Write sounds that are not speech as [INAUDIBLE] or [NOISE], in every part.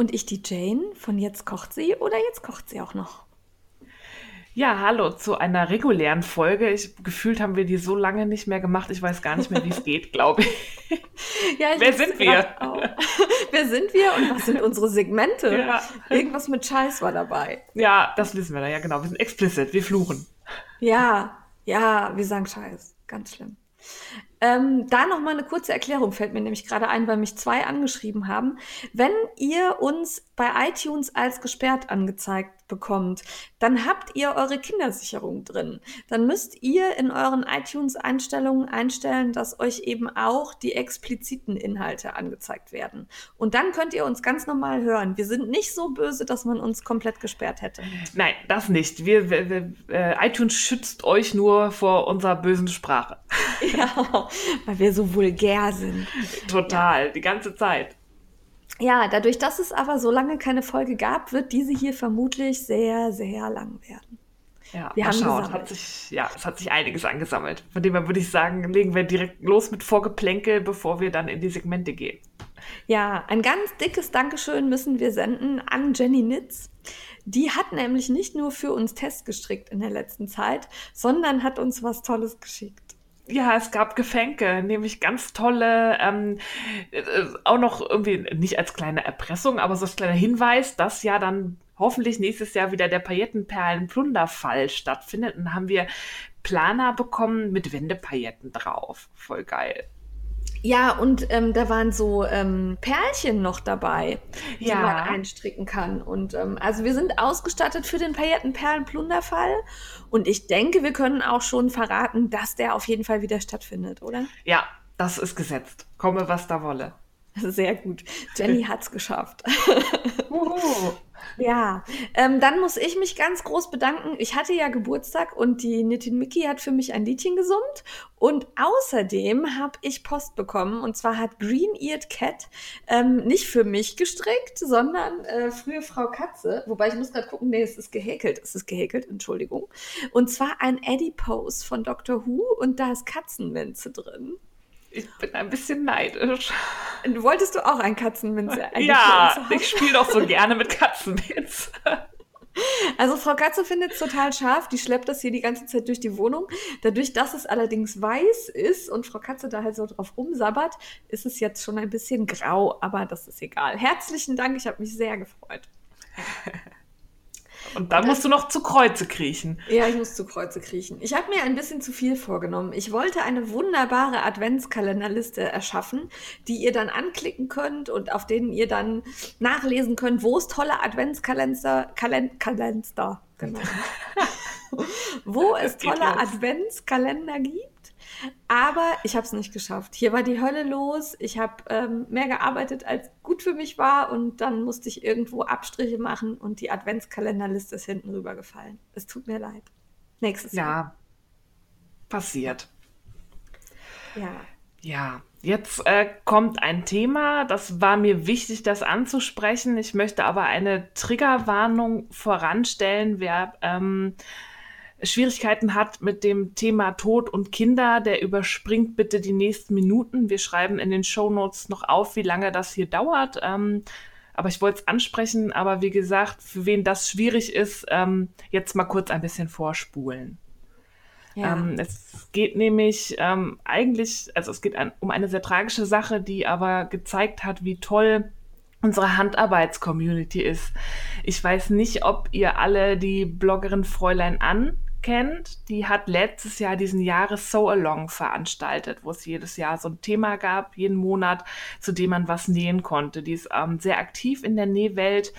Und ich die Jane von Jetzt kocht sie oder Jetzt kocht sie auch noch. Ja, hallo zu einer regulären Folge. Ich, gefühlt haben wir die so lange nicht mehr gemacht. Ich weiß gar nicht mehr, wie es [LAUGHS] geht, glaube ich. Ja, ich Wer sind wir? [LAUGHS] Wer sind wir und was sind unsere Segmente? Ja. Irgendwas mit Scheiß war dabei. Ja, das wissen wir da. Ja, genau. Wir sind explicit. Wir fluchen. Ja, ja, wir sagen Scheiß. Ganz schlimm. Ähm, da noch mal eine kurze Erklärung fällt mir nämlich gerade ein, weil mich zwei angeschrieben haben. Wenn ihr uns bei iTunes als gesperrt angezeigt bekommt, dann habt ihr eure Kindersicherung drin. Dann müsst ihr in euren iTunes-Einstellungen einstellen, dass euch eben auch die expliziten Inhalte angezeigt werden. Und dann könnt ihr uns ganz normal hören. Wir sind nicht so böse, dass man uns komplett gesperrt hätte. Nein, das nicht. Wir, wir, wir, äh, iTunes schützt euch nur vor unserer bösen Sprache. [LAUGHS] Ja, weil wir so vulgär sind. Total. Die ganze Zeit. Ja, dadurch, dass es aber so lange keine Folge gab, wird diese hier vermutlich sehr, sehr lang werden. Ja, Wir haben schauen. Hat sich, ja, es hat sich einiges angesammelt. Von dem her würde ich sagen, legen wir direkt los mit Vorgeplänkel, bevor wir dann in die Segmente gehen. Ja, ein ganz dickes Dankeschön müssen wir senden an Jenny Nitz. Die hat nämlich nicht nur für uns Test gestrickt in der letzten Zeit, sondern hat uns was Tolles geschickt. Ja, es gab Geschenke, nämlich ganz tolle, ähm, äh, auch noch irgendwie nicht als kleine Erpressung, aber so als kleiner Hinweis, dass ja dann hoffentlich nächstes Jahr wieder der Paillettenperlen-Plunderfall stattfindet. Und dann haben wir Planer bekommen mit Wendepailletten drauf. Voll geil. Ja, und ähm, da waren so ähm, Perlchen noch dabei, die Ja. man einstricken kann. Und ähm, also wir sind ausgestattet für den Paillettenperlen-Plunderfall. Und ich denke, wir können auch schon verraten, dass der auf jeden Fall wieder stattfindet, oder? Ja, das ist gesetzt. Komme, was da wolle. [LAUGHS] Sehr gut. Jenny hat's geschafft. [LAUGHS] Wuhu. Ja, ähm, dann muss ich mich ganz groß bedanken. Ich hatte ja Geburtstag und die Nitin Mickey hat für mich ein Liedchen gesummt. Und außerdem habe ich Post bekommen. Und zwar hat Green Eared Cat ähm, nicht für mich gestrickt, sondern äh, frühe Frau Katze. Wobei ich muss gerade gucken, nee, es ist gehäkelt. Es ist gehäkelt, Entschuldigung. Und zwar ein Eddie Pose von Dr. Who und da ist Katzenminze drin. Ich bin ein bisschen neidisch. Wolltest du auch ein Katzenminze? Ja, ich spiele doch so gerne mit Katzenwitz. Also Frau Katze findet es total scharf. Die schleppt das hier die ganze Zeit durch die Wohnung. Dadurch, dass es allerdings weiß ist und Frau Katze da halt so drauf rumsabbert, ist es jetzt schon ein bisschen grau, aber das ist egal. Herzlichen Dank, ich habe mich sehr gefreut. [LAUGHS] Und dann musst du noch zu Kreuze kriechen. Ja, ich muss zu Kreuze kriechen. Ich habe mir ein bisschen zu viel vorgenommen. Ich wollte eine wunderbare Adventskalenderliste erschaffen, die ihr dann anklicken könnt und auf denen ihr dann nachlesen könnt, wo es tolle Adventskalender, Kalen, Kalender, genau. [LAUGHS] wo es tolle. Adventskalender gibt. Aber ich habe es nicht geschafft. Hier war die Hölle los. Ich habe ähm, mehr gearbeitet, als gut für mich war. Und dann musste ich irgendwo Abstriche machen und die Adventskalenderliste ist hinten rübergefallen. Es tut mir leid. Nächstes Jahr. Ja, passiert. Ja. Ja, jetzt äh, kommt ein Thema, das war mir wichtig, das anzusprechen. Ich möchte aber eine Triggerwarnung voranstellen. Wer ähm, Schwierigkeiten hat mit dem Thema Tod und Kinder, der überspringt bitte die nächsten Minuten. Wir schreiben in den Shownotes noch auf, wie lange das hier dauert. Ähm, aber ich wollte es ansprechen, aber wie gesagt, für wen das schwierig ist, ähm, jetzt mal kurz ein bisschen vorspulen. Ja. Ähm, es geht nämlich ähm, eigentlich, also es geht an, um eine sehr tragische Sache, die aber gezeigt hat, wie toll unsere Handarbeits-Community ist. Ich weiß nicht, ob ihr alle die Bloggerin Fräulein An kennt. Die hat letztes Jahr diesen Jahres So Along veranstaltet, wo es jedes Jahr so ein Thema gab, jeden Monat, zu dem man was nähen konnte. Die ist ähm, sehr aktiv in der Nähwelt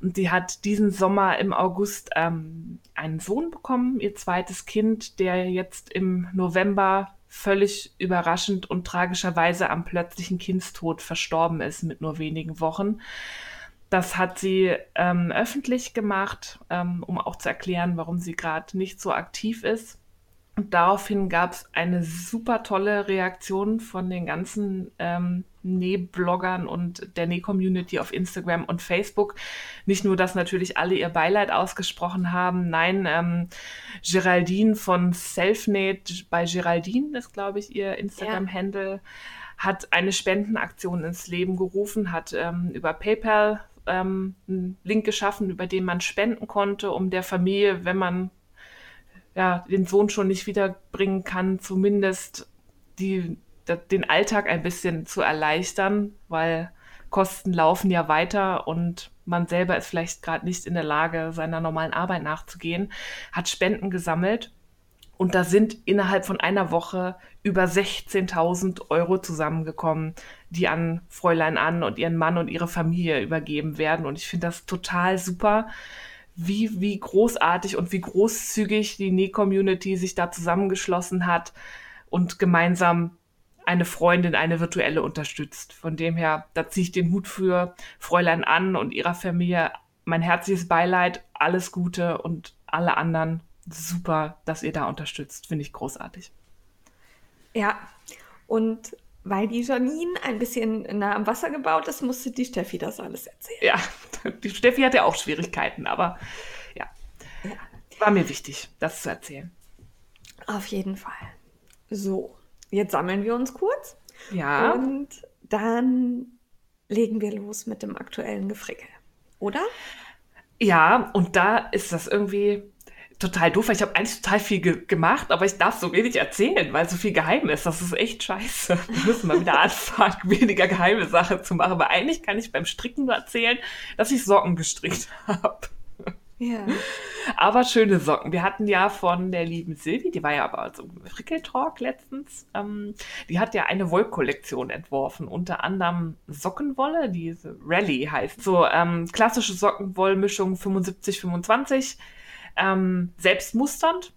und die hat diesen Sommer im August ähm, einen Sohn bekommen, ihr zweites Kind, der jetzt im November völlig überraschend und tragischerweise am plötzlichen Kindstod verstorben ist mit nur wenigen Wochen. Das hat sie ähm, öffentlich gemacht, ähm, um auch zu erklären, warum sie gerade nicht so aktiv ist. Und daraufhin gab es eine super tolle Reaktion von den ganzen ähm, Näh-Bloggern und der Näh-Community auf Instagram und Facebook. Nicht nur, dass natürlich alle ihr Beileid ausgesprochen haben, nein, ähm, Geraldine von Selfnade bei Geraldine ist, glaube ich, ihr Instagram-Handle, ja. hat eine Spendenaktion ins Leben gerufen, hat ähm, über PayPal ähm, einen Link geschaffen, über den man spenden konnte, um der Familie, wenn man ja, den Sohn schon nicht wiederbringen kann, zumindest die, den Alltag ein bisschen zu erleichtern, weil Kosten laufen ja weiter und man selber ist vielleicht gerade nicht in der Lage, seiner normalen Arbeit nachzugehen, hat Spenden gesammelt und da sind innerhalb von einer Woche über 16.000 Euro zusammengekommen, die an Fräulein Ann und ihren Mann und ihre Familie übergeben werden. Und ich finde das total super, wie, wie großartig und wie großzügig die Näh-Community sich da zusammengeschlossen hat und gemeinsam eine Freundin, eine virtuelle unterstützt. Von dem her, da ziehe ich den Hut für Fräulein an und ihrer Familie. Mein herzliches Beileid, alles Gute und alle anderen super, dass ihr da unterstützt. Finde ich großartig. Ja, und weil die Janine ein bisschen nah am Wasser gebaut ist, musste die Steffi das alles erzählen. Ja, [LAUGHS] die Steffi hatte auch Schwierigkeiten, aber ja, ja. war mir wichtig, das zu erzählen. Auf jeden Fall. So, jetzt sammeln wir uns kurz. Ja. Und dann legen wir los mit dem aktuellen Gefrickel, oder? Ja, und da ist das irgendwie total doof, weil ich habe eigentlich total viel ge gemacht, aber ich darf so wenig erzählen, weil so viel geheim ist. Das ist echt scheiße. [LAUGHS] Wir müssen mal wieder anfangen, [LAUGHS] weniger geheime Sachen zu machen. Aber eigentlich kann ich beim Stricken nur erzählen, dass ich Socken gestrickt [LAUGHS] habe. Ja. Aber schöne Socken. Wir hatten ja von der lieben Silvi, die war ja aber so im Frickeltalk letztens, ähm, die hat ja eine Wollkollektion entworfen, unter anderem Sockenwolle, die Rally heißt. So ähm, klassische Sockenwollmischung 75-25 ähm, selbstmusternd.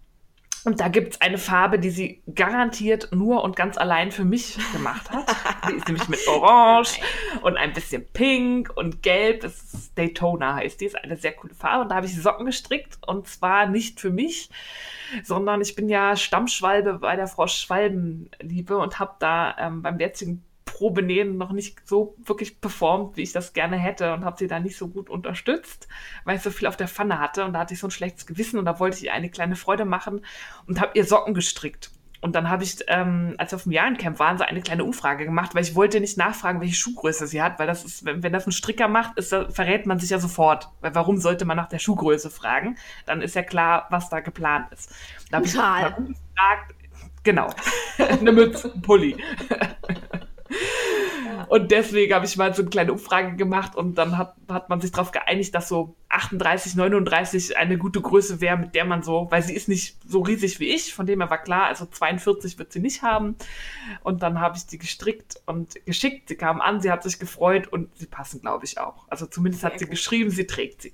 Und da gibt es eine Farbe, die sie garantiert nur und ganz allein für mich gemacht hat. [LAUGHS] Die ist nämlich mit Orange und ein bisschen Pink und Gelb. Das ist Daytona heißt die. Ist eine sehr coole Farbe. Und da habe ich Socken gestrickt. Und zwar nicht für mich, sondern ich bin ja Stammschwalbe bei der Frau Schwalbenliebe und habe da ähm, beim jetzigen Probenähen noch nicht so wirklich performt, wie ich das gerne hätte und habe sie da nicht so gut unterstützt, weil ich so viel auf der Pfanne hatte und da hatte ich so ein schlechtes Gewissen und da wollte ich ihr eine kleine Freude machen und habe ihr Socken gestrickt. Und dann habe ich, ähm, als wir auf dem Jahrencamp waren, so eine kleine Umfrage gemacht, weil ich wollte nicht nachfragen, welche Schuhgröße sie hat, weil das ist, wenn, wenn das ein Stricker macht, ist, da verrät man sich ja sofort. Weil warum sollte man nach der Schuhgröße fragen? Dann ist ja klar, was da geplant ist. Da habe ich gefragt, genau, [LAUGHS] eine Mütze, Pulli. [LAUGHS] Und deswegen habe ich mal so eine kleine Umfrage gemacht und dann hat, hat man sich darauf geeinigt, dass so 38, 39 eine gute Größe wäre, mit der man so, weil sie ist nicht so riesig wie ich, von dem her war klar, also 42 wird sie nicht haben. Und dann habe ich die gestrickt und geschickt. Sie kam an, sie hat sich gefreut und sie passen, glaube ich, auch. Also zumindest Sehr hat sie gut. geschrieben, sie trägt sie.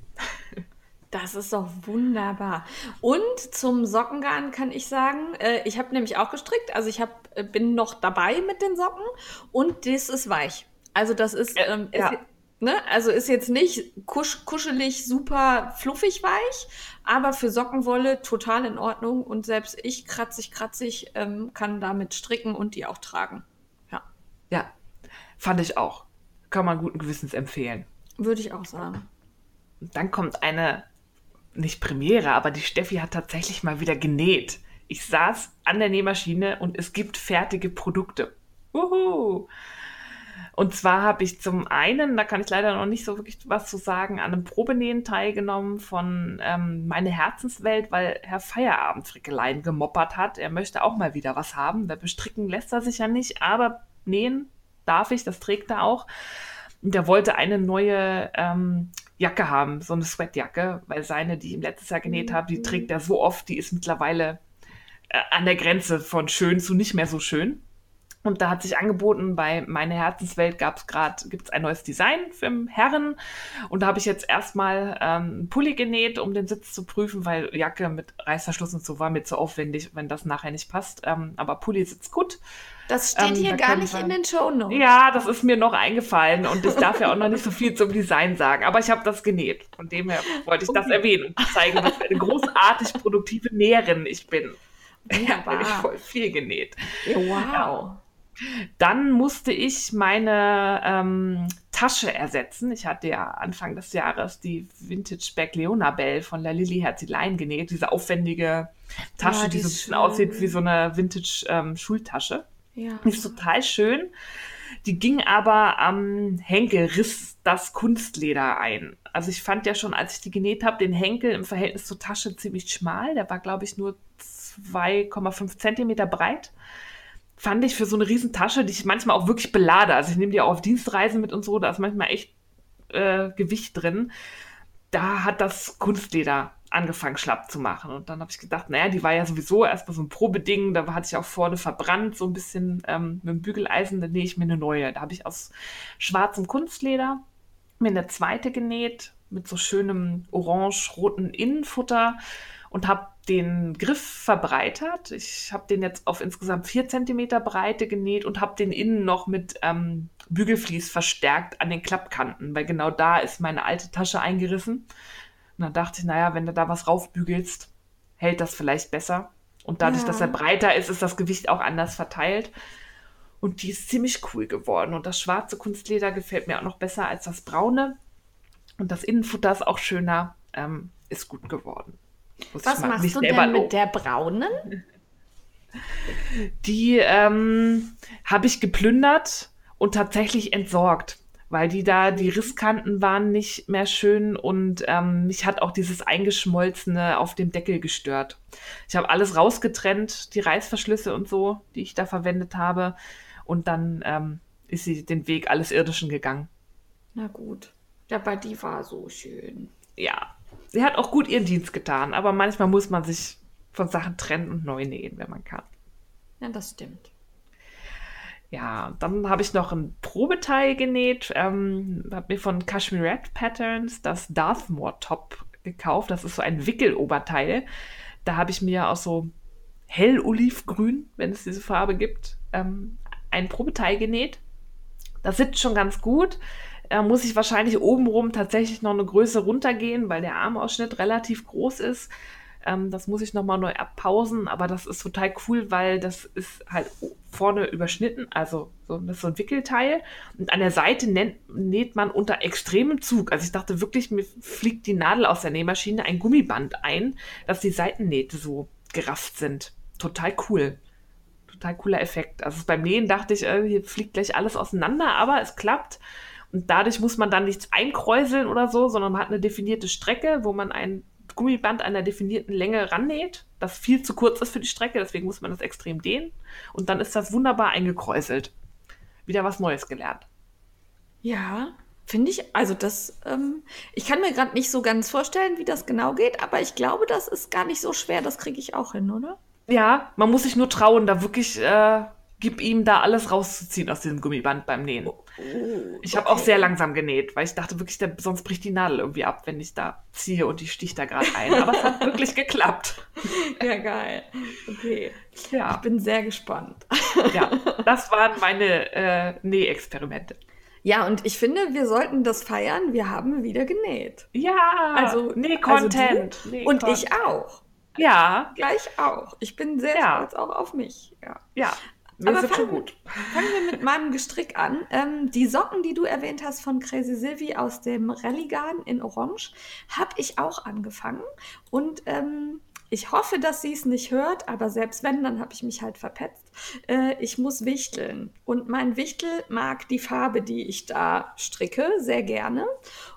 [LAUGHS] Das ist doch wunderbar. Und zum Sockengarn kann ich sagen, äh, ich habe nämlich auch gestrickt. Also ich hab, äh, bin noch dabei mit den Socken und das ist weich. Also das ist, äh, ähm, ja. ist ne? also ist jetzt nicht kusch, kuschelig, super fluffig weich, aber für Sockenwolle total in Ordnung. Und selbst ich, kratzig, kratzig, ähm, kann damit stricken und die auch tragen. Ja. Ja, fand ich auch. Kann man guten Gewissens empfehlen. Würde ich auch sagen. Dann kommt eine nicht Premiere, aber die Steffi hat tatsächlich mal wieder genäht. Ich saß an der Nähmaschine und es gibt fertige Produkte. Uhu. Und zwar habe ich zum einen, da kann ich leider noch nicht so wirklich was zu sagen, an einem Probenähen teilgenommen von ähm, Meine Herzenswelt, weil Herr Feierabend Frickeleien gemoppert hat. Er möchte auch mal wieder was haben. Weil bestricken lässt er sich ja nicht, aber nähen darf ich, das trägt er auch. Und der wollte eine neue ähm, Jacke haben, so eine Sweatjacke, weil seine, die ich im letztes Jahr genäht habe, die trägt er so oft, die ist mittlerweile äh, an der Grenze von schön zu nicht mehr so schön. Und da hat sich angeboten, bei Meine Herzenswelt gab es gerade, gibt es ein neues Design für Herren. Und da habe ich jetzt erstmal ähm, einen Pulli genäht, um den Sitz zu prüfen, weil Jacke mit Reißverschluss und so war mir zu aufwendig, wenn das nachher nicht passt. Ähm, aber Pulli sitzt gut. Das steht Ähm, hier gar nicht wir- in den Shownotes. Ja, das ist mir noch eingefallen und ich darf ja auch noch nicht so viel zum Design sagen, aber ich habe das genäht. Von dem her wollte ich das Okay. erwähnen und zeigen, was für eine großartig produktive Näherin ich bin. Ich habe nämlich Wunderbar. voll viel genäht. Wow. Dann musste ich meine ähm, Tasche ersetzen. Ich hatte ja Anfang des Jahres die Vintage Back Leona Bell von La Lilly Herzelein genäht. Diese aufwendige Tasche, Ja, die die so ein bisschen aussieht wie so eine Vintage ähm, Schultasche. Ja. Ist total schön. Die ging aber am Henkel, riss das Kunstleder ein. Also ich fand ja schon, als ich die genäht habe, den Henkel im Verhältnis zur Tasche ziemlich schmal. Der war, glaube ich, nur 2,5 Zentimeter breit. Fand ich für so eine Riesentasche, die ich manchmal auch wirklich belade. Also ich nehme die auch auf Dienstreisen mit und so, da ist manchmal echt äh, Gewicht drin. Da hat das Kunstleder angefangen schlapp zu machen. Und dann habe ich gedacht, naja, die war ja sowieso erstmal so ein Probeding. Da hatte ich auch vorne verbrannt, so ein bisschen ähm, mit dem Bügeleisen. Dann nähe ich mir eine neue. Da habe ich aus schwarzem Kunstleder mir eine zweite genäht mit so schönem orange-roten Innenfutter und habe den Griff verbreitert. Ich habe den jetzt auf insgesamt 4 cm Breite genäht und habe den innen noch mit ähm, Bügelvlies verstärkt an den Klappkanten, weil genau da ist meine alte Tasche eingerissen. Und dann dachte ich, naja, wenn du da was raufbügelst, hält das vielleicht besser. Und dadurch, Ja. dass er breiter ist, ist das Gewicht auch anders verteilt. Und die ist ziemlich cool geworden. Und das schwarze Kunstleder gefällt mir auch noch besser als das braune. Und das Innenfutter ist auch schöner. Ähm, ist gut geworden. Muss Was machst du denn mit der braunen? Die ähm, habe ich geplündert und tatsächlich entsorgt, weil die da, die Risskanten waren nicht mehr schön und ähm, mich hat auch dieses Eingeschmolzene auf dem Deckel gestört. Ich habe alles rausgetrennt, die Reißverschlüsse und so, die ich da verwendet habe. Und dann ähm, ist sie den Weg alles Irdischen gegangen. Na gut. Ja, aber die war so schön. Ja, sie hat auch gut ihren Dienst getan, aber manchmal muss man sich von Sachen trennen und neu nähen, wenn man kann. Ja, das stimmt. Ja, dann habe ich noch ein Probeteil genäht. Ähm, habe mir von Red Patterns das Darthmore Top gekauft. Das ist so ein Wickeloberteil. Da habe ich mir aus so hell olivgrün, wenn es diese Farbe gibt, ähm, ein Probeteil genäht. Das sitzt schon ganz gut. Da muss ich wahrscheinlich obenrum tatsächlich noch eine Größe runtergehen, weil der Armausschnitt relativ groß ist. Ähm, das muss ich nochmal neu abpausen, aber das ist total cool, weil das ist halt vorne überschnitten, also so, das ist so ein Wickelteil. Und an der Seite nennt, näht man unter extremem Zug. Also ich dachte wirklich, mir fliegt die Nadel aus der Nähmaschine ein Gummiband ein, dass die Seitennähte so gerafft sind. Total cool. Total cooler Effekt. Also beim Nähen dachte ich, äh, hier fliegt gleich alles auseinander, aber es klappt. Und dadurch muss man dann nichts einkräuseln oder so, sondern man hat eine definierte Strecke, wo man ein Gummiband einer definierten Länge rannäht, das viel zu kurz ist für die Strecke, deswegen muss man das extrem dehnen. Und dann ist das wunderbar eingekräuselt. Wieder was Neues gelernt. Ja, finde ich, also das, ähm, ich kann mir gerade nicht so ganz vorstellen, wie das genau geht, aber ich glaube, das ist gar nicht so schwer, das kriege ich auch hin, oder? Ja, man muss sich nur trauen, da wirklich, äh, gib ihm da alles rauszuziehen aus diesem Gummiband beim Nähen. Ich habe auch sehr langsam genäht, weil ich dachte wirklich, der, sonst bricht die Nadel irgendwie ab, wenn ich da ziehe und die sticht da gerade ein. Aber es hat [LAUGHS] wirklich geklappt. Ja, geil. Okay. Ich Ja, bin sehr gespannt. ja, [LAUGHS] das waren meine äh, Nähexperimente. Ja, und ich finde, wir sollten das feiern. Wir haben wieder genäht. Ja, Also, Näh-Content. also du Und ich auch. Ja, Gleich auch. Ich bin sehr Ja. stolz auch auf mich. Ja. ja, wir Aber sind schon fangen, gut. fangen wir mit meinem Gestrick an. Ähm, die Socken, die du erwähnt hast von Crazy Sylvie aus dem Rallygarn in Orange, habe ich auch angefangen. Und ähm, ich hoffe, dass sie es nicht hört, aber selbst wenn, dann habe ich mich halt verpetzt. Äh, ich muss wichteln. Und mein Wichtel mag die Farbe, die ich da stricke, sehr gerne.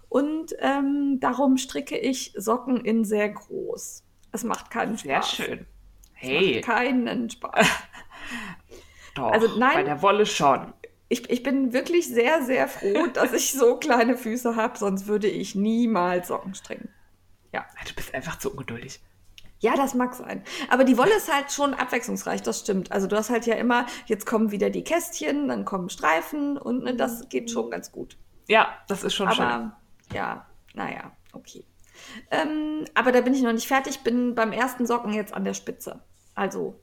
Und ähm, darum stricke ich Socken in sehr groß. Es macht keinen Sehr Spaß. schön. Es Hey, macht keinen Spaß. [LAUGHS] doch, also nein. bei der Wolle schon. Ich, ich bin wirklich sehr, sehr froh, [LAUGHS] dass ich so kleine Füße habe, sonst würde ich niemals Socken stricken. Du bist einfach zu ungeduldig. Ja, das mag sein. Aber die Wolle ist halt schon abwechslungsreich, das stimmt. Also du hast halt ja immer, jetzt kommen wieder die Kästchen, dann kommen Streifen und ne, das geht schon ganz gut. Ja, das ist schon schön. Aber ja, naja, okay. Ähm, aber da bin ich noch nicht fertig, bin beim ersten Socken jetzt an der Spitze. Also,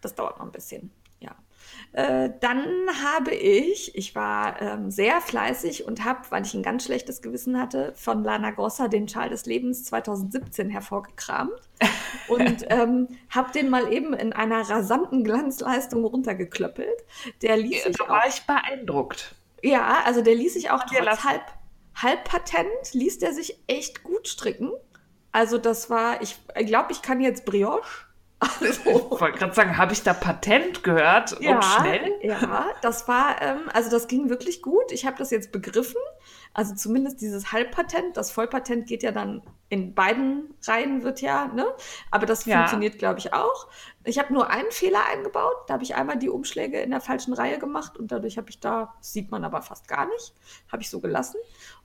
das dauert noch ein bisschen. Ja. Äh, dann habe ich, ich war ähm, sehr fleißig und habe, weil ich ein ganz schlechtes Gewissen hatte, von Lana Grossa den Schal des Lebens 2017 hervorgekramt [LAUGHS] und ähm, habe den mal eben in einer rasanten Glanzleistung runtergeklöppelt. Der ließ sich da war ich beeindruckt. Ja, also der ließ sich auch trotz lassen. halb, Halbpatent, ließ der sich echt gut stricken. Also das war, ich glaube, ich kann jetzt Brioche. Ich Also, wollte gerade sagen, habe ich da Patent gehört ja, und schnell? ja, das war, ähm, also das ging wirklich gut. Ich habe das jetzt begriffen. Also zumindest dieses Halbpatent. Das Vollpatent geht ja dann in beiden Reihen, wird ja, ne? Aber das Ja. funktioniert, glaube ich, auch. Ich habe nur einen Fehler eingebaut. Da habe ich einmal die Umschläge in der falschen Reihe gemacht und dadurch habe ich da, sieht man aber fast gar nicht, habe ich so gelassen.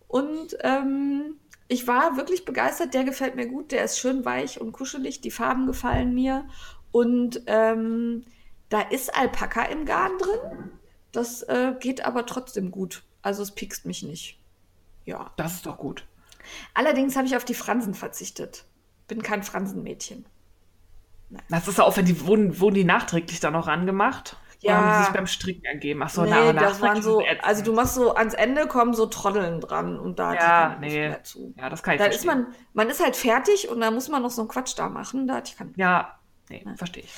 Und ähm, ich war wirklich begeistert. Der gefällt mir gut. Der ist schön weich und kuschelig. Die Farben gefallen mir. Und ähm, da ist Alpaka im Garn drin. Das äh, geht aber trotzdem gut. Also es piekst mich nicht. Ja. Das ist doch gut. Allerdings habe ich auf die Fransen verzichtet. Bin kein Fransenmädchen. Das ist auch, wenn die, wurden, wurden die nachträglich dann noch angemacht? Ja. haben die sich beim Stricken ergeben? Ach so, nee, na, das waren so, ist also du machst so ans Ende kommen so Troddeln dran und da Ja, nicht nee. mehr zu. Ja, das kann ich Da ist verstehen. man, man ist halt fertig und da muss man noch so einen Quatsch da machen. Da hatte ich keinen ja, nee, verstehe ich.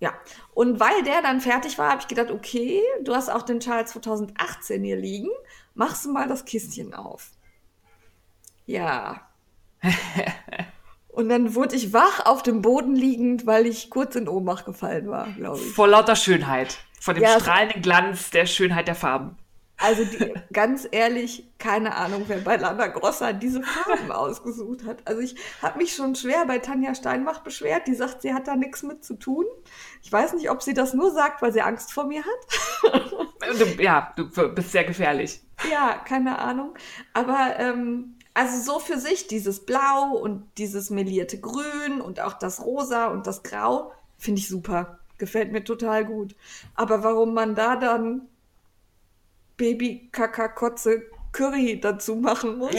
Ja, und weil der dann fertig war, habe ich gedacht, okay, du hast auch den Schal 2018 hier liegen, machst du mal das Kistchen auf. Ja. [LAUGHS] und dann wurde ich wach auf dem Boden liegend, weil ich kurz in Ohnmacht gefallen war, glaube ich. Vor lauter Schönheit. Vor dem Ja, strahlenden Glanz der Schönheit der Farben. Also die, ganz ehrlich, keine Ahnung, wer bei Lana Grossa diese Farben [LAUGHS] ausgesucht hat. Also ich habe mich schon schwer bei Tanja Steinbach beschwert. Die sagt, sie hat da nichts mit zu tun. Ich weiß nicht, ob sie das nur sagt, weil sie Angst vor mir hat. [LAUGHS] Ja, du bist sehr gefährlich. Ja, keine Ahnung. Aber ähm, also so für sich, dieses Blau und dieses melierte Grün und auch das Rosa und das Grau, finde ich super. Gefällt mir total gut. Aber warum man da dann Baby Kaka Kotze Curry dazu machen muss,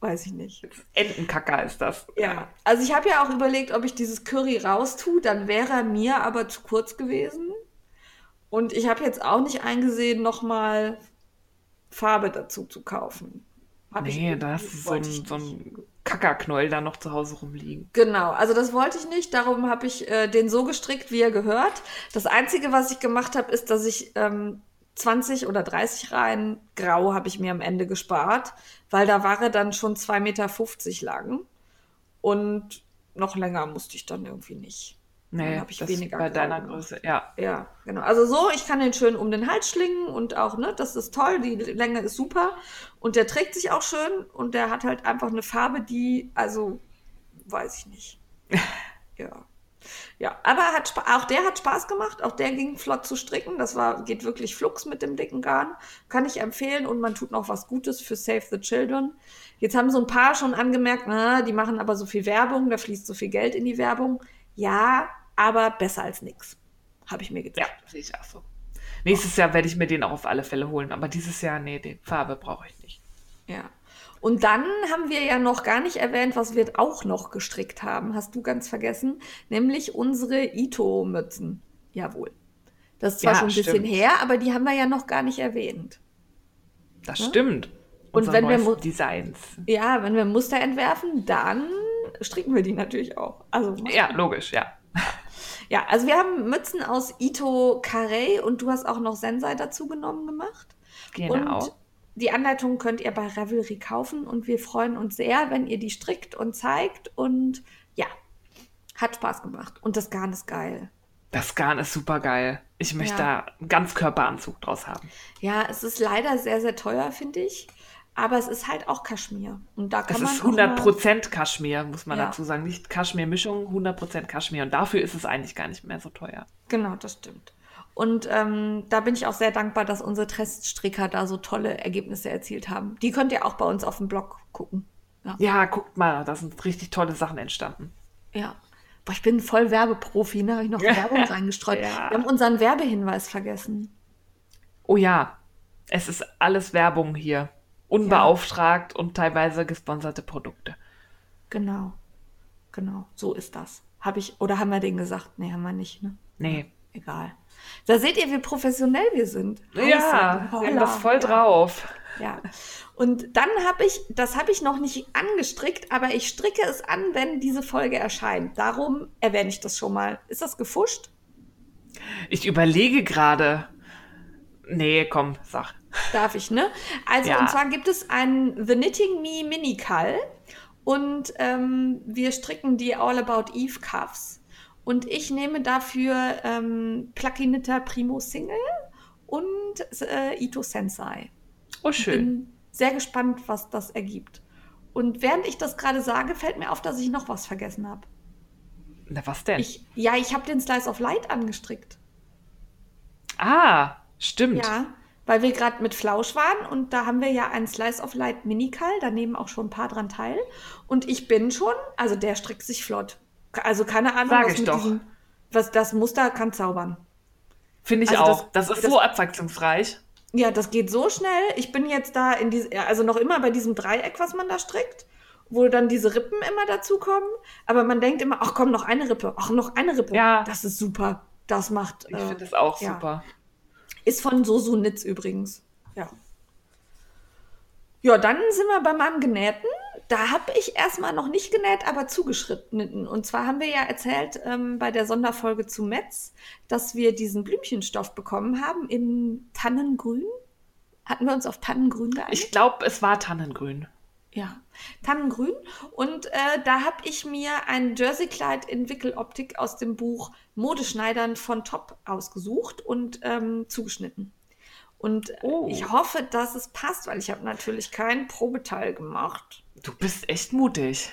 weiß ich nicht. Entenkacker ist das. Ja, also ich habe ja auch überlegt, ob ich dieses Curry raustue, dann wäre er mir aber zu kurz gewesen. Und ich habe jetzt auch nicht eingesehen, nochmal Farbe dazu zu kaufen. Hab Nee, da hast du so ein, so ein Kackerknäuel da noch zu Hause rumliegen. Genau, also das wollte ich nicht. Darum habe ich äh, den so gestrickt, wie er gehört. Das Einzige, was ich gemacht habe, ist, dass ich ähm, 20 oder 30 Reihen Grau habe ich mir am Ende gespart, weil da war er dann schon 2,50 Meter lang. Und noch länger musste ich dann irgendwie nicht. Nee, habe ich das weniger bei deiner gemacht. Größe, ja. Ja, genau. Also so, ich kann den schön um den Hals schlingen und auch, ne, das ist toll, die Länge ist super und der trägt sich auch schön und der hat halt einfach eine Farbe, die, also, weiß ich nicht. [LAUGHS] ja. Ja, aber hat, auch der hat Spaß gemacht, auch der ging flott zu stricken, das war, geht wirklich flugs mit dem dicken Garn, kann ich empfehlen und man tut noch was Gutes für Save the Children. Jetzt haben so ein paar schon angemerkt, na, die machen aber so viel Werbung, da fließt so viel Geld in die Werbung. Ja, aber besser als nix, habe ich mir gedacht. Ja, sehe ich auch so. Nächstes Jahr werde ich mir den auch auf alle Fälle holen, aber dieses Jahr, nee, die Farbe brauche ich nicht. Ja. Und dann haben wir ja noch gar nicht erwähnt, was wir auch noch gestrickt haben. Hast du ganz vergessen? Nämlich unsere Ito-Mützen. Jawohl. Das ist zwar Ja, schon ein bisschen stimmt. her, aber die haben wir ja noch gar nicht erwähnt. Das Ja? stimmt. Und wenn wir Designs. Ja, wenn wir Muster entwerfen, dann stricken wir die natürlich auch. Also Ja, logisch, ja. Ja, also wir haben Mützen aus Ito Carré und du hast auch noch Sensei dazu genommen gemacht. Genau. Und die Anleitung könnt ihr bei Ravelry kaufen und wir freuen uns sehr, wenn ihr die strickt und zeigt und ja, hat Spaß gemacht. Und das Garn ist geil. Das Garn ist super geil. Ich möchte Ja. da einen Ganzkörperanzug draus haben. Ja, es ist leider sehr, sehr teuer, finde ich. Aber es ist halt auch Kaschmir. Und da kann Es man. ist auch mal- 100% Kaschmir, muss man Ja. dazu sagen. Nicht Kaschmir-Mischung, 100% Kaschmir. Und dafür ist es eigentlich gar nicht mehr so teuer. Genau, das stimmt. Und ähm, da bin ich auch sehr dankbar, dass unsere Teststricker da so tolle Ergebnisse erzielt haben. Die könnt ihr auch bei uns auf dem Blog gucken. Ja. Ja, guckt mal, da sind richtig tolle Sachen entstanden. Ja. Boah, ich bin voll Werbeprofi, ne? Habe ich noch [LAUGHS] Werbung reingestreut. Ja. Wir haben unseren Werbehinweis vergessen. Oh ja, es ist alles Werbung hier. Unbeauftragt und teilweise gesponserte Produkte. Genau. Genau. So ist das. Habe ich, oder haben wir den gesagt? Nee, haben wir nicht, ne? Nee, egal. Da seht ihr, wie professionell wir sind. Ja, wir haben das voll ja. drauf. Ja. Und dann habe ich, das habe ich noch nicht angestrickt, aber ich stricke es an, wenn diese Folge erscheint. Darum erwähne ich das schon mal. Ist das gefuscht? Ich überlege gerade. Nee, komm, sag. Darf ich, ne? Also, Ja. und zwar gibt es ein The Knitting Me Mini Call und ähm, wir stricken die All About Eve Cuffs. Und ich nehme dafür ähm, Plucky Knitter Primo Single und äh, Ito Sensei. Oh, schön. Bin sehr gespannt, was das ergibt. Und während ich das gerade sage, fällt mir auf, dass ich noch was vergessen habe. Na, was denn? Ich, ja, ich habe den Slice of Light angestrickt. ah, stimmt. Ja, weil wir gerade mit Flausch waren und da haben wir ja einen Slice of Light Minikal, da nehmen auch schon ein paar dran teil. Und ich bin schon, also der strickt sich flott. Also keine Ahnung, Sag was ich doch. diesem, was das Muster kann zaubern. Finde ich Also auch. Das, das- ist das- so abwechslungsreich. Ja, das geht so schnell. Ich bin jetzt da in diese, also noch immer bei diesem Dreieck, was man da strickt, wo dann diese Rippen immer dazukommen. Aber man denkt immer, ach komm, noch eine Rippe, ach noch eine Rippe. Ja. Das ist super. Das macht. Ich äh, finde das auch ja. super. Ist von Sosu Nitz übrigens. Ja. Ja, dann sind wir bei meinem Genähten. Da habe ich erstmal noch nicht genäht, aber zugeschritten. Und zwar haben wir ja erzählt ähm, bei der Sonderfolge zu Metz, dass wir diesen Blümchenstoff bekommen haben in Tannengrün. Hatten wir uns auf Tannengrün geeinigt? Ich glaube, es war Tannengrün. Ja, Tannengrün. Und äh, da habe ich mir ein Jerseykleid in Wickeloptik aus dem Buch Modeschneidern von Top ausgesucht und ähm, zugeschnitten. Und äh, Oh. ich hoffe, dass es passt, weil ich habe natürlich kein Probeteil gemacht. Du bist echt mutig.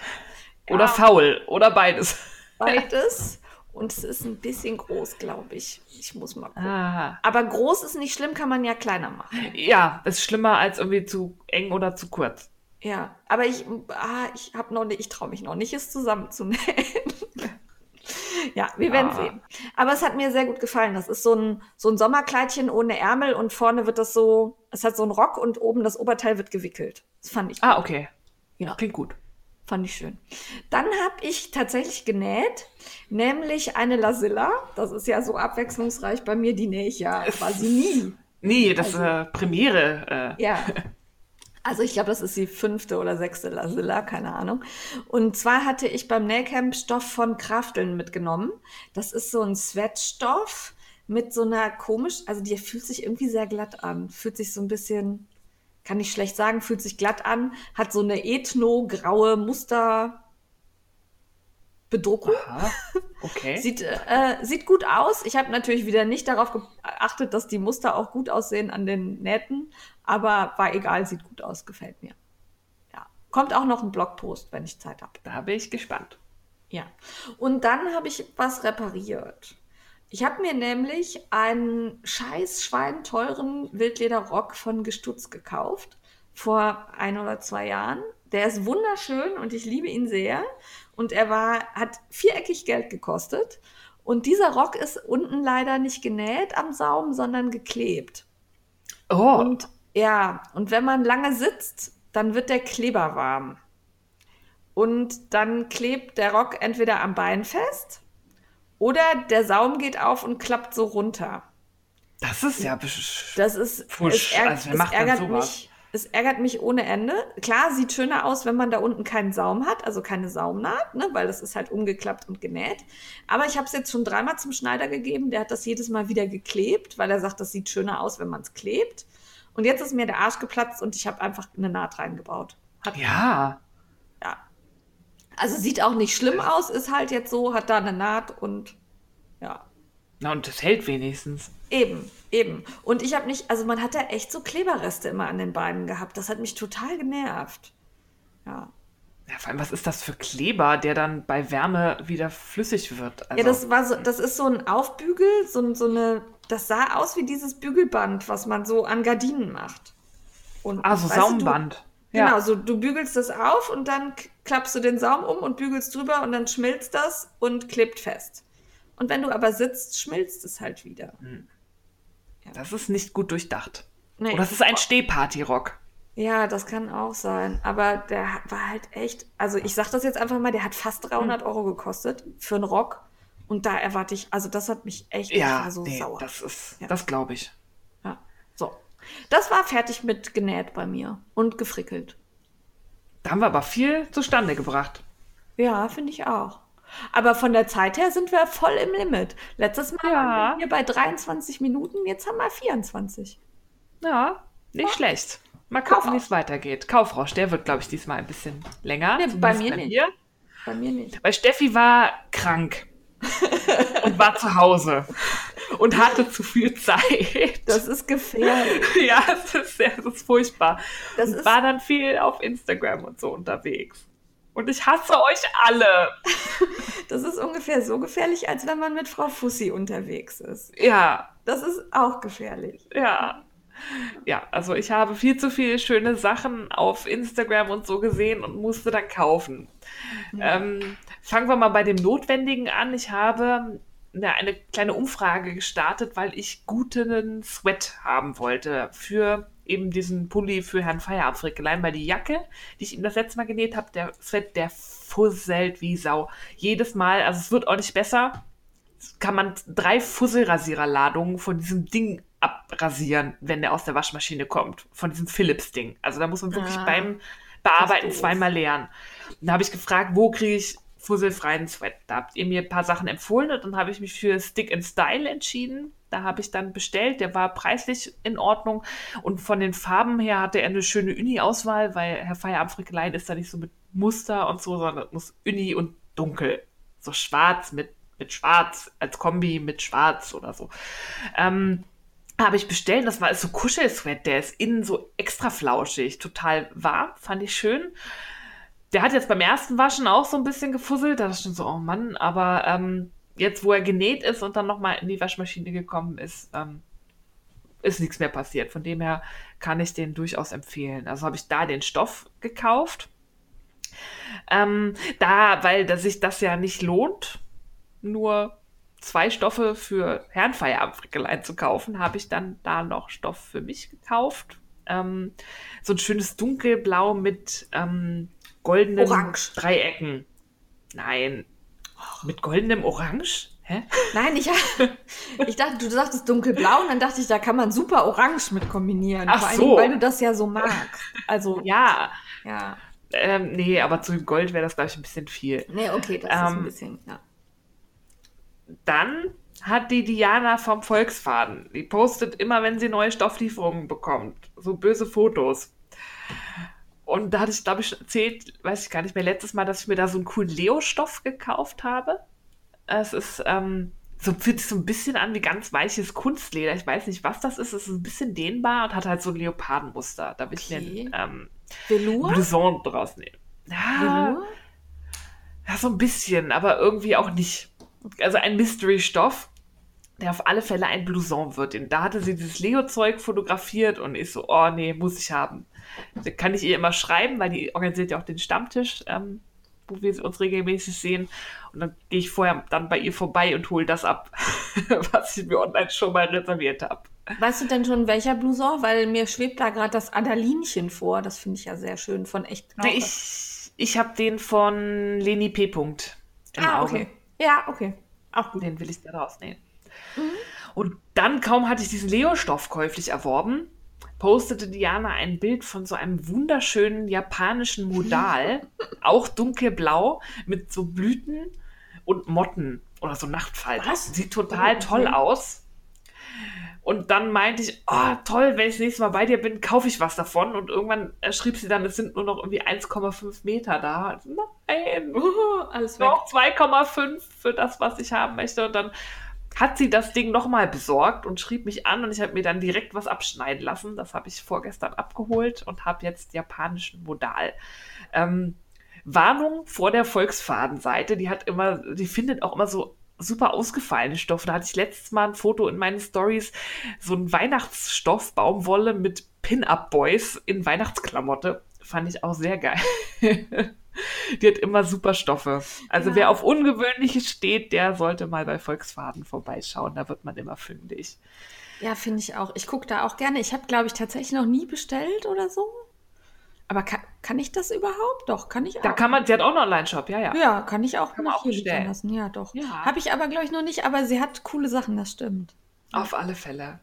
Oder Ja. faul. Oder beides. Beides. [LAUGHS] und es ist ein bisschen groß, glaube ich. Ich muss mal gucken. Ah. Aber groß ist nicht schlimm, kann man ja kleiner machen. Ja, ist schlimmer als irgendwie zu eng oder zu kurz. Ja, aber ich, ah, ich habe noch nicht, ich traue mich noch nicht, es zusammenzunähen. [LAUGHS] ja, wir werden Ah. sehen. Aber es hat mir sehr gut gefallen. Das ist so ein, so ein Sommerkleidchen ohne Ärmel und vorne wird das so, es hat so einen Rock und oben das Oberteil wird gewickelt. Das fand ich, Ah, okay. Ja. Klingt gut. fand ich schön. Dann habe ich tatsächlich genäht, nämlich eine Lasilla. Das ist ja so abwechslungsreich bei mir, die nähe ich ja quasi nie. Nee, das Also- äh, Premiere. Äh, Ja. [LAUGHS] Also ich glaube, das ist die fünfte oder sechste Lasilla, keine Ahnung. Und zwar hatte ich beim Nähcamp Stoff von Krafteln mitgenommen. Das ist so ein Sweatstoff mit so einer komisch, also die fühlt sich irgendwie sehr glatt an. Fühlt sich so ein bisschen, kann ich schlecht sagen, fühlt sich glatt an. Hat so eine ethno-graue Muster. Bedruckung. Aha. Okay. Sieht, äh, sieht gut aus. Ich habe natürlich wieder nicht darauf geachtet, dass die Muster auch gut aussehen an den Nähten, aber war egal, sieht gut aus, gefällt mir. Ja. Kommt auch noch ein Blogpost, wenn ich Zeit habe. da bin ich gespannt. Ja. Und dann habe ich was repariert. Ich habe mir nämlich einen scheiß schweinteuren Wildlederrock von Gestutz gekauft vor ein oder zwei Jahren. Der ist wunderschön und ich liebe ihn sehr. Und er war, hat viereckig Geld gekostet. Und dieser Rock ist unten leider nicht genäht am Saum, sondern geklebt. Oh, Und ja, und wenn man lange sitzt, dann wird der Kleber warm. Und dann klebt der Rock entweder am Bein fest oder der Saum geht auf und klappt so runter. das ist ja. besch- Das ist, Fusch. es, ärg Also es ärgert mich. Es ärgert mich ohne Ende. Klar, sieht schöner aus, wenn man da unten keinen Saum hat, also keine Saumnaht, ne, weil das ist halt umgeklappt und genäht. Aber ich habe es jetzt schon dreimal zum Schneider gegeben. Der hat das jedes Mal wieder geklebt, weil er sagt, das sieht schöner aus, wenn man es klebt. Und jetzt ist mir der Arsch geplatzt und ich habe einfach eine Naht reingebaut. Hat, Ja. ja. Also sieht auch nicht schlimm aus, ist halt jetzt so, hat da eine Naht und ja. Na, und das hält wenigstens. Eben, eben. Und ich habe nicht, also man hat da echt so Kleberreste immer an den Beinen gehabt. Das hat mich total genervt. Ja. Ja, vor allem, was ist das für Kleber, der dann bei Wärme wieder flüssig wird? Also, ja, das war so, das ist so ein Aufbügel, so, so eine, das sah aus wie dieses Bügelband, was man so an Gardinen macht. Und ah, so Saumband. Du, ja. Genau, so du bügelst das auf und dann klappst du den Saum um und bügelst drüber und dann schmilzt das und klebt fest. Und wenn du aber sitzt, schmilzt es halt wieder. Das ist nicht gut durchdacht. Nee. Oder es ist ein Stehparty-Rock. Ja, das kann auch sein. Aber der war halt echt, also ich sag das jetzt einfach mal, der hat fast 300 Euro gekostet für einen Rock. Und da erwarte ich, also das hat mich echt Ja, so nee, sauer. das ist, Ja. das glaube ich. Ja. So. Das war fertig mit genäht bei mir und gefrickelt. Da haben wir aber viel zustande gebracht. Ja, finde ich auch. Aber von der Zeit her sind wir voll im Limit. Letztes Mal Ja. waren wir hier bei 23 Minuten, jetzt haben wir 24. Ja, nicht schlecht. Mal gucken, wie es weitergeht. Kaufrausch, der wird, glaube ich, diesmal ein bisschen länger. Nee, bei mir nicht. mir. Bei mir nicht. Weil Steffi war krank [LAUGHS] und war zu Hause und hatte zu viel Zeit. Das ist gefährlich. [LAUGHS] ja, es ist, sehr, es ist furchtbar. Das und ist- war dann viel auf Instagram und so unterwegs. Und ich hasse euch alle. [LAUGHS] Das ist ungefähr so gefährlich, als wenn man mit Frau Fussi unterwegs ist. Ja, Das ist auch gefährlich. ja. Ja, also ich habe viel zu viele schöne Sachen auf Instagram und so gesehen und musste dann kaufen. Ähm, fangen wir mal bei dem Notwendigen an. Ich habe ja, eine kleine Umfrage gestartet, weil ich guten Sweat haben wollte für eben diesen Pulli für Herrn Feierabendfrickelein, weil die Jacke, die ich ihm das letzte Mal genäht habe, der Sweat, der fusselt wie Sau. Jedes Mal, also es wird auch nicht besser, kann man drei Fusselrasiererladungen von diesem Ding abrasieren, wenn der aus der Waschmaschine kommt. Von diesem Philips-Ding. Also da muss man wirklich Ah, beim Bearbeiten zweimal lernen. Und da habe ich gefragt, wo kriege ich fusselfreien Sweat? Da habt ihr mir ein paar Sachen empfohlen und dann habe ich mich für Stick and Style entschieden. Da habe ich dann bestellt. Der war preislich in Ordnung. Und von den Farben her hatte er eine schöne Uni-Auswahl, weil Herr Feierabendfrickelein ist da nicht so mit Muster und so, sondern muss Uni und dunkel. So schwarz mit, mit schwarz, als Kombi mit schwarz oder so. Ähm, habe ich bestellt. Das war so Kuschelsweat. Der ist innen so extra flauschig, total warm, fand ich schön. Der hat jetzt beim ersten Waschen auch so ein bisschen gefusselt. Da ich schon so, oh Mann, aber ähm, jetzt, wo er genäht ist und dann nochmal in die Waschmaschine gekommen ist, ähm, ist nichts mehr passiert. Von dem her kann ich den durchaus empfehlen. Also habe ich da den Stoff gekauft. Ähm, da, weil dass sich das ja nicht lohnt, nur zwei Stoffe für Herrenfeierabendfrickelein zu kaufen, habe ich dann da noch Stoff für mich gekauft. Ähm, so ein schönes dunkelblau mit ähm, goldenen Orange. Dreiecken. Nein. Mit goldenem Orange? Hä? Nein, ich, [LAUGHS] ich dachte, du sagtest dunkelblau und dann dachte ich, da kann man super orange mit kombinieren. Ach Vor allen so. Weil du das ja so magst. Also, [LAUGHS] Ja. ja. Ähm, nee, aber zu Gold wäre das, glaube ich, ein bisschen viel. Nee, okay, das ist ein Ähm, bisschen, ja. Dann hat die Diana vom Volksfaden, die postet immer, wenn sie neue Stofflieferungen bekommt, so böse Fotos. Und da hatte ich, glaube ich, erzählt, weiß ich gar nicht mehr, letztes Mal, dass ich mir da so einen coolen Leo-Stoff gekauft habe. Es ist, ähm, so fühlt sich so ein bisschen an wie ganz weiches Kunstleder. Ich weiß nicht, was das ist. Es ist ein bisschen dehnbar und hat halt so ein Leopardenmuster. Da will ich Okay. mir ein ähm, Velour? Blouson draus nehmen. Ja, Velour? ja, so ein bisschen, aber irgendwie auch nicht. Also ein Mystery-Stoff, der auf alle Fälle ein Blouson wird. Und da hatte sie dieses Leo-Zeug fotografiert und ich so, oh nee, muss ich haben. Da kann ich ihr immer schreiben, weil die organisiert ja auch den Stammtisch, ähm, wo wir uns regelmäßig sehen. Und dann gehe ich vorher dann bei ihr vorbei und hole das ab, [LAUGHS] was ich mir online schon mal reserviert habe. Weißt du denn schon, welcher Blouson? Weil mir schwebt da gerade das Adalinchen vor. Das finde ich ja sehr schön von echt Knaupe. Ich, ich habe den von Leni P. Punkt ah, Auge. okay. Ja, okay. Auch gut. Den will ich da rausnehmen. Und dann kaum hatte ich diesen Leo-Stoff käuflich erworben, postete Diana ein Bild von so einem wunderschönen japanischen Modal, [LAUGHS] auch dunkelblau, mit so Blüten und Motten oder so Nachtfalter. Was? Sieht total Oh, toll aus. Und dann meinte ich, oh toll, wenn ich das nächste Mal bei dir bin, kaufe ich was davon. Und irgendwann schrieb sie dann, es sind nur noch irgendwie 1,5 Meter da. Also, Nein, [LAUGHS] Alles weg. noch 2,5 für das, was ich haben möchte. Und dann hat sie das Ding nochmal besorgt und schrieb mich an und ich habe mir dann direkt was abschneiden lassen. Das habe ich vorgestern abgeholt und habe jetzt japanischen Modal. Ähm, Warnung vor der Volksfadenseite, die hat immer, die findet auch immer so super ausgefallene Stoffe. Da hatte ich letztes Mal ein Foto in meinen Stories, so ein Weihnachtsstoff, Baumwolle mit Pin-Up-Boys in Weihnachtsklamotte. Fand ich auch sehr geil. [LAUGHS] Die hat immer super Stoffe. Also Ja. wer auf Ungewöhnliches steht, der sollte mal bei Volksfaden vorbeischauen. Da wird man immer fündig. Ja, finde ich auch. Ich gucke da auch gerne. Ich habe, glaube ich, tatsächlich noch nie bestellt oder so. Aber kann, kann ich das überhaupt? Doch, kann ich auch. Da kann man, sie hat auch einen Online-Shop, ja, ja. ja, kann ich auch Kann auch bestellen. lassen. Ja, doch. Ja. Habe ich aber, glaube ich, noch nicht, aber sie hat coole Sachen, das stimmt. Auf alle Fälle.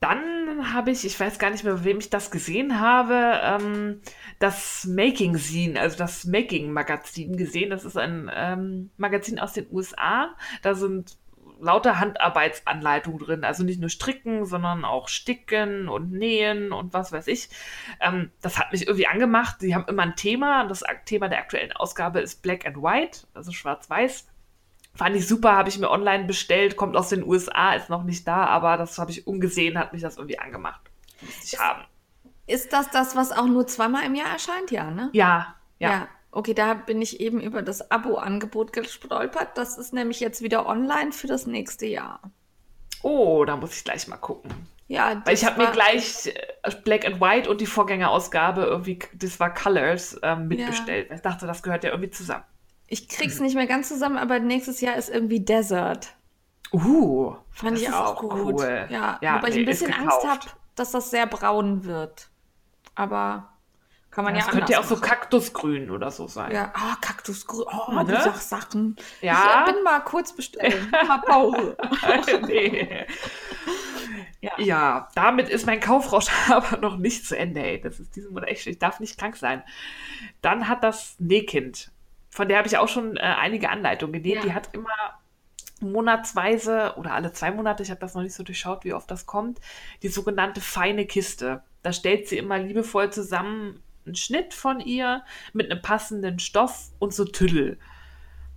Dann habe ich, ich weiß gar nicht mehr, wem ich das gesehen habe, ähm, das Making Scene, also das Making Magazin gesehen. Das ist ein ähm, Magazin aus den USA. Da sind lauter Handarbeitsanleitungen drin. Also nicht nur stricken, sondern auch sticken und nähen und was weiß ich. Ähm, das hat mich irgendwie angemacht. Sie haben immer ein Thema. Das Thema der aktuellen Ausgabe ist Black and White, also schwarz-weiß. Fand ich super, habe ich mir online bestellt, kommt aus den USA, ist noch nicht da, aber das habe ich umgesehen, hat mich das irgendwie angemacht. Muss ich haben. Ist das das, was auch nur zweimal im Jahr erscheint? Ja, ne? Ja, ja. Okay, da bin ich eben über das Abo-Angebot gestolpert. Das ist nämlich jetzt wieder online für das nächste Jahr. Oh, da muss ich gleich mal gucken. Ja, Weil ich das habe mir gleich äh, Black and White und die Vorgängerausgabe irgendwie, das war Colors, ähm, mitbestellt. Ich dachte, das gehört ja irgendwie zusammen. Ich krieg's nicht mehr ganz zusammen, aber nächstes Jahr ist irgendwie Desert. Uh, Fand das ich auch, auch gut. cool. Ja, Ja, wobei ich nee, ein bisschen Angst habe, dass das sehr braun wird. Aber kann man das ja könnte ja auch anders so Kaktusgrün oder so sein. Ja, ah, Kaktusgrün. Oh, Ne? die Sachsachen. Ja. Ich äh, bin mal kurz bestellen. [LAUGHS] mal Pause. [LAUGHS] nee. Ja. Ja. damit ist mein Kaufrausch [LAUGHS] aber noch nicht zu Ende. Ey. Das ist diesem Monat echt, ich darf nicht krank sein. Dann hat das Nähkind, von der habe ich auch schon äh, einige Anleitungen genäht. Ja. Die hat immer monatsweise oder alle zwei Monate, ich habe das noch nicht so durchschaut, wie oft das kommt, die sogenannte feine Kiste. Da stellt sie immer liebevoll zusammen einen Schnitt von ihr mit einem passenden Stoff und so Tüdel.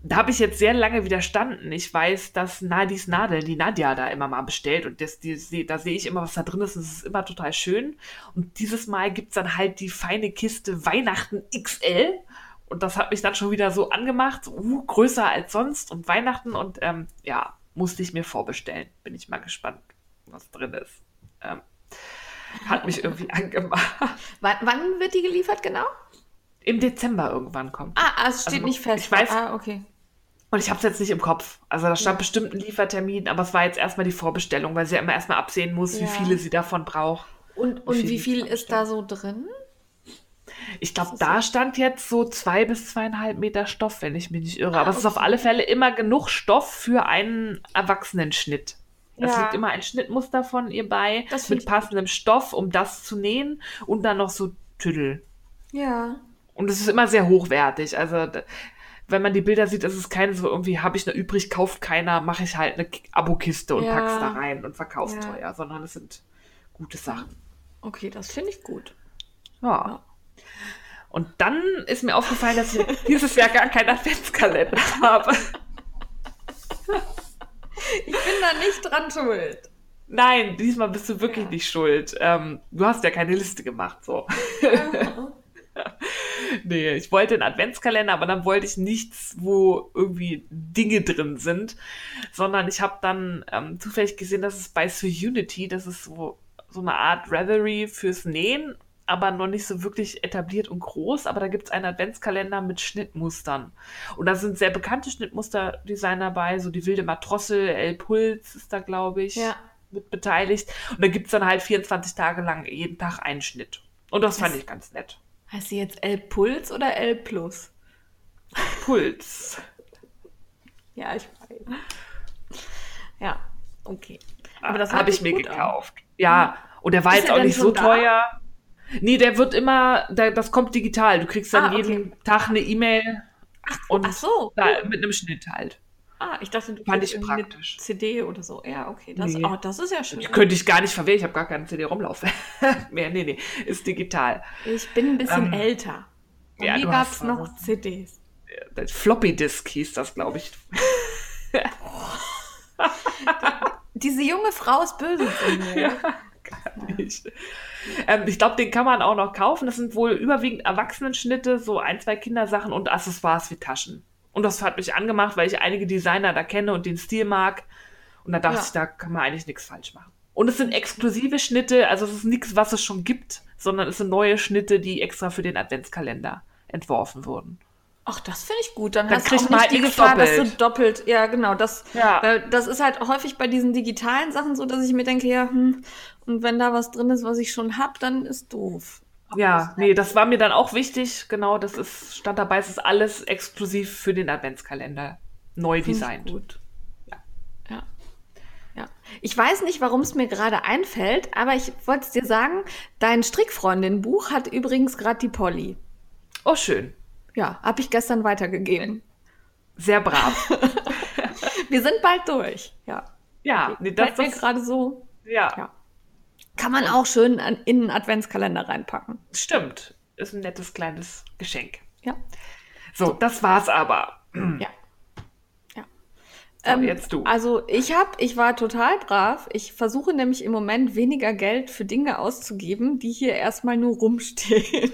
Da habe ich jetzt sehr lange widerstanden. Ich weiß, dass Nadis Nadel, die Nadja da immer mal bestellt und das, die, da sehe ich immer, was da drin ist und es ist immer total schön. Und dieses Mal gibt es dann halt die feine Kiste Weihnachten XL und das hat mich dann schon wieder so angemacht, uh, größer als sonst und Weihnachten und ähm, ja, musste ich mir vorbestellen. Bin ich mal gespannt, was drin ist. Ähm, hat mich [LAUGHS] irgendwie angemacht. wann, wann wird die geliefert genau? Im Dezember irgendwann kommt. Ah, ah, es steht Also, nicht fest. ich weiß- Ah, okay. Und ich habe es jetzt nicht im Kopf. Also da stand Ja. bestimmt ein Liefertermin, aber es war jetzt erstmal die Vorbestellung, weil sie ja immer erstmal absehen muss, wie Ja. viele sie davon braucht. Und, und viel wie viel ist da so drin? Ich glaube, da stand jetzt so zwei bis zweieinhalb Meter Stoff, wenn ich mich nicht irre. Ah, aber es ist auf alle Fälle immer genug Stoff für einen Erwachsenenschnitt. Es Ja. liegt immer ein Schnittmuster von ihr bei, Das mit passendem Stoff, um das zu nähen und dann noch so Tüdel. Ja. Und es ist immer sehr hochwertig. Also, wenn man die Bilder sieht, ist es keine so irgendwie, habe ich eine übrig, kauft keiner, mache ich halt eine Abokiste und Ja. pack's da rein und verkauf's Ja. teuer, sondern es sind gute Sachen. Okay, das finde ich gut. Ja. Ja. Und dann ist mir aufgefallen, dass ich dieses Jahr gar keinen Adventskalender habe. Ich bin da nicht dran schuld. Nein, diesmal bist du wirklich Ja. nicht schuld. Ähm, du hast ja keine Liste gemacht, so. [LAUGHS] Nee, ich wollte einen Adventskalender, aber dann wollte ich nichts, wo irgendwie Dinge drin sind, sondern ich habe dann ähm, zufällig gesehen, dass es bei Unity, das ist so, so eine Art Revelry fürs Nähen, aber noch nicht so wirklich etabliert und groß, aber da gibt es einen Adventskalender mit Schnittmustern. Und da sind sehr bekannte Schnittmusterdesigner bei, so die wilde Matrossel, El Puls ist da, glaube ich, Ja. mit beteiligt. Und da gibt es dann halt 24 Tage lang jeden Tag einen Schnitt. Und das fand ich ganz nett. Heißt sie jetzt L Puls oder L Plus? Puls. [LAUGHS] Ja, ich weiß. Ja, okay. Aber das habe ich mir gut an. gekauft. Ja, und der war Ist jetzt auch nicht so da? teuer. Nee, der wird immer, der, das kommt digital. Du kriegst dann Ah, okay. jeden Tag eine E-Mail und Ach so. da, mit einem Schnitt halt. Ah, ich dachte, du Fand ich praktisch. CD oder so. Ja, okay. Das, Nee. oh, das ist ja schön. Die könnte ich gar nicht verwehren, ich habe gar keine CD rumlaufen. [LAUGHS] Mehr, nee, nee, ist digital. Ich bin ein bisschen Ähm, älter. Bei ja, mir gab es noch. CDs. Das Floppy Disk hieß das, glaube ich. [LAUGHS] Diese junge Frau ist böse zu mir. [LAUGHS] Gar [LAUGHS] nicht. Ähm, ich glaube, den kann man auch noch kaufen. Das sind wohl überwiegend Erwachsenenschnitte, so ein, zwei Kindersachen und Accessoires wie Taschen. Und das hat mich angemacht, weil ich einige Designer da kenne und den Stil mag. Und da dachte Ja. ich, da kann man eigentlich nichts falsch machen. Und es sind exklusive Schnitte, also es ist nichts, was es schon gibt, sondern es sind neue Schnitte, die extra für den Adventskalender entworfen wurden. Ach, das finde ich gut. Dann, Dann hast du kriegt auch man nicht halt die Gefahr, dass du doppelt. doppelt. Ja, genau. Das, Ja. weil das ist halt häufig bei diesen digitalen Sachen so, dass ich mir denke, ja, hm, und wenn da was drin ist, was ich schon hab, dann ist doof. Ja, nee, das war mir dann auch wichtig. Genau, das ist, stand dabei, es ist alles exklusiv für den Adventskalender neu designt. Gut. Ja. Ja. Ich weiß nicht, warum es mir gerade einfällt, aber ich wollte es dir sagen, dein Strickfreundin-Buch hat übrigens gerade die Polly. Oh, schön. Ja, habe ich gestern weitergegeben. Sehr brav. [LAUGHS] [LAUGHS] Wir sind bald durch. Ja. Ja, nee, das ist gerade so. Ja. ja. Kann man auch schön in einen Adventskalender reinpacken. Stimmt. Ist ein nettes kleines Geschenk. Ja. So, das war's aber. Ja. Ja. So, ähm, jetzt du. Also ich habe, ich war total brav. Ich versuche nämlich im Moment weniger Geld für Dinge auszugeben, die hier erstmal nur rumstehen.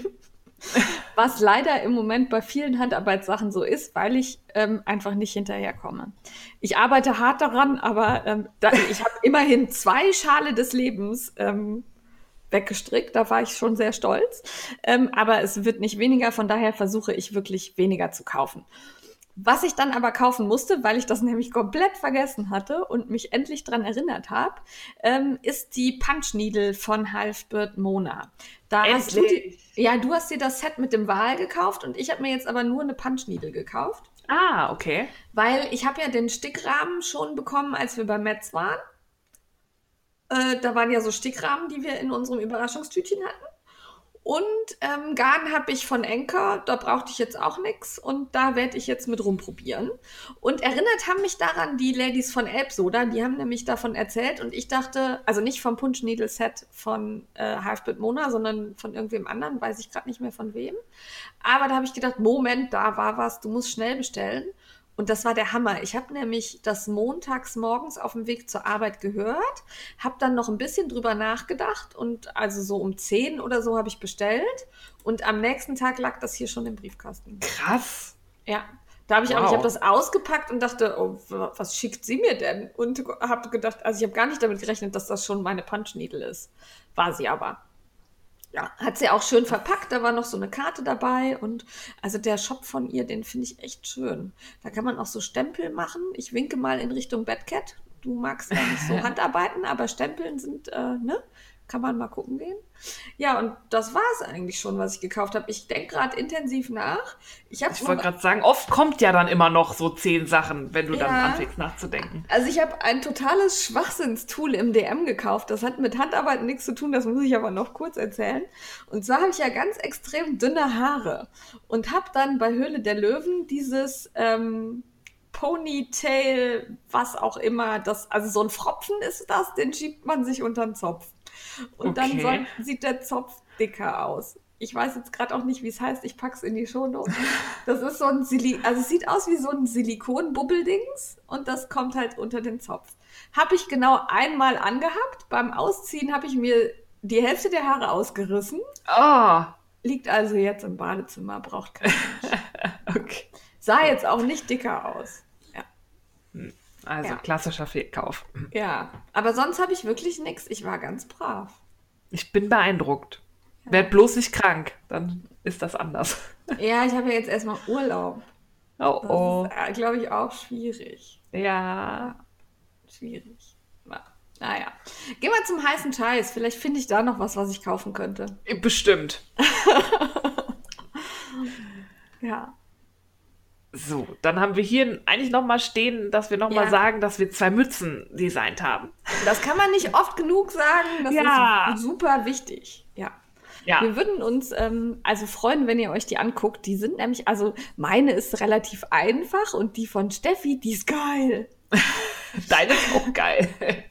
[LAUGHS] Was leider im Moment bei vielen Handarbeitssachen so ist, weil ich ähm, einfach nicht hinterherkomme. Ich arbeite hart daran, aber ähm, da, ich habe [LAUGHS] immerhin zwei Schale des Lebens ähm, weggestrickt. Da war ich schon sehr stolz. Ähm, aber es wird nicht weniger, von daher versuche ich wirklich weniger zu kaufen. Was ich dann aber kaufen musste, weil ich das [LAUGHS] nämlich komplett vergessen hatte und mich endlich dran erinnert habe, ähm, ist die Punch Needle von Halfbird Mona. Da hast du die, ja, du hast dir das Set mit dem Wal gekauft und ich habe mir jetzt aber nur eine Punch Needle gekauft. Ah, okay. Weil ich habe ja den Stickrahmen schon bekommen, als wir bei Metz waren. Äh, da waren ja so Stickrahmen, die wir in unserem Überraschungstütchen hatten. Und ähm, Garn habe ich von Enker, da brauchte ich jetzt auch nichts und da werde ich jetzt mit rumprobieren. Und erinnert haben mich daran die Ladies von Elbsoda, die haben nämlich davon erzählt und ich dachte, also nicht vom Punch Needle Set von äh, Halfbit Mona, sondern von irgendwem anderen, weiß ich gerade nicht mehr von wem. Aber da habe ich gedacht, Moment, da war was, du musst schnell bestellen. Und das war der Hammer. Ich habe nämlich das montags morgens auf dem Weg zur Arbeit gehört, habe dann noch ein bisschen drüber nachgedacht und also so um 10 oder so habe ich bestellt. Und am nächsten Tag lag das hier schon im Briefkasten. Krass. Ja. Da habe ich wow. auch, ich habe das ausgepackt und dachte, oh, was schickt sie mir denn? Und habe gedacht, also ich habe gar nicht damit gerechnet, dass das schon meine Punch Needle ist. War sie aber ja, hat sie auch schön verpackt. Da war noch so eine Karte dabei und also der Shop von ihr, den finde ich echt schön. Da kann man auch so Stempel machen. Ich winke mal in Richtung Batcat. Du magst ja nicht so [LAUGHS] Handarbeiten, aber Stempeln sind, äh, ne? Kann man mal gucken gehen. Ja, und das war es eigentlich schon, was ich gekauft habe. Ich denke gerade intensiv nach. Ich, ich wollte gerade sagen, oft kommt ja dann immer noch so zehn Sachen, wenn du ja, dann anfängst nachzudenken. Also ich habe ein totales Schwachsinnstool im DM gekauft. Das hat mit Handarbeit nichts zu tun, das muss ich aber noch kurz erzählen. Und zwar habe ich ja ganz extrem dünne Haare und habe dann bei Höhle der Löwen dieses... Ähm, Ponytail, was auch immer, das, also so ein Fropfen ist das, den schiebt man sich unter den Zopf. Und okay. dann soll, sieht der Zopf dicker aus. Ich weiß jetzt gerade auch nicht, wie es heißt. Ich pack's in die Shownotes. Das ist so ein Silikon, also es sieht aus wie so ein Silikon-Bubbeldings und das kommt halt unter den Zopf. Habe ich genau einmal angehabt. Beim Ausziehen habe ich mir die Hälfte der Haare ausgerissen. Oh. Liegt also jetzt im Badezimmer, braucht kein Mensch. [LAUGHS] okay. Sah jetzt auch nicht dicker aus. Also ja. klassischer Fehlkauf. Ja, aber sonst habe ich wirklich nichts. Ich war ganz brav. Ich bin beeindruckt. Ja. Werd bloß nicht krank, dann ist das anders. [LAUGHS] Ja, ich habe ja jetzt erstmal Urlaub. Oh oh. Das ist, glaube ich, auch schwierig. Ja. Schwierig. Na, naja. Gehen wir zum heißen Scheiß. Vielleicht finde ich da noch was, was ich kaufen könnte. Bestimmt. [LAUGHS] ja. So, dann haben wir hier eigentlich nochmal stehen, dass wir nochmal ja. sagen, dass wir zwei Mützen designt haben. Das kann man nicht oft genug sagen. Das ja. ist super wichtig. Ja. Ja. Wir würden uns ähm, also freuen, wenn ihr euch die anguckt. Die sind nämlich, also meine ist relativ einfach und die von Steffi, die ist geil. [LAUGHS] Deine ist auch geil. [LAUGHS]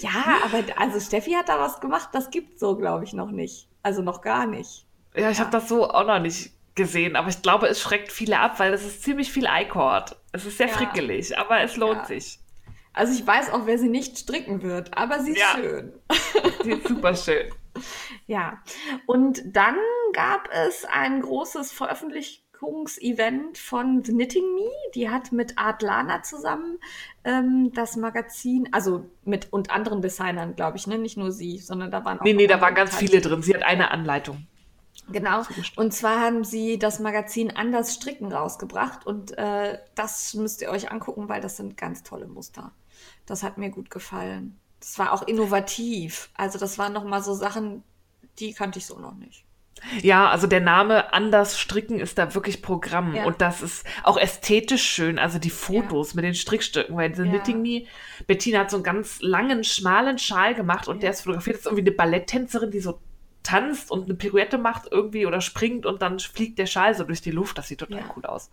ja, aber also Steffi hat da was gemacht, das gibt so, glaube ich, noch nicht. Also noch gar nicht. Ja, ich ja. habe das so auch noch nicht gesehen, aber ich glaube, es schreckt viele ab, weil es ist ziemlich viel I-Cord. Es ist sehr ja. frickelig, aber es lohnt ja. sich. Also ich weiß auch, wer sie nicht stricken wird, aber sie ist ja. schön. Sie ist super schön. [LAUGHS] Ja, und dann gab es ein großes Veröffentlichungsevent von The Knitting Me. Die hat mit Art Lana zusammen ähm, das Magazin, also mit und anderen Designern, glaube ich, ne? nicht nur sie, sondern da waren auch. Nee, nee, da waren ganz viele drin. Sie hat eine Anleitung. Genau. Und zwar haben sie das Magazin Anders Stricken rausgebracht und äh, das müsst ihr euch angucken, weil das sind ganz tolle Muster. Das hat mir gut gefallen. Das war auch innovativ. Also das waren noch mal so Sachen, die kannte ich so noch nicht. Ja, also der Name Anders Stricken ist da wirklich Programm. Ja. Und das ist auch ästhetisch schön. Also die Fotos mit den Strickstücken, weil diese Ja. Knitting Me, Bettina hat so einen ganz langen, schmalen Schal gemacht und der ist fotografiert. Das ist irgendwie eine Balletttänzerin, die so tanzt und eine Pirouette macht irgendwie oder springt und dann fliegt der Schal so durch die Luft. Das sieht total Ja. cool aus.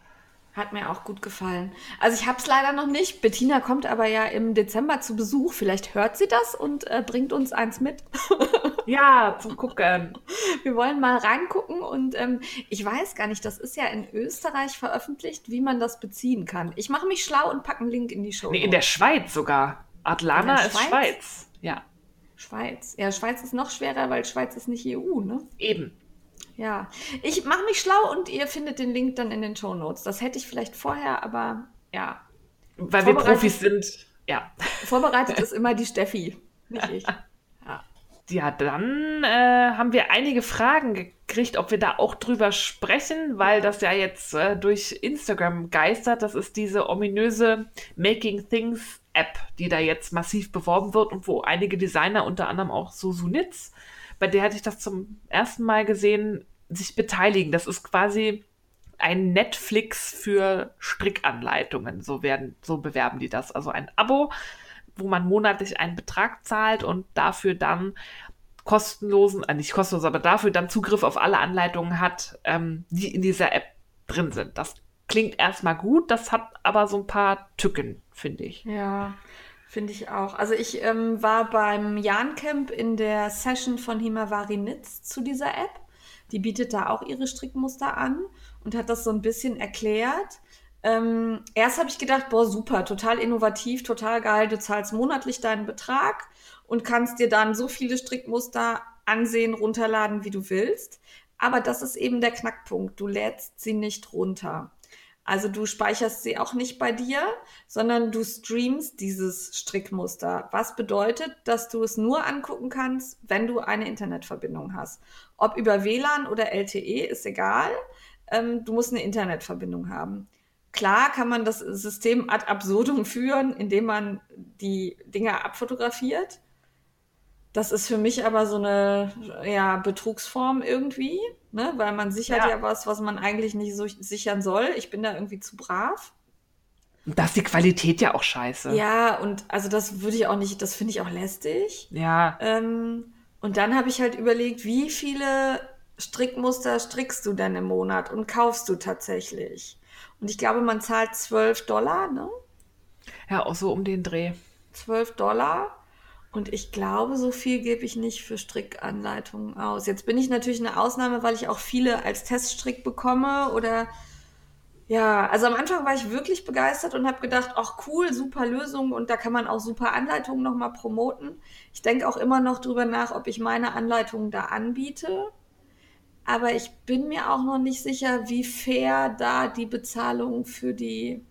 Hat mir auch gut gefallen. Also ich habe es leider noch nicht. Bettina kommt aber ja im Dezember zu Besuch. Vielleicht hört sie das und äh, bringt uns eins mit. [LAUGHS] Ja, zum Gucken. Wir wollen mal reingucken und ähm, ich weiß gar nicht, das ist ja in Österreich veröffentlicht, wie man das beziehen kann. Ich mache mich schlau und packe einen Link in die Show. Nee, in der Schweiz sogar. Der ist Schweiz? Schweiz. Ja, Schweiz. Ja, Schweiz ist noch schwerer, weil Schweiz ist nicht EU, ne? eben. Ja. Ich mache mich schlau und ihr findet den Link dann in den Show Notes. Das hätte ich vielleicht vorher, aber ja. Weil wir Profis sind. Ja. Vorbereitet ist immer die Steffi, nicht ich. [LAUGHS] Ja. Ja, dann äh, haben wir einige Fragen gekriegt, ob wir da auch drüber sprechen, weil das ja jetzt äh, durch Instagram geistert. Das ist diese ominöse Making Things App, die da jetzt massiv beworben wird und wo einige Designer, unter anderem auch Susunitz, bei der hatte ich das zum ersten Mal gesehen, sich beteiligen. Das ist quasi ein Netflix für Strickanleitungen. So werden, so bewerben die das. Also ein Abo, wo man monatlich einen Betrag zahlt und dafür dann kostenlosen, äh, nicht kostenlos, aber dafür dann Zugriff auf alle Anleitungen hat, ähm, die in dieser App drin sind. Das klingt erstmal gut, das hat aber so ein paar Tücken, finde ich. Ja, finde ich auch. Also ich ähm, war beim Jan-Camp in der Session von Himawari Nitz zu dieser App. Die bietet da auch ihre Strickmuster an und hat das so ein bisschen erklärt. Ähm, erst habe ich gedacht, boah, super, total innovativ, total geil. Du zahlst monatlich deinen Betrag und kannst dir dann so viele Strickmuster ansehen, runterladen, wie du willst. Aber das ist eben der Knackpunkt. Du lädst sie nicht runter. Also du speicherst sie auch nicht bei dir, sondern du streamst dieses Strickmuster. Was bedeutet, dass du es nur angucken kannst, wenn du eine Internetverbindung hast. Ob über WLAN oder LTE ist egal. Ähm, du musst eine Internetverbindung haben. Klar kann man das System ad absurdum führen, indem man die Dinger abfotografiert. Das ist für mich aber so eine ja, Betrugsform irgendwie, ne? weil man sichert Ja. ja. was, was man eigentlich nicht so sichern soll. Ich bin da irgendwie zu brav. Und da ist die Qualität ja auch scheiße. Ja, und also das würde ich auch nicht, das finde ich auch lästig. Ja, Ähm, und dann habe ich halt überlegt, wie viele Strickmuster strickst du denn im Monat und kaufst du tatsächlich? Und ich glaube, man zahlt 12 Dollar, ne? ja, auch so um den Dreh. 12 Dollar. Und ich glaube, so viel gebe ich nicht für Strickanleitungen aus. Jetzt bin ich natürlich eine Ausnahme, weil ich auch viele als Teststrick bekomme oder ja, also am Anfang war ich wirklich begeistert und habe gedacht, ach cool, super Lösung und da kann man auch super Anleitungen nochmal promoten. Ich denke auch immer noch drüber nach, ob ich meine Anleitungen da anbiete. Aber ich bin mir auch noch nicht sicher, wie fair da die Bezahlung für die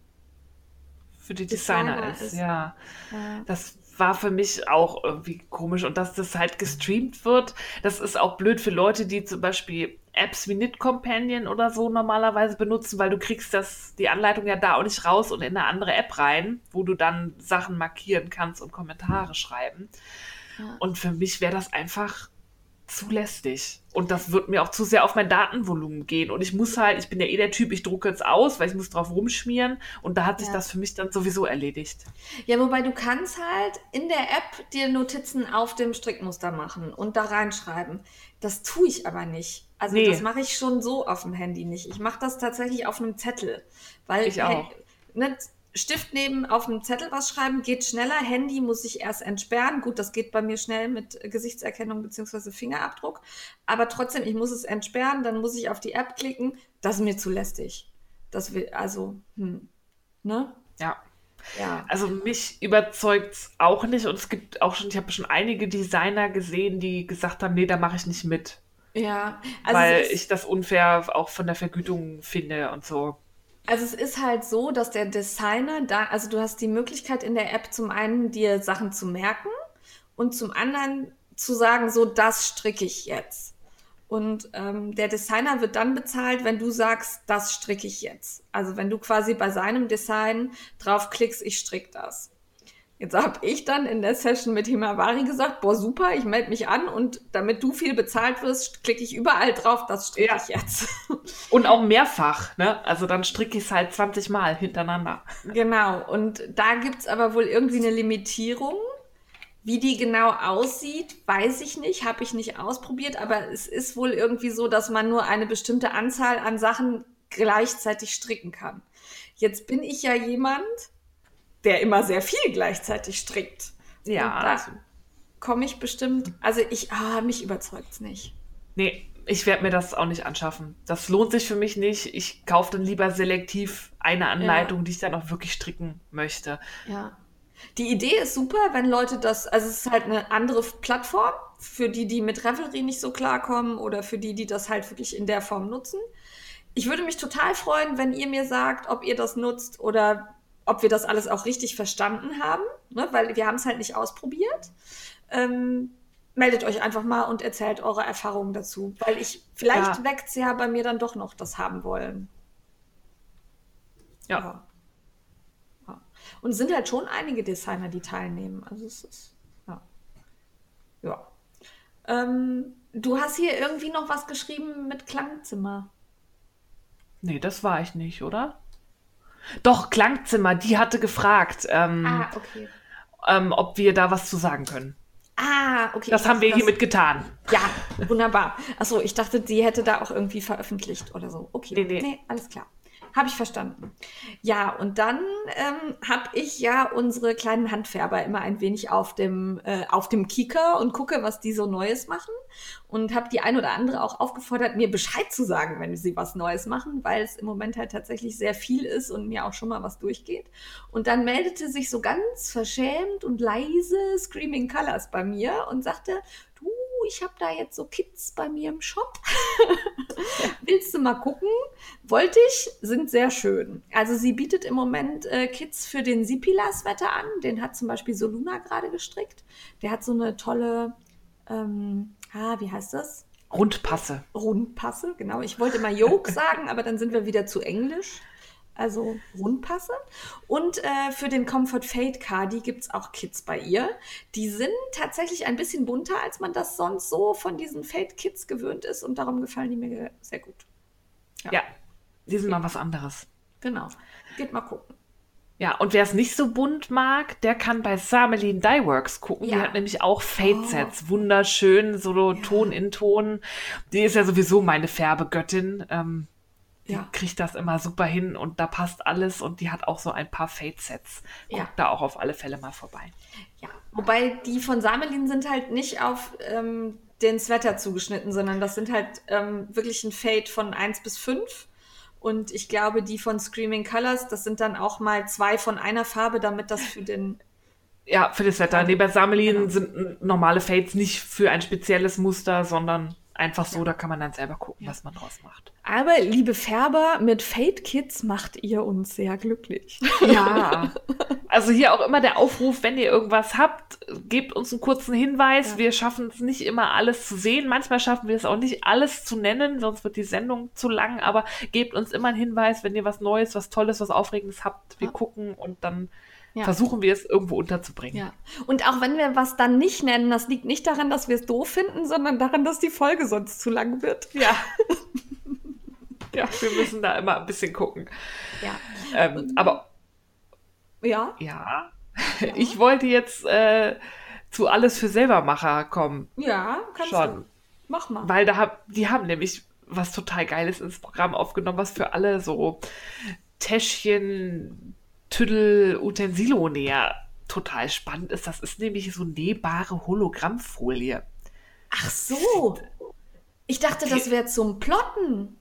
Für die Designer, Designer ist, ist. ja. äh, Das war für mich auch irgendwie komisch und dass das halt gestreamt wird, das ist auch blöd für Leute, die zum Beispiel Apps wie Knit Companion oder so normalerweise benutzen, weil du kriegst das, die Anleitung ja da auch nicht raus und in eine andere App rein, wo du dann Sachen markieren kannst und Kommentare schreiben. Ja. Und für mich wäre das einfach zu lästig. Und das wird mir auch zu sehr auf mein Datenvolumen gehen. Und ich muss halt, ich bin ja eh der Typ, ich drucke jetzt aus, weil ich muss drauf rumschmieren. Und da hat sich Ja. das für mich dann sowieso erledigt. Ja, wobei du kannst halt in der App dir Notizen auf dem Strickmuster machen und da reinschreiben. Das tue ich aber nicht. Also Nee. das mache ich schon so auf dem Handy nicht. Ich mache das tatsächlich auf einem Zettel. Weil Ich auch. Ne, Stift neben auf einem Zettel was schreiben geht schneller. Handy muss ich erst entsperren. Gut, das geht bei mir schnell mit Gesichtserkennung bzw. Fingerabdruck. Aber trotzdem, ich muss es entsperren, dann muss ich auf die App klicken. Das ist mir zu lästig. Das will, also, hm. Ne? Ja. Ja. Also mich überzeugt's auch nicht und es gibt auch schon, ich habe schon einige Designer gesehen, die gesagt haben, nee, da mache ich nicht mit, Ja, also weil es ich das unfair auch von der Vergütung finde und so. Also es ist halt so, dass der Designer da, also du hast die Möglichkeit in der App zum einen dir Sachen zu merken und zum anderen zu sagen, so das stricke ich jetzt. Und ähm, der Designer wird dann bezahlt, wenn du sagst, das stricke ich jetzt. Also wenn du quasi bei seinem Design draufklickst, ich stricke das. Jetzt habe ich dann in der Session mit Himawari gesagt, boah, super, ich melde mich an und damit du viel bezahlt wirst, klicke ich überall drauf, das stricke ja. ich jetzt. [LAUGHS] Und auch mehrfach, ne? Also dann stricke ich es halt 20 Mal hintereinander. Genau, und da gibt es aber wohl irgendwie eine Limitierung. Wie die genau aussieht, weiß ich nicht, habe ich nicht ausprobiert, aber es ist wohl irgendwie so, dass man nur eine bestimmte Anzahl an Sachen gleichzeitig stricken kann. Jetzt bin ich ja jemand, der immer sehr viel gleichzeitig strickt. Ja. Da komme ich bestimmt, also ich, ah, mich überzeugt es nicht. Nee, ich werde mir das auch nicht anschaffen. Das lohnt sich für mich nicht. Ich kaufe dann lieber selektiv eine Anleitung, ja. die ich dann auch wirklich stricken möchte. Ja. Die Idee ist super, wenn Leute das, also es ist halt eine andere Plattform für die, die mit Revelry nicht so klarkommen oder für die, die das halt wirklich in der Form nutzen. Ich würde mich total freuen, wenn ihr mir sagt, ob ihr das nutzt oder ob wir das alles auch richtig verstanden haben, ne? weil wir haben es halt nicht ausprobiert. Ähm, meldet euch einfach mal und erzählt eure Erfahrungen dazu, weil ich vielleicht ja. weckt ja bei mir dann doch noch das haben wollen. Ja. ja. Und es sind halt schon einige Designer, die teilnehmen. Also es ist ja. Ja. Ähm, du hast hier irgendwie noch was geschrieben mit Klangzimmer. Nee, das war ich nicht, oder? Doch, Klangzimmer, die hatte gefragt, ähm, ah, okay. ähm, ob wir da was zu sagen können. Ah, okay. Das haben wir hiermit getan. Ja, wunderbar. Achso, ich dachte, die hätte da auch irgendwie veröffentlicht oder so. Okay. Nee, nee. nee alles klar. Habe ich verstanden. Ja, und dann ähm, habe ich ja unsere kleinen Handfärber immer ein wenig auf dem, äh, auf dem Kieker und gucke, was die so Neues machen. Und habe die ein oder andere auch aufgefordert, mir Bescheid zu sagen, wenn sie was Neues machen, weil es im Moment halt tatsächlich sehr viel ist und mir auch schon mal was durchgeht. Und dann meldete sich so ganz verschämt und leise Screaming Colors bei mir und sagte, ich habe da jetzt so Kits bei mir im Shop. [LAUGHS] Willst du mal gucken? Wollte ich, sind sehr schön. Also sie bietet im Moment äh, Kits für den Sipila-Sweater an. Den hat zum Beispiel Soluna gerade gestrickt. Der hat so eine tolle, ähm, ah, wie heißt das? Rundpasse. Rundpasse, genau. Ich wollte mal Yoke [LAUGHS] sagen, aber dann sind wir wieder zu englisch also Rundpasse. Und äh, für den Comfort Fade Cardi gibt es auch Kits bei ihr. Die sind tatsächlich ein bisschen bunter, als man das sonst so von diesen Fade Kits gewöhnt ist und darum gefallen die mir sehr gut. Ja, ja die sind mal was anderes. Genau. Geht mal gucken. Ja, und wer es nicht so bunt mag, der kann bei Samelin Dyeworks gucken. Ja. Die hat nämlich auch Fade-Sets. Oh. Wunderschön, so ja. Ton in Ton. Die ist ja sowieso meine Färbegöttin. Ähm, die ja. kriegt das immer super hin und da passt alles und die hat auch so ein paar Fade-Sets. Guckt ja. da auch auf alle Fälle mal vorbei. Ja, wobei die von Samelin sind halt nicht auf ähm, den Sweater zugeschnitten, sondern das sind halt ähm, wirklich ein Fade von 1 bis 5. Und ich glaube, die von Screaming Colors, das sind dann auch mal zwei von einer Farbe, damit das für den [LAUGHS] ja, für das Wetter. Nee, bei Samelin genau. sind normale Fades nicht für ein spezielles Muster, sondern einfach so, da kann man dann selber gucken, was man draus macht. Aber liebe Färber, mit Fade Kids macht ihr uns sehr glücklich. [LAUGHS] Ja. Also hier auch immer der Aufruf, wenn ihr irgendwas habt, gebt uns einen kurzen Hinweis. Ja. Wir schaffen es nicht immer alles zu sehen. Manchmal schaffen wir es auch nicht alles zu nennen, sonst wird die Sendung zu lang. Aber gebt uns immer einen Hinweis, wenn ihr was Neues, was Tolles, was Aufregendes habt. Wir ja. gucken und dann ja. versuchen wir es irgendwo unterzubringen. Ja. Und auch wenn wir was dann nicht nennen, das liegt nicht daran, dass wir es doof finden, sondern daran, dass die Folge sonst zu lang wird. Ja. [LAUGHS] ja, wir müssen da immer ein bisschen gucken. Ja. Ähm, aber ja. Ja. Ich wollte jetzt äh, zu alles für Selbermacher kommen. Ja, kannst Schon. du. Mach mal. Weil da hab, die haben nämlich was total Geiles ins Programm aufgenommen, was für alle so Täschchen, Tüdel Utensilo näher total spannend ist. Das ist nämlich so nähbare Hologrammfolie. Ach so. Ich dachte, das wäre zum Plotten.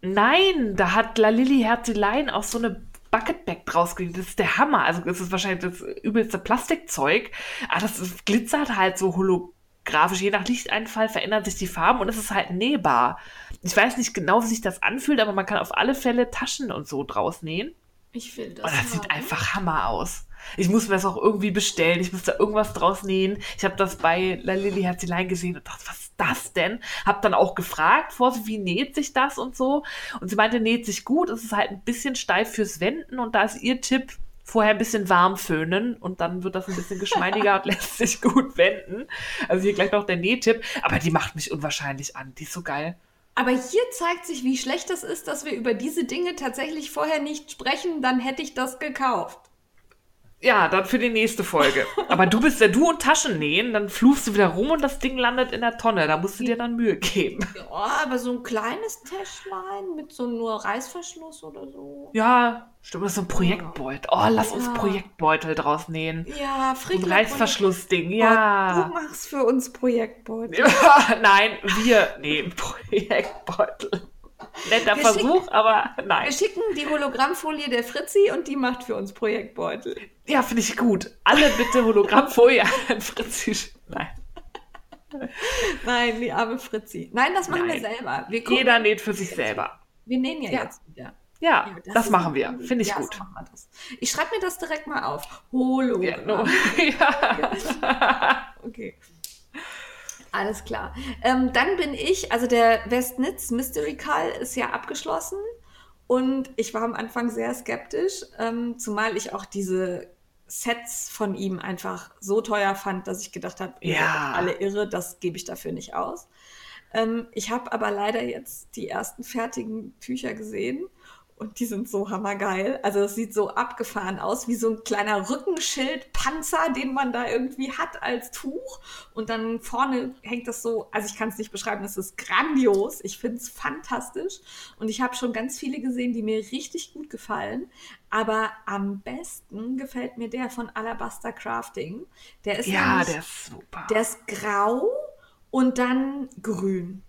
Nein, da hat La Lilly Herzelein auch so eine Bucketbag draus gekriegt. Das ist der Hammer. Also, das ist wahrscheinlich das übelste Plastikzeug. Aber das ist, glitzert halt so holographisch. Je nach Lichteinfall verändern sich die Farben und es ist halt nähbar. Ich weiß nicht genau, wie sich das anfühlt, aber man kann auf alle Fälle Taschen und so draus nähen. Ich will das. Und das sieht einfach Hammer aus. Ich muss mir das auch irgendwie bestellen. Ich muss da irgendwas draus nähen. Ich habe das bei La Lilly Herzelein gesehen und dachte, was ist das denn? Hab dann auch gefragt vor wie näht sich das und so. Und sie meinte, näht sich gut. Es ist halt ein bisschen steif fürs Wenden und da ist ihr Tipp, vorher ein bisschen warm föhnen und dann wird das ein bisschen geschmeidiger und [LAUGHS] lässt sich gut wenden. Also hier gleich noch der Nähtipp. Aber die macht mich unwahrscheinlich an. Die ist so geil. Aber hier zeigt sich, wie schlecht es ist, dass wir über diese Dinge tatsächlich vorher nicht sprechen. Dann hätte ich das gekauft. Ja, dann für die nächste Folge. Aber du bist ja du und Taschen nähen, dann flufst du wieder rum und das Ding landet in der Tonne. Da musst du dir dann Mühe geben. Ja, aber so ein kleines Täschlein mit so nur Reißverschluss oder so. Ja, stimmt, das ist so ein Projektbeutel. Oh, lass uns Ja. Projektbeutel draus nähen. Ja, Ein Friedler. Reißverschlussding, Du ja. machst für uns Projektbeutel. ja. [LAUGHS] Nein, wir nähen Projektbeutel. Netter Wir Versuch, aber Wir nein. schicken die Hologrammfolie der Fritzi und die macht für uns Projektbeutel. Ja, finde ich gut. Alle bitte Hologrammfolie [LAUGHS] an Fritzi. Nein. Nein, die arme Fritzi. Nein, das machen Nein. wir selber. Wir, Jeder näht für sich selber. wir nähen ja, Ja. jetzt wieder. Ja, Ja, das, ist- machen wir. Finde ich ja, gut. So wir das. Ich schreibe mir das direkt mal auf. Ja, Hologramm. no. [LAUGHS] ja. Okay. Alles klar. Ähm, dann bin ich, also der Westnitz Mystery Call ist ja abgeschlossen und ich war am Anfang sehr skeptisch, ähm, zumal ich auch diese Sets von ihm einfach so teuer fand, dass ich gedacht habe, Ja. alle irre, das gebe ich dafür nicht aus. Ähm, ich habe aber leider jetzt die ersten fertigen Tücher gesehen und die sind so hammergeil. Also es sieht so abgefahren aus, wie so ein kleiner Rückenschildpanzer, den man da irgendwie hat als Tuch. Und dann vorne hängt das so, also ich kann es nicht beschreiben, es ist grandios. Ich finde es fantastisch. Und ich habe schon ganz viele gesehen, die mir richtig gut gefallen. Aber am besten gefällt mir der von Alabaster Crafting. Der ist ja, nämlich- der ist super. der ist grau und dann grün.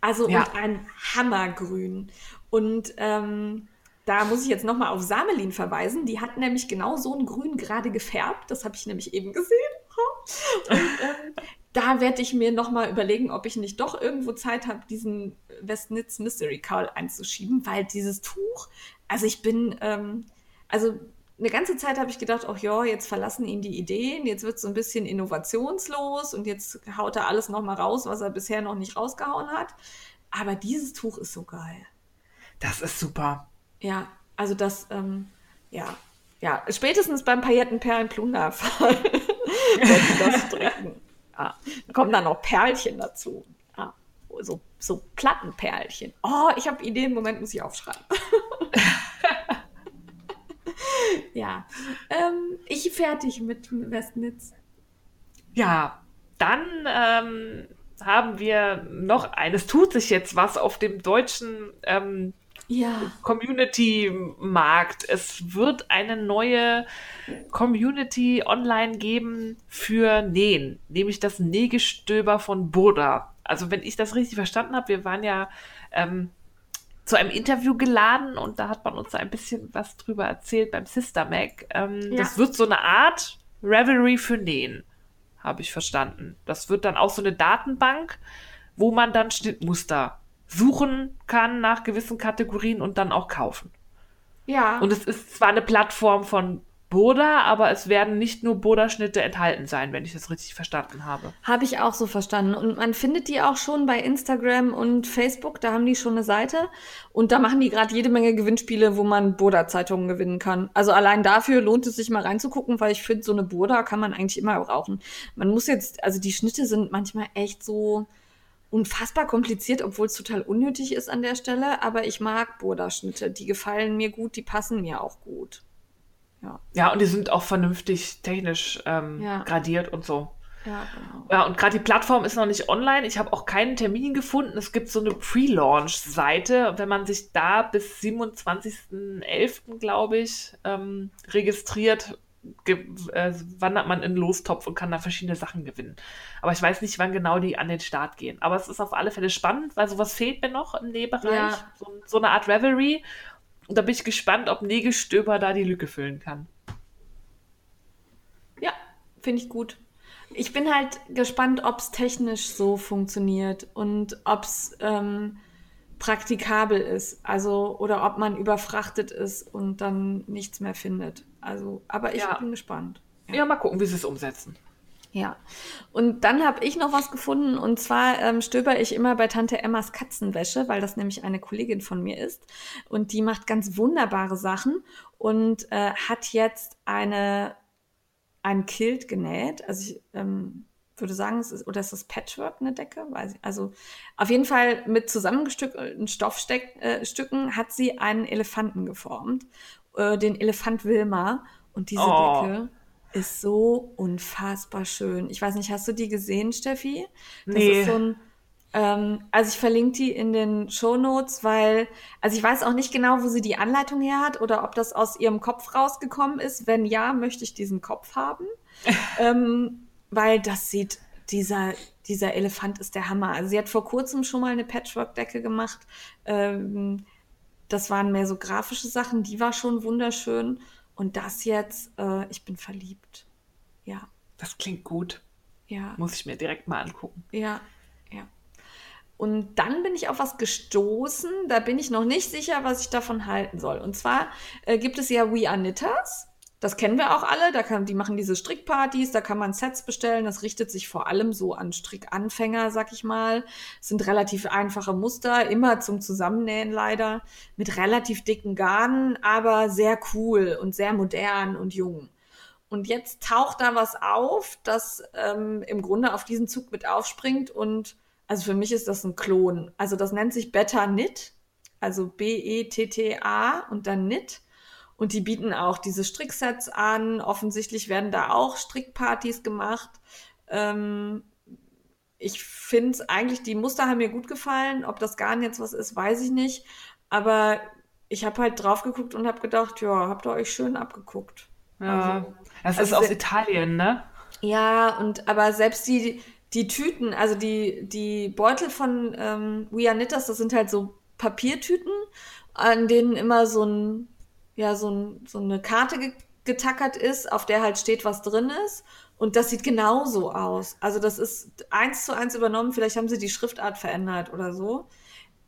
Also Ja. und ein Hammergrün. Und ähm, da muss ich jetzt nochmal auf Samelin verweisen. Die hat nämlich genau so ein Grün gerade gefärbt. Das habe ich nämlich eben gesehen. [LAUGHS] Und ähm, da werde ich mir nochmal überlegen, ob ich nicht doch irgendwo Zeit habe, diesen Westnitz Mystery Cowl einzuschieben, weil dieses Tuch, also ich bin, ähm, also eine ganze Zeit habe ich gedacht, ach ja, jetzt verlassen ihn die Ideen, jetzt wird es so ein bisschen innovationslos und jetzt haut er alles nochmal raus, was er bisher noch nicht rausgehauen hat. Aber dieses Tuch ist so geil. Das ist super. Ja, also das, ähm, ja, ja, spätestens beim Paillettenperlenplunderfall [LAUGHS] ich das stricken. Ja, da kommen dann noch Perlchen dazu. Ja, so, so Plattenperlchen. Oh, ich habe Ideen, Moment, muss ich aufschreiben. [LAUGHS] ja, ähm, ich fertig mit Westnitz. Ja, dann ähm, haben wir noch eines, tut sich jetzt was auf dem deutschen ähm, Ja, Community-Markt. Es wird eine neue Community online geben für Nähen, nämlich das Nähgestöber von Burda. Also wenn ich das richtig verstanden habe, wir waren ja ähm, zu einem Interview geladen und da hat man uns ein bisschen was drüber erzählt beim Sister Mac. Ähm, Ja. Das wird so eine Art Revelry für Nähen, habe ich verstanden. Das wird dann auch so eine Datenbank, wo man dann Schnittmuster suchen kann nach gewissen Kategorien und dann auch kaufen. ja. Und es ist zwar eine Plattform von Burda, aber es werden nicht nur Burda-Schnitte enthalten sein, wenn ich das richtig verstanden habe. Habe ich auch so verstanden. Und man findet die auch schon bei Instagram und Facebook. Da haben die schon eine Seite. Und da machen die gerade jede Menge Gewinnspiele, wo man Burda-Zeitungen gewinnen kann. Also allein dafür lohnt es sich mal reinzugucken, weil ich finde, so eine Burda kann man eigentlich immer brauchen. Man muss jetzt, also die Schnitte sind manchmal echt so unfassbar kompliziert, obwohl es total unnötig ist an der Stelle. Aber ich mag Burda-Schnitte. Die gefallen mir gut, die passen mir auch gut. Ja, Ja, und die sind auch vernünftig technisch ähm, Ja. gradiert und so. ja, genau. Ja, und gerade die Plattform ist noch nicht online. Ich habe auch keinen Termin gefunden. Es gibt so eine Pre-Launch-Seite. Wenn man sich da bis 27.11., glaube ich, ähm, registriert, äh, wandert man in den Lostopf und kann da verschiedene Sachen gewinnen. Aber ich weiß nicht, wann genau die an den Start gehen. Aber es ist auf alle Fälle spannend, weil sowas fehlt mir noch im Nähbereich. Ja. So, so eine Art Revelry. Und da bin ich gespannt, ob Nägestöber da die Lücke füllen kann. Ja, finde ich gut. Ich bin halt gespannt, ob es technisch so funktioniert und ob es ähm, praktikabel ist. Also, oder ob man überfrachtet ist und dann nichts mehr findet. Also, aber ich Ja. bin gespannt. Ja, mal gucken, wie sie es umsetzen. Ja, und dann habe ich noch was gefunden und zwar ähm, stöber ich immer bei Tante Emmas Katzenwäsche, weil das nämlich eine Kollegin von mir ist und die macht ganz wunderbare Sachen und äh, hat jetzt eine ein Kilt genäht. Also ich ähm, würde sagen, es ist oder ist das Patchwork eine Decke? Weiß ich. Also auf jeden Fall mit zusammengestückelten Stoffstücken äh, hat sie einen Elefanten geformt, äh, den Elefant Wilma und diese oh. Decke ist so unfassbar schön. Ich weiß nicht, hast du die gesehen, Steffi? Das nee. ist so ein, ähm, also ich verlinke die in den Show Notes, weil, also ich weiß auch nicht genau, wo sie die Anleitung her hat oder ob das aus ihrem Kopf rausgekommen ist. Wenn ja, möchte ich diesen Kopf haben. [LAUGHS] ähm, weil das sieht, dieser, dieser Elefant ist der Hammer. Also sie hat vor kurzem schon mal eine Patchwork-Decke gemacht. Ähm, das waren mehr so grafische Sachen, die war schon wunderschön. Und das jetzt, äh, ich bin verliebt. Ja. Das klingt gut. Ja. Muss ich mir direkt mal angucken. Ja, ja. Und dann bin ich auf was gestoßen, da bin ich noch nicht sicher, was ich davon halten soll. Und zwar äh, gibt es ja We Are Knitters. Das kennen wir auch alle. Da kann, die machen diese Strickpartys, da kann man Sets bestellen. Das richtet sich vor allem so an Strickanfänger, sag ich mal. Es sind relativ einfache Muster, immer zum Zusammennähen leider, mit relativ dicken Garnen, aber sehr cool und sehr modern und jung. Und jetzt taucht da was auf, das ähm, im Grunde auf diesen Zug mit aufspringt. Und also für mich ist das ein Klon. Also das nennt sich Beta Knit, also B-E-T-T-A und dann Knit. Und die bieten auch diese Stricksets an. Offensichtlich werden da auch Strickpartys gemacht. Ähm, ich finde eigentlich, die Muster haben mir gut gefallen. Ob das Garn jetzt was ist, weiß ich nicht. Aber ich habe halt drauf geguckt und habe gedacht, ja, habt ihr euch schön abgeguckt. Ja, also, das also ist aus Italien, ne? Ja, und aber selbst die, die Tüten, also die, die Beutel von ähm, We Are Knitters, das sind halt so Papiertüten, an denen immer so ein ja so, ein, so eine Karte ge getackert ist, auf der halt steht, was drin ist. Und das sieht genauso aus. Also das ist eins zu eins übernommen. Vielleicht haben sie die Schriftart verändert oder so.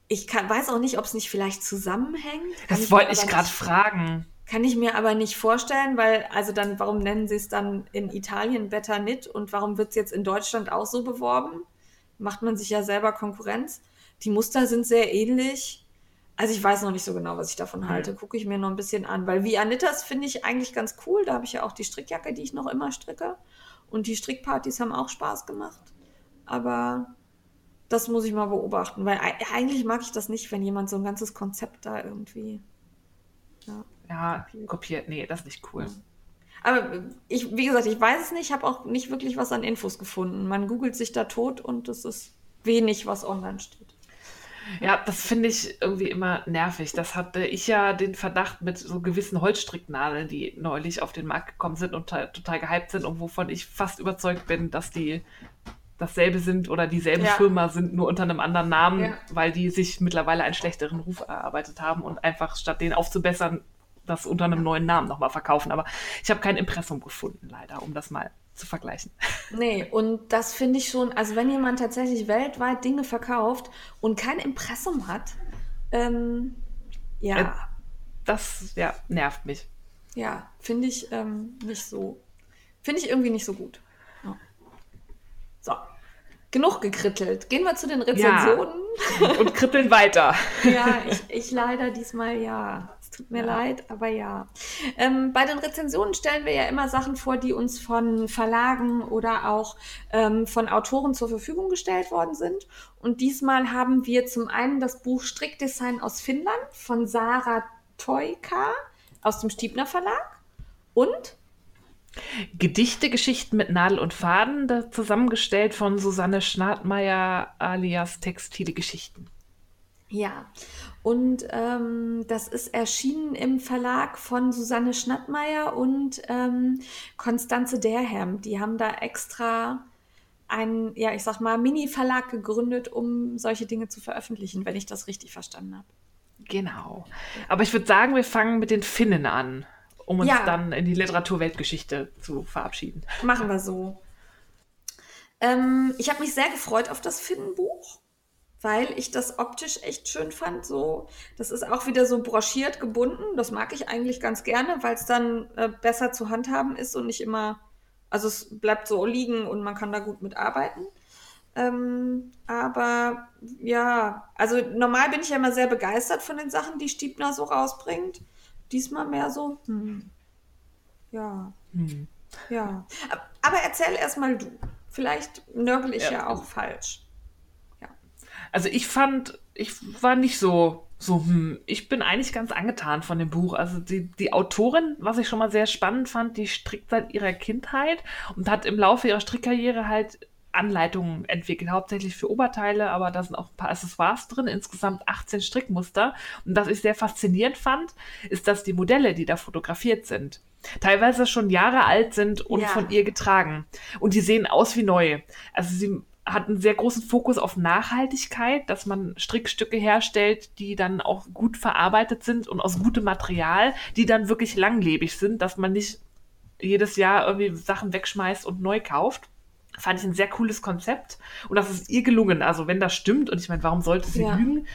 Ich kann, weiß auch nicht, ob es nicht vielleicht zusammenhängt. Kann das wollte ich gerade fragen. Kann ich mir aber nicht vorstellen, weil, also dann, warum nennen sie es dann in Italien Better Knit und warum wird es jetzt in Deutschland auch so beworben? Macht man sich ja selber Konkurrenz. Die Muster sind sehr ähnlich. Also ich weiß noch nicht so genau, was ich davon halte. Gucke ich mir noch ein bisschen an. Weil wie Anitas finde ich eigentlich ganz cool. Da habe ich ja auch die Strickjacke, die ich noch immer stricke. Und die Strickpartys haben auch Spaß gemacht. Aber das muss ich mal beobachten. Weil eigentlich mag ich das nicht, wenn jemand so ein ganzes Konzept da irgendwie. Ja, ja kopiert. Nee, das ist nicht cool. Aber ich, wie gesagt, ich weiß es nicht. Ich habe auch nicht wirklich was an Infos gefunden. Man googelt sich da tot und es ist wenig, was online steht. Ja, das finde ich irgendwie immer nervig. Das hatte ich ja den Verdacht mit so gewissen Holzstricknadeln, die neulich auf den Markt gekommen sind und total gehypt sind und wovon ich fast überzeugt bin, dass die dasselbe sind oder dieselbe ja. Firma sind, nur unter einem anderen Namen, ja. weil die sich mittlerweile einen schlechteren Ruf erarbeitet haben und einfach statt den aufzubessern, das unter einem neuen Namen nochmal verkaufen. Aber ich habe kein Impressum gefunden, leider, um das mal zu vergleichen. [LAUGHS] Nee, und das finde ich schon, also wenn jemand tatsächlich weltweit Dinge verkauft und kein Impressum hat, ähm, ja. Äh, das ja, nervt mich. Ja, finde ich ähm, nicht so, finde ich irgendwie nicht so gut. Ja. So, genug gekrittelt. Gehen wir zu den Rezensionen. Ja. Und kribbeln weiter. [LAUGHS] ja, ich, ich leider diesmal ja. Es tut mir ja. leid, aber ja. Ähm, bei den Rezensionen stellen wir ja immer Sachen vor, die uns von Verlagen oder auch ähm, von Autoren zur Verfügung gestellt worden sind. Und diesmal haben wir zum einen das Buch Strickdesign aus Finnland von Sarah Toika aus dem Stiebner Verlag und Gedichte, Geschichten mit Nadel und Faden, zusammengestellt von Susanne Schnartmeier alias Textile Geschichten. Ja, und ähm, das ist erschienen im Verlag von Susanne Schnattmeier und ähm, Konstanze Derham. Die haben da extra einen, ja, ich sag mal, Mini-Verlag gegründet, um solche Dinge zu veröffentlichen, wenn ich das richtig verstanden habe. Genau. Aber ich würde sagen, wir fangen mit den Finnen an, um uns ja. dann in die Literaturweltgeschichte zu verabschieden. Machen wir so. Ähm, ich habe mich sehr gefreut auf das Finnenbuch weil ich das optisch echt schön fand. So, das ist auch wieder so broschiert gebunden. Das mag ich eigentlich ganz gerne, weil es dann äh, besser zu handhaben ist und nicht immer Also es bleibt so liegen und man kann da gut mitarbeiten. Ähm, aber ja, also normal bin ich ja immer sehr begeistert von den Sachen, die Stiebner so rausbringt. Diesmal mehr so, hm. ja. Hm. Ja. Aber erzähl erstmal du. Vielleicht nörgel ich ja, ja auch falsch. Ja. Also ich fand, ich war nicht so, so, hm, ich bin eigentlich ganz angetan von dem Buch. Also die, die Autorin, was ich schon mal sehr spannend fand, die strickt seit ihrer Kindheit und hat im Laufe ihrer Strickkarriere halt Anleitungen entwickelt, hauptsächlich für Oberteile, aber da sind auch ein paar Accessoires drin, insgesamt 18 Strickmuster. Und was ich sehr faszinierend fand, ist, dass die Modelle, die da fotografiert sind, teilweise schon Jahre alt sind und ja. von ihr getragen. Und die sehen aus wie neu. Also sie hat einen sehr großen Fokus auf Nachhaltigkeit, dass man Strickstücke herstellt, die dann auch gut verarbeitet sind und aus gutem Material, die dann wirklich langlebig sind, dass man nicht jedes Jahr irgendwie Sachen wegschmeißt und neu kauft. Fand ich ein sehr cooles Konzept und das ist ihr gelungen. Also wenn das stimmt, und ich meine, warum sollte sie ja. lügen?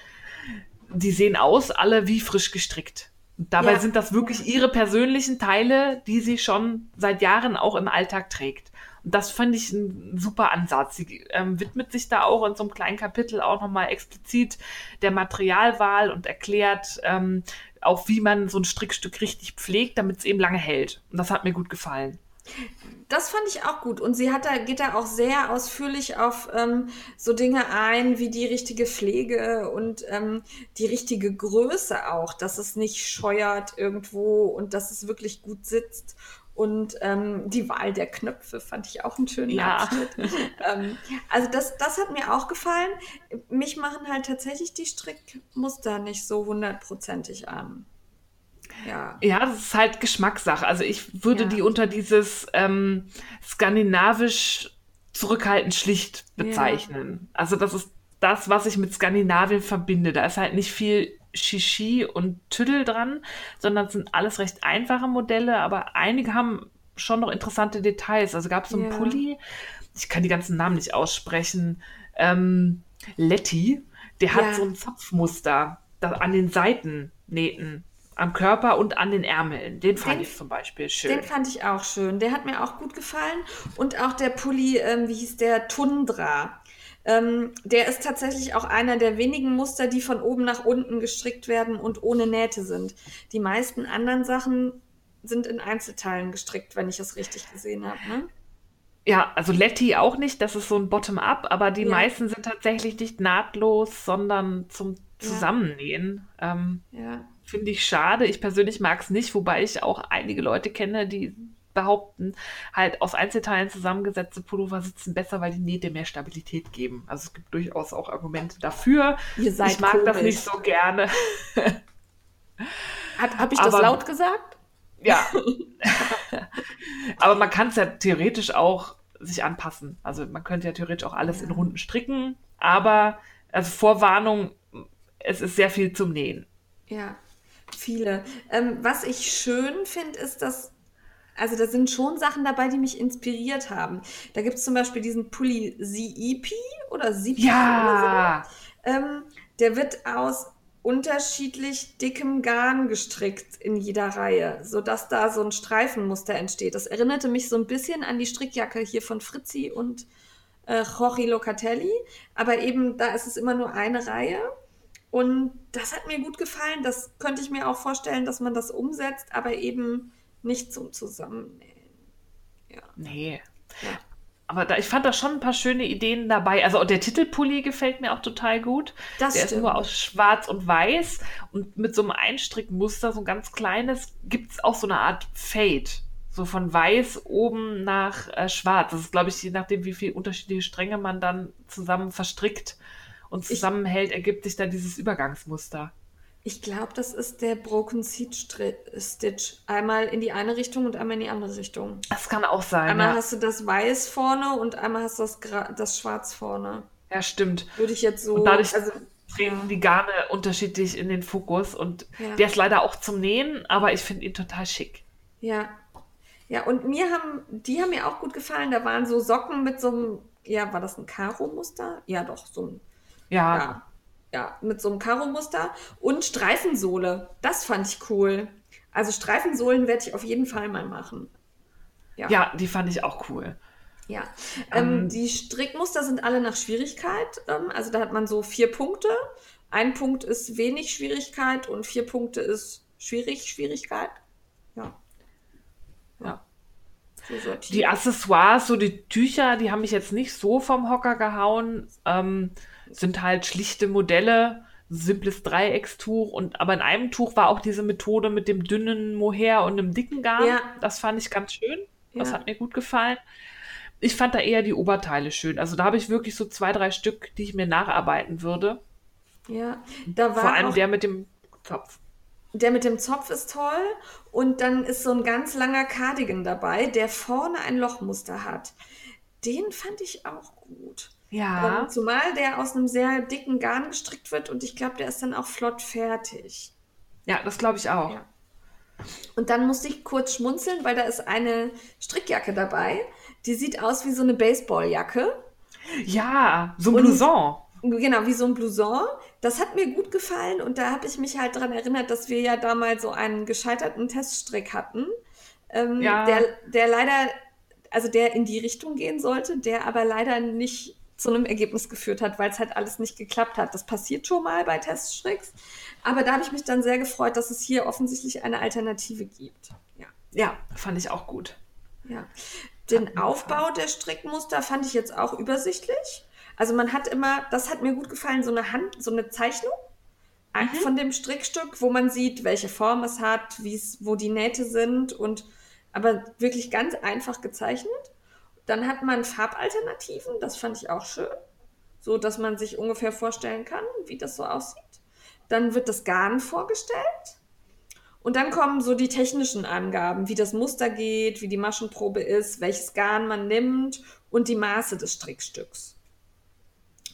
Die sehen aus, alle wie frisch gestrickt. Dabei ja. sind das wirklich ihre persönlichen Teile, die sie schon seit Jahren auch im Alltag trägt. Und das fand ich ein super Ansatz. Sie ähm, widmet sich da auch in so einem kleinen Kapitel auch nochmal explizit der Materialwahl und erklärt ähm, auch, wie man so ein Strickstück richtig pflegt, damit es eben lange hält. Und das hat mir gut gefallen. Das fand ich auch gut. Und sie hat da, geht da auch sehr ausführlich auf ähm, so Dinge ein, wie die richtige Pflege und ähm, die richtige Größe auch, dass es nicht scheuert irgendwo und dass es wirklich gut sitzt. Und ähm, die Wahl der Knöpfe fand ich auch einen schönen ja. Abschnitt. [LAUGHS] ähm, also das, das hat mir auch gefallen. Mich machen halt tatsächlich die Strickmuster nicht so hundertprozentig an. Ja. ja, das ist halt Geschmackssache. Also ich würde ja. die unter dieses ähm, skandinavisch zurückhaltend schlicht bezeichnen. Ja. Also das ist das, was ich mit Skandinavien verbinde. Da ist halt nicht viel Shishi und Tüdel dran, sondern es sind alles recht einfache Modelle, aber einige haben schon noch interessante Details. Also gab es so einen ja. Pulli, ich kann die ganzen Namen nicht aussprechen, ähm, Letty, der hat so ein Zapfmuster an den Seitennähten am Körper und an den Ärmeln. Den fand den, ich zum Beispiel schön. Den fand ich auch schön. Der hat mir auch gut gefallen. Und auch der Pulli, ähm, wie hieß der? Tundra. Ähm, der ist tatsächlich auch einer der wenigen Muster, die von oben nach unten gestrickt werden und ohne Nähte sind. Die meisten anderen Sachen sind in Einzelteilen gestrickt, wenn ich es richtig gesehen habe. Ne? Ja, also Letty auch nicht, das ist so ein Bottom-up, aber die ja. meisten sind tatsächlich nicht nahtlos, sondern zum Zusammennähen. Ja. Ähm, ja. Finde ich schade. Ich persönlich mag es nicht, wobei ich auch einige Leute kenne, die behaupten, halt aus Einzelteilen zusammengesetzte Pullover sitzen besser, weil die Nähte mehr Stabilität geben. Also es gibt durchaus auch Argumente dafür. Ihr seid ich mag komisch. das nicht so gerne. [LAUGHS] Habe ich das Aber, laut gesagt? Ja. [LAUGHS] Aber man kann es ja theoretisch auch sich anpassen. Also man könnte ja theoretisch auch alles ja. in Runden stricken. Aber, also Vorwarnung, es ist sehr viel zum Nähen. Ja, viele. Ähm, was ich schön finde, ist, dass also da sind schon Sachen dabei, die mich inspiriert haben. Da gibt es zum Beispiel diesen Pulli ZEP oder ZEP ja. oder so. Ähm, der wird aus unterschiedlich dickem Garn gestrickt in jeder Reihe, sodass da so ein Streifenmuster entsteht. Das erinnerte mich so ein bisschen an die Strickjacke hier von Fritzi und äh, Jorge Locatelli, aber eben da ist es immer nur eine Reihe. Und das hat mir gut gefallen. Das könnte ich mir auch vorstellen, dass man das umsetzt, aber eben nicht zum Zusammennähen. Ja. Nee. Ja. Aber da, ich fand da schon ein paar schöne Ideen dabei. Also der Titelpulli gefällt mir auch total gut. Das der stimmt. ist nur aus Schwarz und Weiß und mit so einem Einstrickmuster, so ein ganz kleines, gibt es auch so eine Art Fade. So von weiß oben nach äh, schwarz. Das ist, glaube ich, je nachdem, wie viele unterschiedliche Stränge man dann zusammen verstrickt und zusammenhält, ergibt sich dann dieses Übergangsmuster. Ich glaube, das ist der Broken Stitch. Einmal in die eine Richtung und einmal in die andere Richtung. Das kann auch sein. Einmal ja. hast du das Weiß vorne und einmal hast du das, das Schwarz vorne. Ja, stimmt. Würde ich jetzt so. Und dadurch also, treten die Garne unterschiedlich in den Fokus. Und ja. der ist leider auch zum Nähen, aber ich finde ihn total schick. Ja. Ja, und mir haben, die haben mir auch gut gefallen. Da waren so Socken mit so einem, ja, war das ein Karo-Muster? Ja, doch, so ein. Ja, ja ja, mit so einem Karo-Muster und Streifensohle. Das fand ich cool. Also Streifensohlen werde ich auf jeden Fall mal machen. Ja. ja, die fand ich auch cool. Ja, ähm, ähm, die Strickmuster sind alle nach Schwierigkeit. Ähm, also da hat man so vier Punkte. Ein Punkt ist wenig Schwierigkeit und vier Punkte ist schwierig Schwierigkeit. Ja. Ja. So die Accessoires, so die Tücher, die haben mich jetzt nicht so vom Hocker gehauen. Ähm, sind halt schlichte Modelle, simples Dreieckstuch und aber in einem Tuch war auch diese Methode mit dem dünnen Mohair und einem dicken Garn. Ja. Das fand ich ganz schön. Das ja. hat mir gut gefallen. Ich fand da eher die Oberteile schön. Also da habe ich wirklich so zwei, drei Stück, die ich mir nacharbeiten würde. Ja, da war vor allem der mit dem Zopf. Der mit dem Zopf ist toll und dann ist so ein ganz langer Cardigan dabei, der vorne ein Lochmuster hat. Den fand ich auch gut. Ja. Ähm, zumal der aus einem sehr dicken Garn gestrickt wird und ich glaube, der ist dann auch flott fertig. Ja, das glaube ich auch. Ja. Und dann musste ich kurz schmunzeln, weil da ist eine Strickjacke dabei. Die sieht aus wie so eine Baseballjacke. Ja, so ein Blouson. Genau, wie so ein Blouson. Das hat mir gut gefallen und da habe ich mich halt daran erinnert, dass wir ja damals so einen gescheiterten Teststrick hatten, ähm, ja. der, der leider, also der in die Richtung gehen sollte, der aber leider nicht zu einem Ergebnis geführt hat, weil es halt alles nicht geklappt hat. Das passiert schon mal bei Teststricks. Aber da habe ich mich dann sehr gefreut, dass es hier offensichtlich eine Alternative gibt. Ja, ja fand ich auch gut. Ja. Den Aufbau der Strickmuster fand ich jetzt auch übersichtlich. Also man hat immer, das hat mir gut gefallen, so eine Hand, so eine Zeichnung mhm. von dem Strickstück, wo man sieht, welche Form es hat, wo die Nähte sind und aber wirklich ganz einfach gezeichnet. Dann hat man Farbalternativen, das fand ich auch schön, so dass man sich ungefähr vorstellen kann, wie das so aussieht. Dann wird das Garn vorgestellt. Und dann kommen so die technischen Angaben, wie das Muster geht, wie die Maschenprobe ist, welches Garn man nimmt und die Maße des Strickstücks.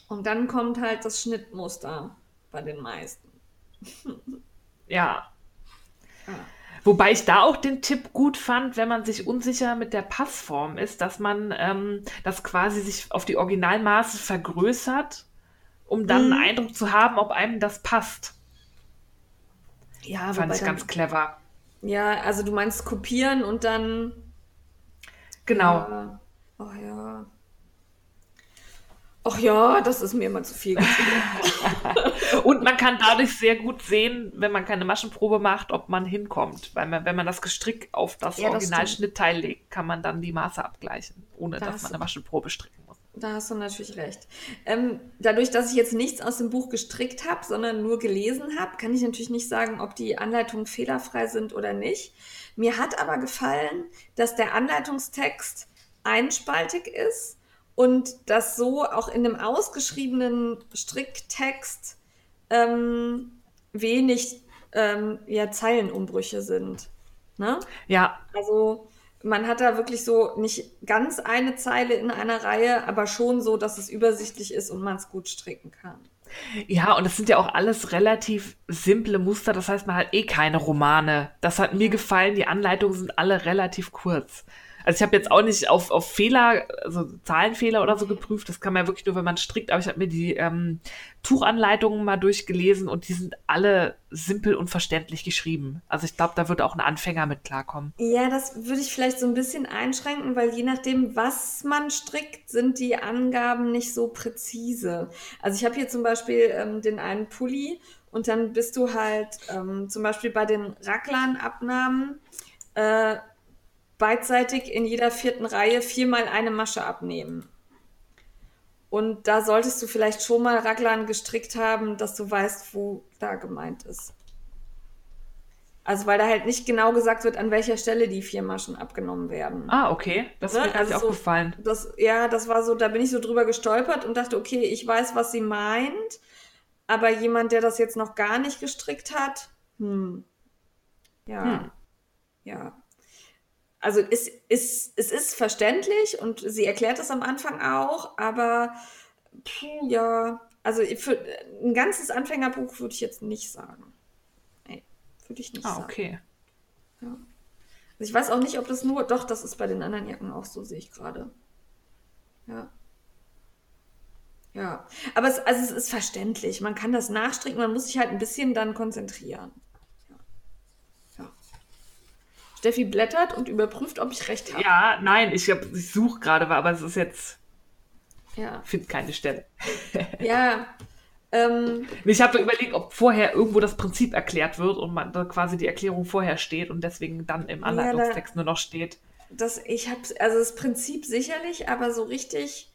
Und dann kommt halt das Schnittmuster bei den meisten. [LAUGHS] ja. Ah. Wobei ich da auch den Tipp gut fand, wenn man sich unsicher mit der Passform ist, dass man ähm, das quasi sich auf die Originalmaße vergrößert, um dann mhm. einen Eindruck zu haben, ob einem das passt. Ja, fand ich ganz clever. Ja, also du meinst kopieren und dann. Genau. Ja. Oh ja. Ach ja, das ist mir immer zu viel. [LAUGHS] und man kann dadurch sehr gut sehen, wenn man keine Maschenprobe macht, ob man hinkommt. Weil man, wenn man das Gestrick auf das ja, Originalschnittteil legt, kann man dann die Maße abgleichen, ohne da dass man eine Maschenprobe stricken muss. Da hast du natürlich recht. Ähm, dadurch, dass ich jetzt nichts aus dem Buch gestrickt habe, sondern nur gelesen habe, kann ich natürlich nicht sagen, ob die Anleitungen fehlerfrei sind oder nicht. Mir hat aber gefallen, dass der Anleitungstext einspaltig ist und dass so auch in dem ausgeschriebenen Stricktext ähm, wenig ähm, ja, Zeilenumbrüche sind. Ne? Ja. Also man hat da wirklich so nicht ganz eine Zeile in einer Reihe, aber schon so, dass es übersichtlich ist und man es gut stricken kann. Ja, und es sind ja auch alles relativ simple Muster, das heißt, man hat eh keine Romane. Das hat mir gefallen, die Anleitungen sind alle relativ kurz. Also ich habe jetzt auch nicht auf, auf Fehler, also Zahlenfehler oder so geprüft. Das kann man ja wirklich nur, wenn man strickt. Aber ich habe mir die ähm, Tuchanleitungen mal durchgelesen und die sind alle simpel und verständlich geschrieben. Also ich glaube, da würde auch ein Anfänger mit klarkommen. Ja, das würde ich vielleicht so ein bisschen einschränken, weil je nachdem, was man strickt, sind die Angaben nicht so präzise. Also ich habe hier zum Beispiel ähm, den einen Pulli und dann bist du halt ähm, zum Beispiel bei den Raglan-Abnahmen äh, beidseitig in jeder vierten Reihe viermal eine Masche abnehmen. Und da solltest du vielleicht schon mal Raglan gestrickt haben, dass du weißt, wo da gemeint ist. Also weil da halt nicht genau gesagt wird, an welcher Stelle die vier Maschen abgenommen werden. Ah, okay. Das ne? ist mir also auch so, gefallen. Das, ja, das war so, da bin ich so drüber gestolpert und dachte, okay, ich weiß, was sie meint. Aber jemand, der das jetzt noch gar nicht gestrickt hat, hm. Ja. Hm. Ja also es ist, es ist verständlich und sie erklärt es am Anfang auch, aber puh, ja, also für ein ganzes Anfängerbuch würde ich jetzt nicht sagen. Nee, würde ich nicht ah, sagen. okay. Ja. Also ich weiß auch nicht, ob das nur, doch, das ist bei den anderen Jacken auch so, sehe ich gerade. Ja. Ja, aber es, also es ist verständlich. Man kann das nachstricken, man muss sich halt ein bisschen dann konzentrieren. Steffi blättert und überprüft, ob ich recht habe. Ja, nein, ich, ich suche gerade, aber es ist jetzt, Ja. finde keine Stelle. [LAUGHS] Ja. Ähm, Ich habe überlegt, ob vorher irgendwo das Prinzip erklärt wird und man da quasi die Erklärung vorher steht und deswegen dann im da- Anleitungstext nur noch steht. das, ich habe, also das Prinzip sicherlich, aber so richtig,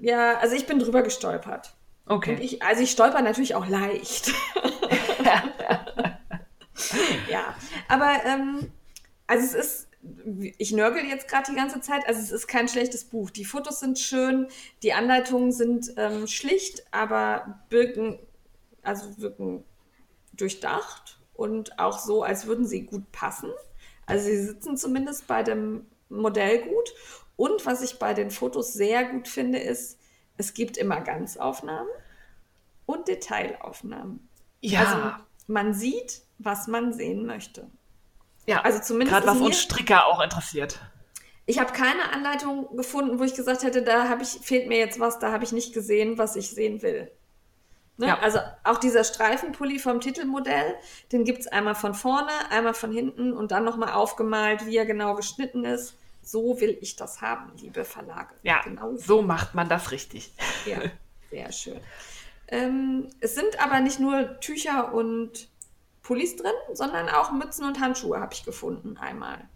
ja, also ich bin drüber gestolpert. Okay. Und ich, also ich stolper natürlich auch leicht. [LAUGHS] [LAUGHS] [LAUGHS] ja, aber ähm, also es ist, ich nörgel jetzt gerade die ganze Zeit, also es ist kein schlechtes Buch. Die Fotos sind schön, die Anleitungen sind ähm, schlicht, aber wirken, also wirken durchdacht und auch so, als würden sie gut passen. Also sie sitzen zumindest bei dem Modell gut. Und was ich bei den Fotos sehr gut finde, ist, es gibt immer Ganzaufnahmen und Detailaufnahmen. ja, Also man sieht, was man sehen möchte. ja. also zumindest gerade was uns Stricker auch interessiert. Ich habe keine Anleitung gefunden, wo ich gesagt hätte, da habe ich, fehlt mir jetzt was, da habe ich nicht gesehen, was ich sehen will. Ne? Ja. Also auch dieser Streifenpulli vom Titelmodell, den gibt es einmal von vorne, einmal von hinten und dann nochmal aufgemalt, wie er genau geschnitten ist. So will ich das haben, liebe Verlage. Ja, genau so macht man das richtig. Ja, [LAUGHS] sehr schön. Ähm, es sind aber nicht nur Tücher und Pullis drin, sondern auch Mützen und Handschuhe habe ich gefunden einmal.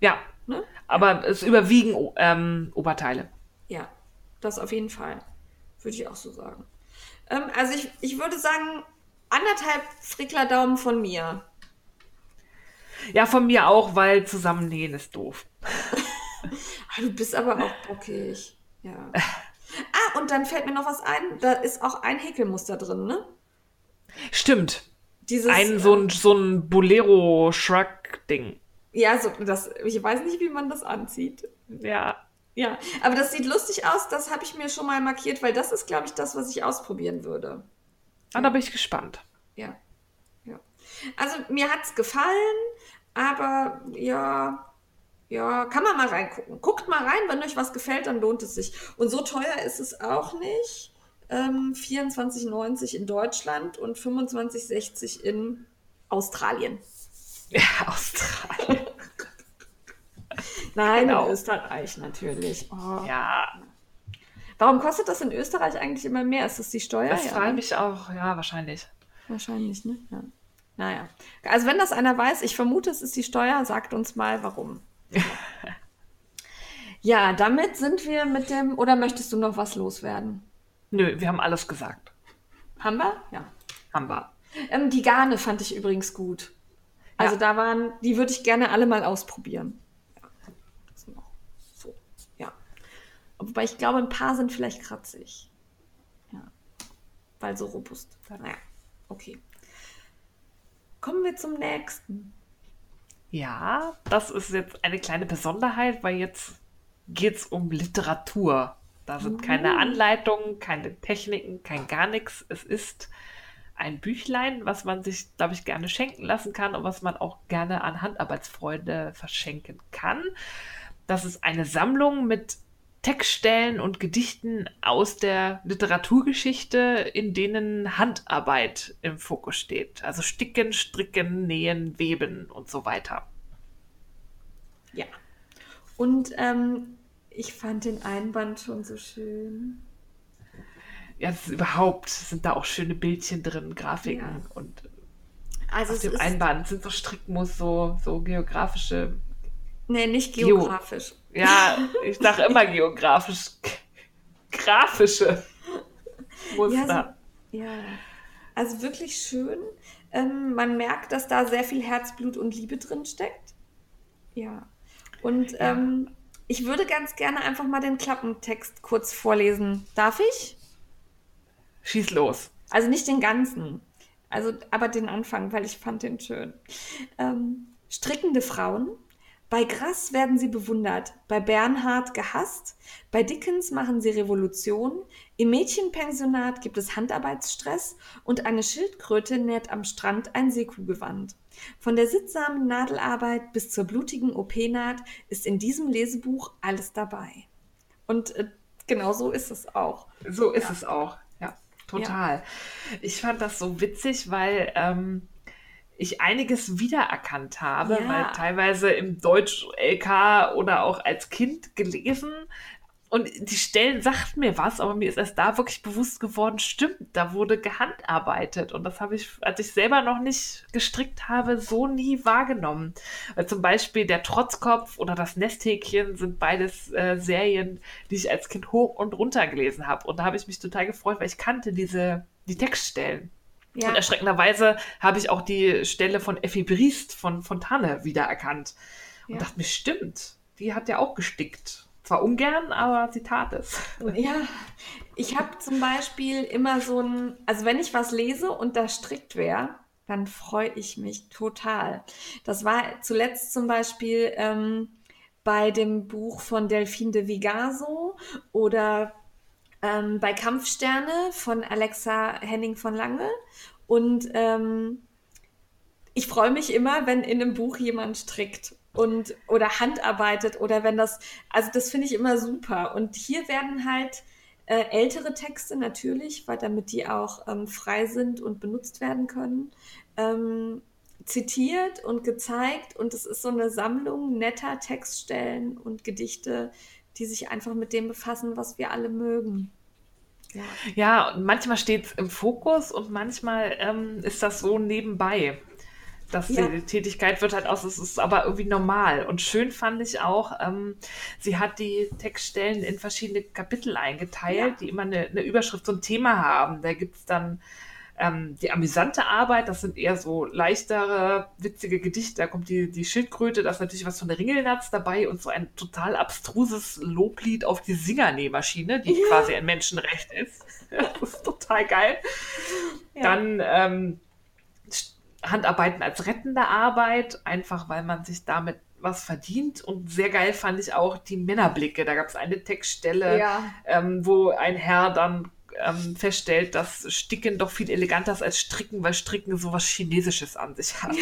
Ja, Ne? aber es überwiegen ähm, Oberteile. Ja, das auf jeden Fall. Würde ich auch so sagen. Ähm, also ich, ich würde sagen, anderthalb Frickler-Daumen von mir. Ja, von mir auch, weil zusammennähen ist doof. [LAUGHS] Ah, du bist aber auch bockig. Ja. Ah, und dann fällt mir noch was ein. Da ist auch ein Häkelmuster drin, ne? Stimmt. Dieses, Ein so ein, so ein Bolero-Shrug-Ding. Ja, so, das, ich weiß nicht, wie man das anzieht. Ja. Ja, aber das sieht lustig aus. Das habe ich mir schon mal markiert, weil das ist, glaube ich, das, was ich ausprobieren würde. Ah, da bin ich gespannt. Ja. ja. Also mir hat es gefallen, aber ja, ja, kann man mal reingucken. Guckt mal rein, wenn euch was gefällt, dann lohnt es sich. Und so teuer ist es auch nicht. Ähm, 24,90 in Deutschland und 25,60 in Australien. Ja, [LAUGHS] Australien. [LAUGHS] Nein, Genau. in Österreich natürlich. Oh. Ja, Warum kostet das in Österreich eigentlich immer mehr? Ist das die Steuer? das Ja, frage ne? mich auch. Ja, wahrscheinlich. Wahrscheinlich, ne? Ja. Naja. Also wenn das einer weiß, ich vermute, es ist die Steuer, sagt uns mal warum. [LAUGHS] ja, damit sind wir mit dem. Oder möchtest du noch was loswerden? Nö, wir haben alles gesagt. Haben wir? Ja. Haben wir. Ähm, die Garne fand ich übrigens gut. Also Ja. da waren, die würde ich gerne alle mal ausprobieren. Ja. So. Wobei ich glaube, ein paar sind vielleicht kratzig. Ja. Weil so robust. Naja, okay. Kommen wir zum nächsten. Ja, das ist jetzt eine kleine Besonderheit, weil jetzt geht es um Literatur. Da sind keine Anleitungen, keine Techniken, kein gar nichts. Es ist ein Büchlein, was man sich, glaube ich, gerne schenken lassen kann und was man auch gerne an Handarbeitsfreunde verschenken kann. Das ist eine Sammlung mit Textstellen und Gedichten aus der Literaturgeschichte, in denen Handarbeit im Fokus steht. Also Sticken, Stricken, Nähen, Weben und so weiter. Ja. Und ähm, ich fand den Einband schon so schön. Ja, es ist überhaupt sind da auch schöne Bildchen drin, Grafiken Ja. und Also auf dem Einband sind so Strickmus, so, so geografische. nee, nicht Geo. geografisch. Ja, ich sage immer [LAUGHS] geografisch. Grafische Muster. Ja, so, ja. Also wirklich schön. Ähm, man merkt, dass da sehr viel Herzblut und Liebe drin steckt. Ja. Und Ja. Ähm, ich würde ganz gerne einfach mal den Klappentext kurz vorlesen. Darf ich? Schieß los. Also nicht den ganzen, also aber den Anfang, weil ich fand den schön. Ähm, strickende Frauen. Bei Grass werden sie bewundert, bei Bernhard gehasst, bei Dickens machen sie Revolution, im Mädchenpensionat gibt es Handarbeitsstress und eine Schildkröte näht am Strand ein Seekuhgewand. Von der sittsamen Nadelarbeit bis zur blutigen OP-Naht ist in diesem Lesebuch alles dabei. Und äh, genau so ist es auch. So ist Ja. es auch. Ja, total. Ich fand das so witzig, weil ähm, ich einiges wiedererkannt habe, Ja. weil teilweise im Deutsch-LK oder auch als Kind gelesen. Und die Stellen sagten mir was, aber mir ist erst da wirklich bewusst geworden, stimmt, da wurde gehandarbeitet. Und das habe ich, als ich selber noch nicht gestrickt habe, so nie wahrgenommen. Weil zum Beispiel der Trotzkopf oder das Nesthäkchen sind beides äh, Serien, die ich als Kind hoch und runter gelesen habe. Und da habe ich mich total gefreut, weil ich kannte diese, die Textstellen. Ja. Und erschreckenderweise habe ich auch die Stelle von Effi Briest von Fontane wiedererkannt. Und Ja. dachte mir, stimmt, die hat ja auch gestickt. Zwar ungern, aber sie tat es. Ja, ich habe zum Beispiel immer so ein, also wenn ich was lese und da strickt wäre, dann freue ich mich total. Das war zuletzt zum Beispiel ähm, bei dem Buch von Delphine de Vigaso oder ähm, bei Kampfsterne von Alexa Henning von Lange. Und ähm, ich freue mich immer, wenn in einem Buch jemand strickt und oder handarbeitet oder wenn das, also das finde ich immer super. Und hier werden halt äh, ältere Texte natürlich, weil damit die auch ähm, frei sind und benutzt werden können, ähm, zitiert und gezeigt. Und es ist so eine Sammlung netter Textstellen und Gedichte, die sich einfach mit dem befassen, was wir alle mögen. Ja. Ja, und manchmal steht es im Fokus und manchmal ähm, ist das so nebenbei. Dass Ja. die Tätigkeit wird halt aus, es ist aber irgendwie normal. Und schön fand ich auch, ähm, sie hat die Textstellen in verschiedene Kapitel eingeteilt, Ja. die immer eine, eine Überschrift, so ein Thema haben. Da gibt es dann ähm, die amüsante Arbeit, das sind eher so leichtere, witzige Gedichte. Da kommt die, die Schildkröte, da ist natürlich was von der Ringelnatz dabei und so ein total abstruses Loblied auf die Singernähmaschine, die Ja. quasi ein Menschenrecht ist. [LAUGHS] das ist total geil. Dann ähm, Handarbeiten als rettende Arbeit, einfach weil man sich damit was verdient. Und sehr geil fand ich auch die Männerblicke. Da gab es eine Textstelle, Ja. ähm, wo ein Herr dann ähm, feststellt, dass Sticken doch viel eleganter ist als Stricken, weil Stricken sowas Chinesisches an sich hat.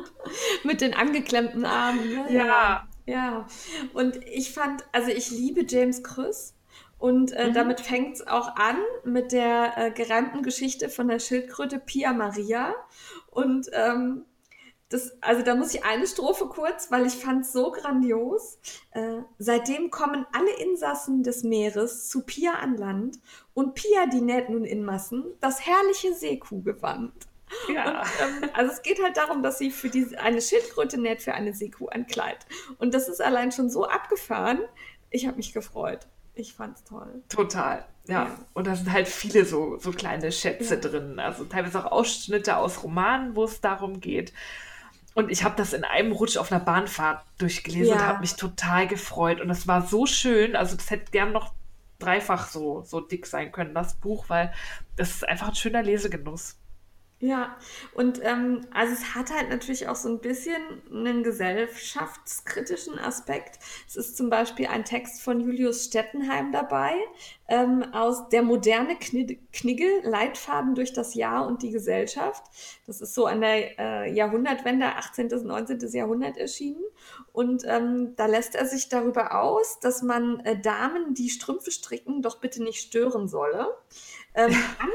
[LAUGHS] Mit den angeklemmten Armen. Ne? Ja. Ja. Und ich fand, also ich liebe James Krüss. Und äh, Mhm. damit fängt es auch an mit der äh, gereimten Geschichte von der Schildkröte Pia Maria. Und ähm, das, also da muss ich eine Strophe kurz, weil ich fand es so grandios. Äh, seitdem kommen alle Insassen des Meeres zu Pia an Land und Pia, die näht nun in Massen das herrliche Seekuhgewand. Ja. Ähm, also es geht halt darum, dass sie für diese, eine Schildkröte näht für eine Seekuh ein Kleid. Und das ist allein schon so abgefahren. Ich habe mich gefreut. Ich fand's toll. Total. Ja. Und da sind halt viele so, so kleine Schätze Ja. drin. Also teilweise auch Ausschnitte aus Romanen, wo es darum geht. Und ich habe das in einem Rutsch auf einer Bahnfahrt durchgelesen und Ja. habe mich total gefreut. Und das war so schön. Also das hätte gern noch dreifach so, so dick sein können, das Buch, weil das ist einfach ein schöner Lesegenuss. Ja, und ähm, also es hat halt natürlich auch so ein bisschen einen gesellschaftskritischen Aspekt. Es ist zum Beispiel ein Text von Julius Stettenheim dabei, ähm, aus Der moderne Kni- Knigge, Leitfaden durch das Jahr und die Gesellschaft. Das ist so an der äh, Jahrhundertwende, 18. bis 19. Jahrhundert erschienen. Und ähm, da lässt er sich darüber aus, dass man äh, Damen, die Strümpfe stricken, doch bitte nicht stören solle. Ähm,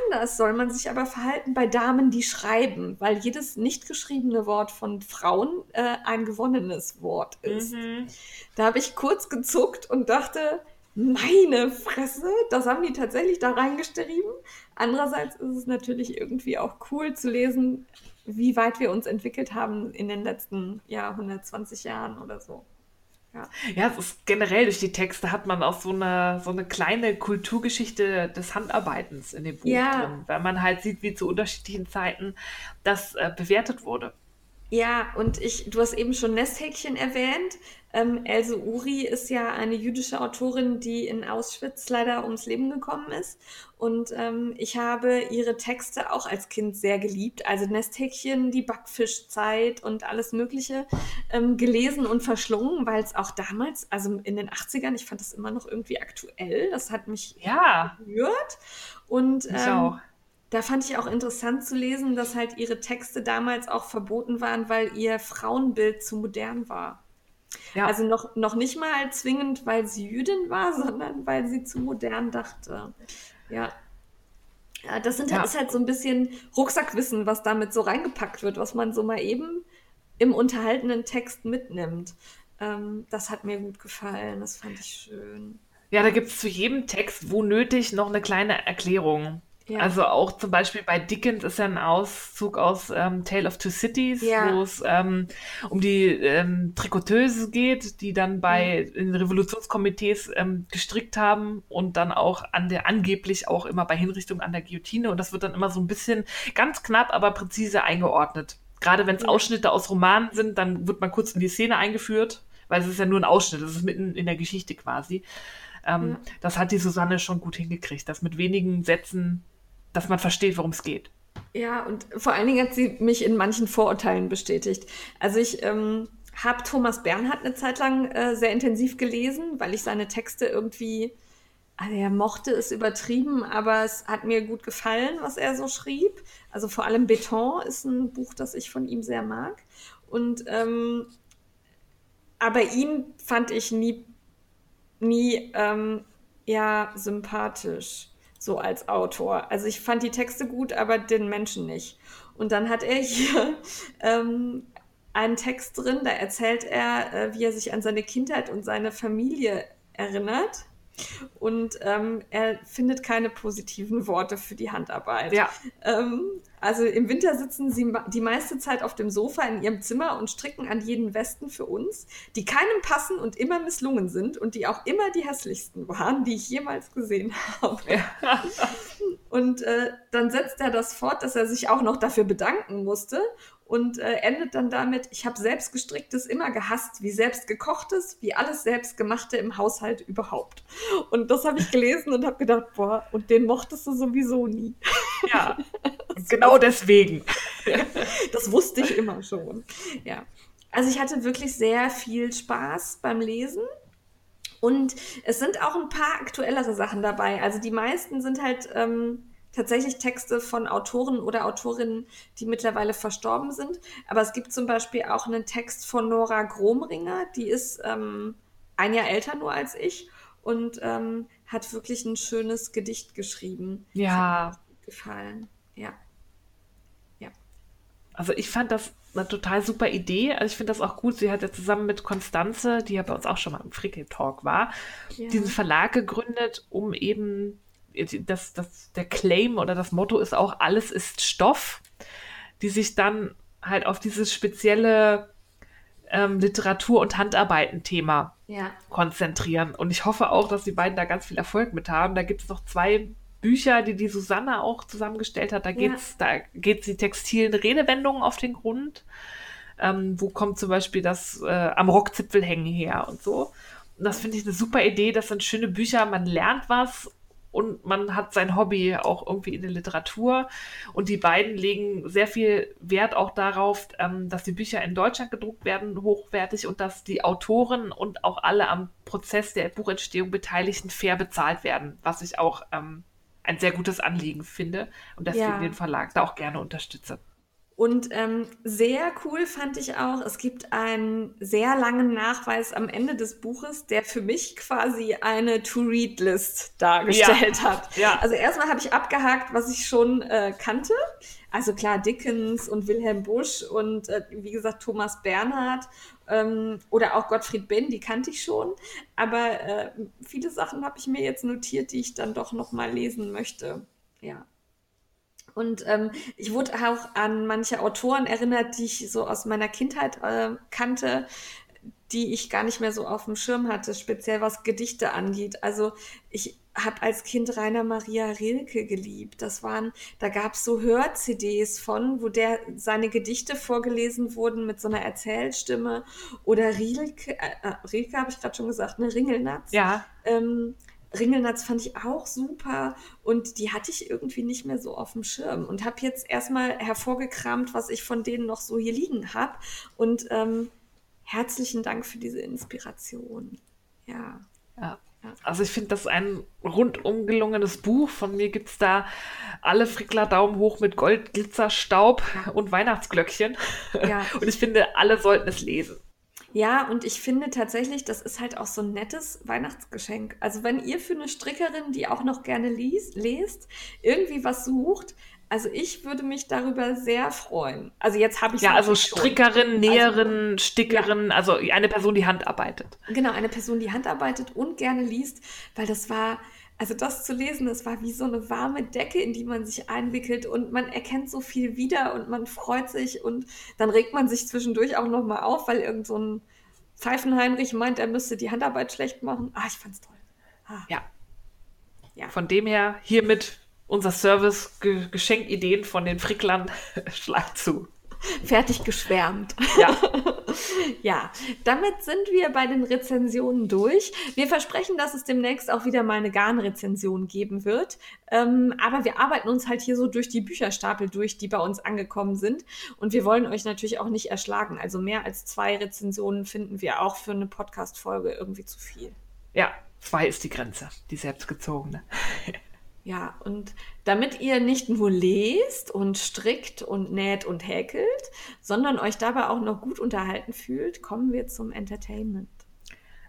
anders soll man sich aber verhalten bei Damen, die schreiben, weil jedes nicht geschriebene Wort von Frauen äh, ein gewonnenes Wort ist. Mhm. Da habe ich kurz gezuckt und dachte, meine Fresse, das haben die tatsächlich da reingeschrieben. Andererseits ist es natürlich irgendwie auch cool zu lesen, wie weit wir uns entwickelt haben in den letzten ja, 120 Jahren oder so. Ja, es ist generell durch die Texte hat man auch so eine, so eine kleine Kulturgeschichte des Handarbeitens in dem Buch Ja. drin, weil man halt sieht, wie zu unterschiedlichen Zeiten das äh, bewertet wurde. Ja, und ich, du hast eben schon Nesthäkchen erwähnt. Ähm, Else Uri ist ja eine jüdische Autorin, die in Auschwitz leider ums Leben gekommen ist. Und ähm, ich habe ihre Texte auch als Kind sehr geliebt. Also Nesthäkchen, die Backfischzeit und alles Mögliche ähm, gelesen und verschlungen, weil es auch damals, also in den 80ern, ich fand das immer noch irgendwie aktuell. Das hat mich Ja, berührt. Und ich ähm, auch. Da fand ich auch interessant zu lesen, dass halt ihre Texte damals auch verboten waren, weil ihr Frauenbild zu modern war. Ja. Also noch, noch nicht mal zwingend, weil sie Jüdin war, [LAUGHS] sondern weil sie zu modern dachte. Ja. Das sind, ja. ist halt so ein bisschen Rucksackwissen, was damit so reingepackt wird, was man so mal eben im unterhaltenen Text mitnimmt. Ähm, das hat mir gut gefallen, das fand ich schön. Ja, da gibt es zu jedem Text, wo nötig, noch eine kleine Erklärung. Ja. Also auch zum Beispiel bei Dickens ist ja ein Auszug aus ähm, Tale of Two Cities, ja. wo es ähm, um die ähm, Trikoteuse geht, die dann bei mhm. in Revolutionskomitees ähm, gestrickt haben und dann auch an der angeblich auch immer bei Hinrichtung an der Guillotine und das wird dann immer so ein bisschen ganz knapp, aber präzise eingeordnet. Gerade wenn es ja. Ausschnitte aus Romanen sind, dann wird man kurz in die Szene eingeführt, weil es ist ja nur ein Ausschnitt, das ist mitten in der Geschichte quasi. Ähm, ja. Das hat die Susanne schon gut hingekriegt, das mit wenigen Sätzen dass man versteht, worum es geht. Ja, und vor allen Dingen hat sie mich in manchen Vorurteilen bestätigt. Also ich ähm, habe Thomas Bernhard eine Zeit lang äh, sehr intensiv gelesen, weil ich seine Texte irgendwie, also er mochte es übertrieben, aber es hat mir gut gefallen, was er so schrieb. Also vor allem Beton ist ein Buch, das ich von ihm sehr mag. Und ähm, aber ihn fand ich nie, nie ähm, ja sympathisch so als Autor. Also ich fand die Texte gut, aber den Menschen nicht. Und dann hat er hier [LAUGHS] ähm, einen Text drin, da erzählt er, äh, wie er sich an seine Kindheit und seine Familie erinnert. Und ähm, er findet keine positiven Worte für die Handarbeit. Ja. Ähm, also im Winter sitzen sie die meiste Zeit auf dem Sofa in ihrem Zimmer und stricken an jeden Westen für uns, die keinem passen und immer misslungen sind und die auch immer die hässlichsten waren, die ich jemals gesehen habe. Ja. [LAUGHS] Und äh, dann setzt er das fort, dass er sich auch noch dafür bedanken musste und äh, endet dann damit, ich habe selbst gestricktes immer gehasst, wie selbst gekochtes, wie alles selbstgemachte im Haushalt überhaupt. Und das habe ich gelesen und habe gedacht, boah, und den mochtest du sowieso nie. Ja, [LAUGHS] genau deswegen. [LAUGHS] das wusste ich immer schon. Ja. Also ich hatte wirklich sehr viel Spaß beim Lesen. Und es sind auch ein paar aktuellere Sachen dabei. Also die meisten sind halt ähm, tatsächlich Texte von Autoren oder Autorinnen, die mittlerweile verstorben sind. Aber es gibt zum Beispiel auch einen Text von Nora Gromringer, die ist ähm, ein Jahr älter nur als ich und ähm, hat wirklich ein schönes Gedicht geschrieben. Ja. Gefallen. Ja. Ja. Also ich fand das eine total super Idee. Also ich finde das auch gut. Sie hat ja zusammen mit Konstanze, die ja bei uns auch schon mal im Frickel Talk war, ja. diesen Verlag gegründet, um eben das, das, der Claim oder das Motto ist auch, alles ist Stoff, die sich dann halt auf dieses spezielle ähm, Literatur- und Handarbeiten-Thema ja. konzentrieren. Und ich hoffe auch, dass die beiden da ganz viel Erfolg mit haben. Da gibt es noch zwei Bücher, die die Susanne auch zusammengestellt hat. Da geht es, ja. da geht die textilen Redewendungen auf den Grund. Ähm, wo kommt zum Beispiel das äh, am Rockzipfel hängen her und so. Und das finde ich eine super Idee. Das sind schöne Bücher. Man lernt was und man hat sein Hobby auch irgendwie in der Literatur. Und die beiden legen sehr viel Wert auch darauf, ähm, dass die Bücher in Deutschland gedruckt werden, hochwertig und dass die Autoren und auch alle am Prozess der Buchentstehung Beteiligten fair bezahlt werden, was ich auch ähm, ein sehr gutes Anliegen finde und deswegen ja. den Verlag da auch gerne unterstütze. Und ähm, sehr cool fand ich auch, es gibt einen sehr langen Nachweis am Ende des Buches, der für mich quasi eine To-Read-List dargestellt ja. hat. Ja. Also erstmal habe ich abgehakt, was ich schon äh, kannte. Also klar, Dickens und Wilhelm Busch und äh, wie gesagt Thomas Bernhard ähm, oder auch Gottfried Benn, die kannte ich schon. Aber äh, viele Sachen habe ich mir jetzt notiert, die ich dann doch noch mal lesen möchte. Ja. Und ähm, ich wurde auch an manche Autoren erinnert, die ich so aus meiner Kindheit äh, kannte, die ich gar nicht mehr so auf dem Schirm hatte, speziell was Gedichte angeht. Also ich habe als Kind Rainer Maria Rilke geliebt. Das waren, da gab es so Hör-CDs von, wo der seine Gedichte vorgelesen wurden mit so einer Erzählstimme. Oder Rilke, äh, äh Rilke habe ich gerade schon gesagt, ne, Ringelnatz. Ja. Ähm, Ringelnatz fand ich auch super und die hatte ich irgendwie nicht mehr so auf dem Schirm und habe jetzt erstmal hervorgekramt, was ich von denen noch so hier liegen habe und ähm, herzlichen Dank für diese Inspiration. Ja. Ja. Also ich finde das ein rundum gelungenes Buch. Von mir gibt es da alle Frickler Daumen hoch mit Gold, Glitzer, Staub und Weihnachtsglöckchen. Ja. [LAUGHS] Und ich finde, alle sollten es lesen. Ja, und ich finde tatsächlich, das ist halt auch so ein nettes Weihnachtsgeschenk. Also wenn ihr für eine Strickerin, die auch noch gerne liest, lest, irgendwie was sucht, also ich würde mich darüber sehr freuen. Also jetzt habe ich Ja, also Strickerin, Näherin, also, Stickerin, ja. also eine Person, die handarbeitet. Genau, eine Person, die handarbeitet und gerne liest, weil das war, also das zu lesen, das war wie so eine warme Decke, in die man sich einwickelt und man erkennt so viel wieder und man freut sich und dann regt man sich zwischendurch auch nochmal auf, weil irgend so ein Pfeifenheinrich meint, er müsste die Handarbeit schlecht machen. Ah, ich fand's toll. Ah. Ja. ja. Von dem her hiermit unser Service Geschenkideen von den Fricklern [LAUGHS] schlag zu. [LAUGHS] Fertig geschwärmt. Ja. [LAUGHS] ja, damit sind wir bei den Rezensionen durch. Wir versprechen, dass es demnächst auch wieder mal eine Garn-Rezension geben wird. Ähm, aber wir arbeiten uns halt hier so durch die Bücherstapel durch, die bei uns angekommen sind. Und wir wollen euch natürlich auch nicht erschlagen. Also mehr als zwei Rezensionen finden wir auch für eine Podcast-Folge irgendwie zu viel. Ja, zwei ist die Grenze, die selbstgezogene. [LAUGHS] Ja, und damit ihr nicht nur lest und strickt und näht und häkelt, sondern euch dabei auch noch gut unterhalten fühlt, kommen wir zum Entertainment.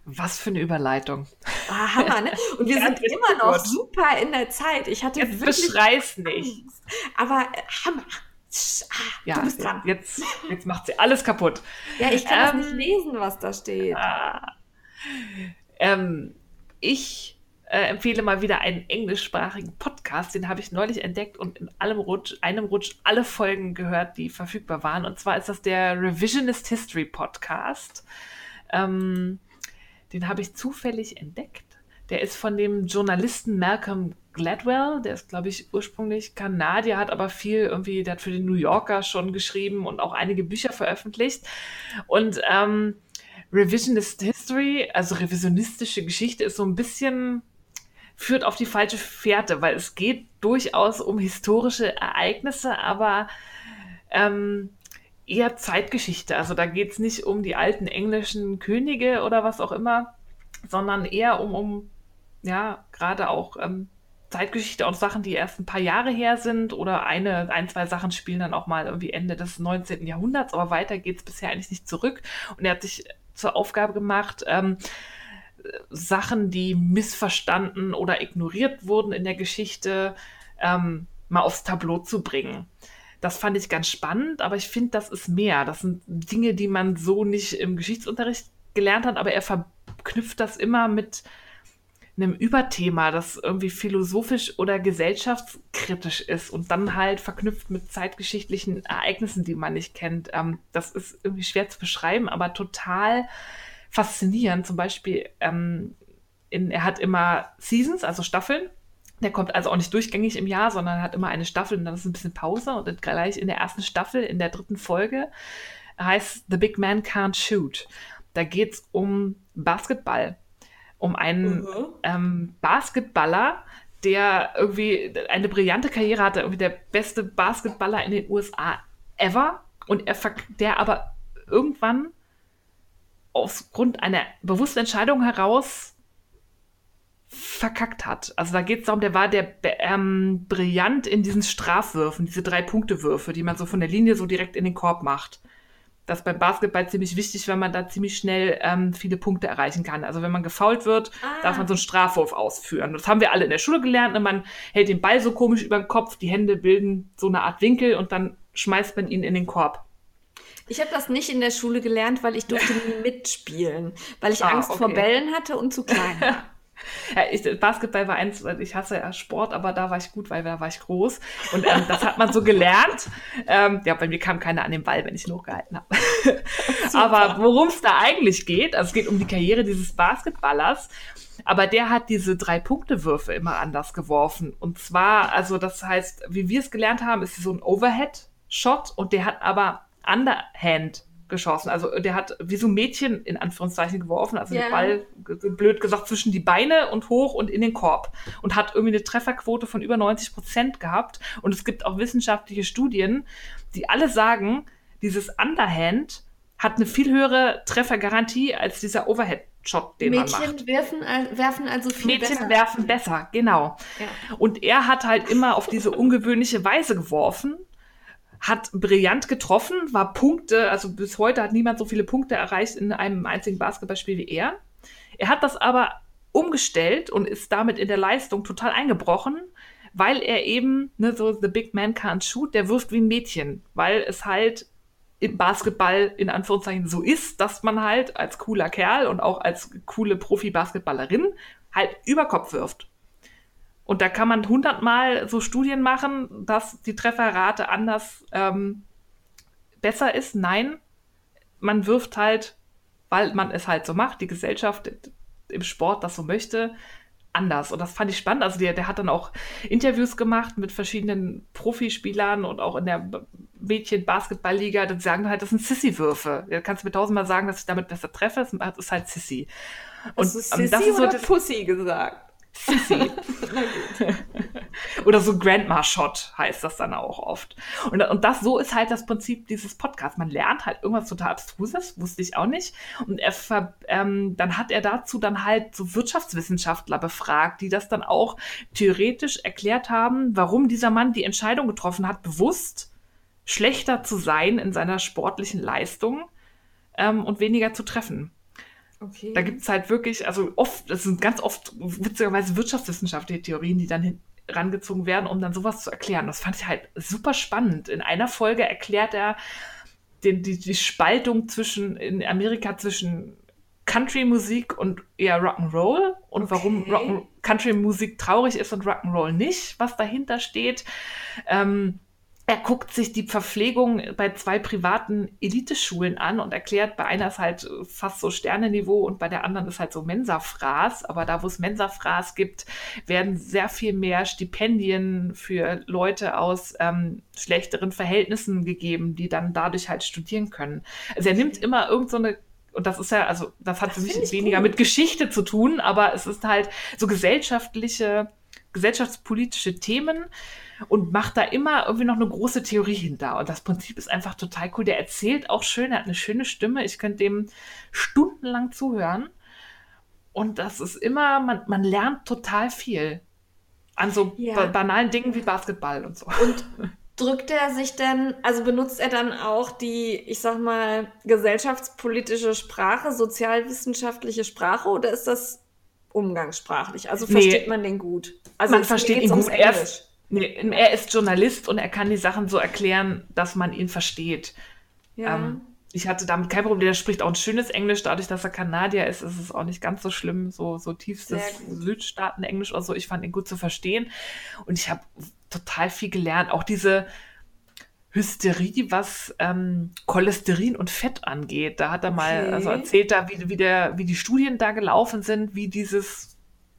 Was für eine Überleitung. Ah, Hammer, ne? [LAUGHS] Und wir sind immer noch gut. super in der Zeit. Ich hatte jetzt wirklich beschrei's nicht. Aber äh, Hammer. Ah, ja, du bist dran. Jetzt, jetzt macht sie alles kaputt. Ja, ich kann ähm, das nicht lesen, was da steht. Ah, ähm, ich äh, empfehle mal wieder einen englischsprachigen Podcast. Den habe ich neulich entdeckt und in allem Rutsch, einem Rutsch alle Folgen gehört, die verfügbar waren. Und zwar ist das der Revisionist History Podcast. Ähm, den habe ich zufällig entdeckt. Der ist von dem Journalisten Malcolm Gladwell, der ist, glaube ich, ursprünglich Kanadier, hat aber viel irgendwie, der hat für den New Yorker schon geschrieben und auch einige Bücher veröffentlicht. Und ähm, Revisionist History, also revisionistische Geschichte, ist so ein bisschen führt auf die falsche Fährte, weil es geht durchaus um historische Ereignisse, aber ähm, eher Zeitgeschichte. Also da geht es nicht um die alten englischen Könige oder was auch immer, sondern eher um, um ja, gerade auch ähm, Zeitgeschichte und Sachen, die erst ein paar Jahre her sind oder eine, ein, zwei Sachen spielen dann auch mal irgendwie Ende des 19. Jahrhunderts, aber weiter geht es bisher eigentlich nicht zurück. Und er hat sich zur Aufgabe gemacht, ähm, Sachen, die missverstanden oder ignoriert wurden in der Geschichte, ähm, mal aufs Tableau zu bringen. Das fand ich ganz spannend, aber ich finde, das ist mehr. Das sind Dinge, die man so nicht im Geschichtsunterricht gelernt hat, aber er verknüpft das immer mit einem Überthema, das irgendwie philosophisch oder gesellschaftskritisch ist und dann halt verknüpft mit zeitgeschichtlichen Ereignissen, die man nicht kennt. Ähm, das ist irgendwie schwer zu beschreiben, aber total faszinierend. Zum Beispiel, ähm, in, er hat immer Seasons, also Staffeln. Der kommt also auch nicht durchgängig im Jahr, sondern hat immer eine Staffel und dann ist ein bisschen Pause. Und gleich in der ersten Staffel, in der dritten Folge, heißt The Big Man Can't Shoot. Da geht es um Basketball. Um einen mhm. ähm, Basketballer, der irgendwie eine brillante Karriere hatte, irgendwie der beste Basketballer in den USA ever. Und er der aber irgendwann aufgrund einer bewussten Entscheidung heraus verkackt hat. Also da geht es darum, der war der ähm, brillant in diesen Strafwürfen, diese drei Punkte-Würfe, die man so von der Linie so direkt in den Korb macht. Das ist beim Basketball ziemlich wichtig, weil man da ziemlich schnell ähm, viele Punkte erreichen kann. Also wenn man gefault wird, ah. darf man so einen Strafwurf ausführen. Das haben wir alle in der Schule gelernt. Ne? Man hält den Ball so komisch über den Kopf, die Hände bilden so eine Art Winkel und dann schmeißt man ihn in den Korb. Ich habe das nicht in der Schule gelernt, weil ich durfte nie [LAUGHS] mitspielen, weil ich ah, Angst okay. vor Bällen hatte und zu klein war. [LAUGHS] Ja, ich, Basketball war eins, ich hasse ja Sport, aber da war ich gut, weil da war ich groß. Und ähm, das hat man so [LAUGHS] gelernt. Ähm, ja, bei mir kam keiner an den Ball, wenn ich ihn hochgehalten habe. aber worum es da eigentlich geht, also es geht um die Karriere dieses Basketballers. Aber der hat diese drei Punkte-Würfe immer anders geworfen. Und zwar, also das heißt, wie wir es gelernt haben, ist so ein Overhead-Shot und der hat aber Underhand geschossen. Also der hat wie so ein Mädchen in Anführungszeichen geworfen, also yeah. den Ball, blöd gesagt, zwischen die Beine und hoch und in den Korb. Und hat irgendwie eine Trefferquote von über 90 Prozent gehabt. Und es gibt auch wissenschaftliche Studien, die alle sagen, dieses Underhand hat eine viel höhere Treffergarantie als dieser Overhead. Shot, den Mädchen man macht. Werfen, werfen also viel Mädchen besser. werfen besser, genau. Ja. Und er hat halt immer auf diese ungewöhnliche Weise geworfen hat brillant getroffen, war Punkte, also bis heute hat niemand so viele Punkte erreicht in einem einzigen Basketballspiel wie er. Er hat das aber umgestellt und ist damit in der Leistung total eingebrochen, weil er eben, ne, so The Big Man Can't Shoot, der wirft wie ein Mädchen, weil es halt im Basketball in Anführungszeichen so ist, dass man halt als cooler Kerl und auch als coole Profi-Basketballerin halt über Kopf wirft. Und da kann man hundertmal so Studien machen, dass die Trefferrate anders ähm, besser ist. Nein, man wirft halt, weil man es halt so macht, die Gesellschaft im Sport das so möchte, anders. Und das fand ich spannend. Also der, der hat dann auch Interviews gemacht mit verschiedenen Profispielern und auch in der Mädchen-Basketballliga. Dann sagen halt, das sind Sissy-Würfe. Da kannst du mir tausendmal sagen, dass ich damit besser treffe. Das ist halt Sissy. Und Hast du Sissy ähm, das ist so oder Pussy gesagt? Sissy. [LAUGHS] Oder so Grandma-Shot heißt das dann auch oft. Und, und das, so ist halt das Prinzip dieses Podcasts. Man lernt halt irgendwas total Abstruses, wusste ich auch nicht. Und er, ähm, dann hat er dazu dann halt so Wirtschaftswissenschaftler befragt, die das dann auch theoretisch erklärt haben, warum dieser Mann die Entscheidung getroffen hat, bewusst schlechter zu sein in seiner sportlichen Leistung ähm, und weniger zu treffen. Okay. Da gibt es halt wirklich, also oft, das sind ganz oft witzigerweise wirtschaftswissenschaftliche Theorien, die dann herangezogen werden, um dann sowas zu erklären. Das fand ich halt super spannend. In einer Folge erklärt er den, die, die Spaltung zwischen in Amerika zwischen Country-Musik und eher Rock'n'Roll und okay. warum Country-Musik traurig ist und Rock'n'Roll nicht, was dahinter steht. Ähm, er guckt sich die Verpflegung bei zwei privaten Eliteschulen an und erklärt, bei einer ist halt fast so Sterneniveau und bei der anderen ist halt so Mensafraß. Aber da, wo es Mensafraß gibt, werden sehr viel mehr Stipendien für Leute aus ähm, schlechteren Verhältnissen gegeben, die dann dadurch halt studieren können. Also er nimmt immer irgend so eine und das ist ja, also das hat das für mich weniger gut. mit Geschichte zu tun, aber es ist halt so gesellschaftliche, gesellschaftspolitische Themen, und macht da immer irgendwie noch eine große Theorie hinter. Und das Prinzip ist einfach total cool. Der erzählt auch schön, er hat eine schöne Stimme. Ich könnte dem stundenlang zuhören. Und das ist immer, man, man lernt total viel. An so ja. banalen Dingen wie Basketball und so. Und [LAUGHS] drückt er sich denn, also benutzt er dann auch die, ich sag mal, gesellschaftspolitische Sprache, sozialwissenschaftliche Sprache oder ist das umgangssprachlich? Also versteht nee, man den gut? Also man versteht ihn gut. Erst, Nee, er ist Journalist und er kann die Sachen so erklären, dass man ihn versteht. Ja. Ähm, ich hatte damit kein Problem. Der spricht auch ein schönes Englisch. Dadurch, dass er Kanadier ist, ist es auch nicht ganz so schlimm, so, so tiefstes Südstaaten-Englisch oder so. Ich fand ihn gut zu verstehen. Und ich habe total viel gelernt. Auch diese Hysterie, was ähm, Cholesterin und Fett angeht. Da hat er mal okay. also erzählt, da, wie, wie, der, wie die Studien da gelaufen sind, wie dieses,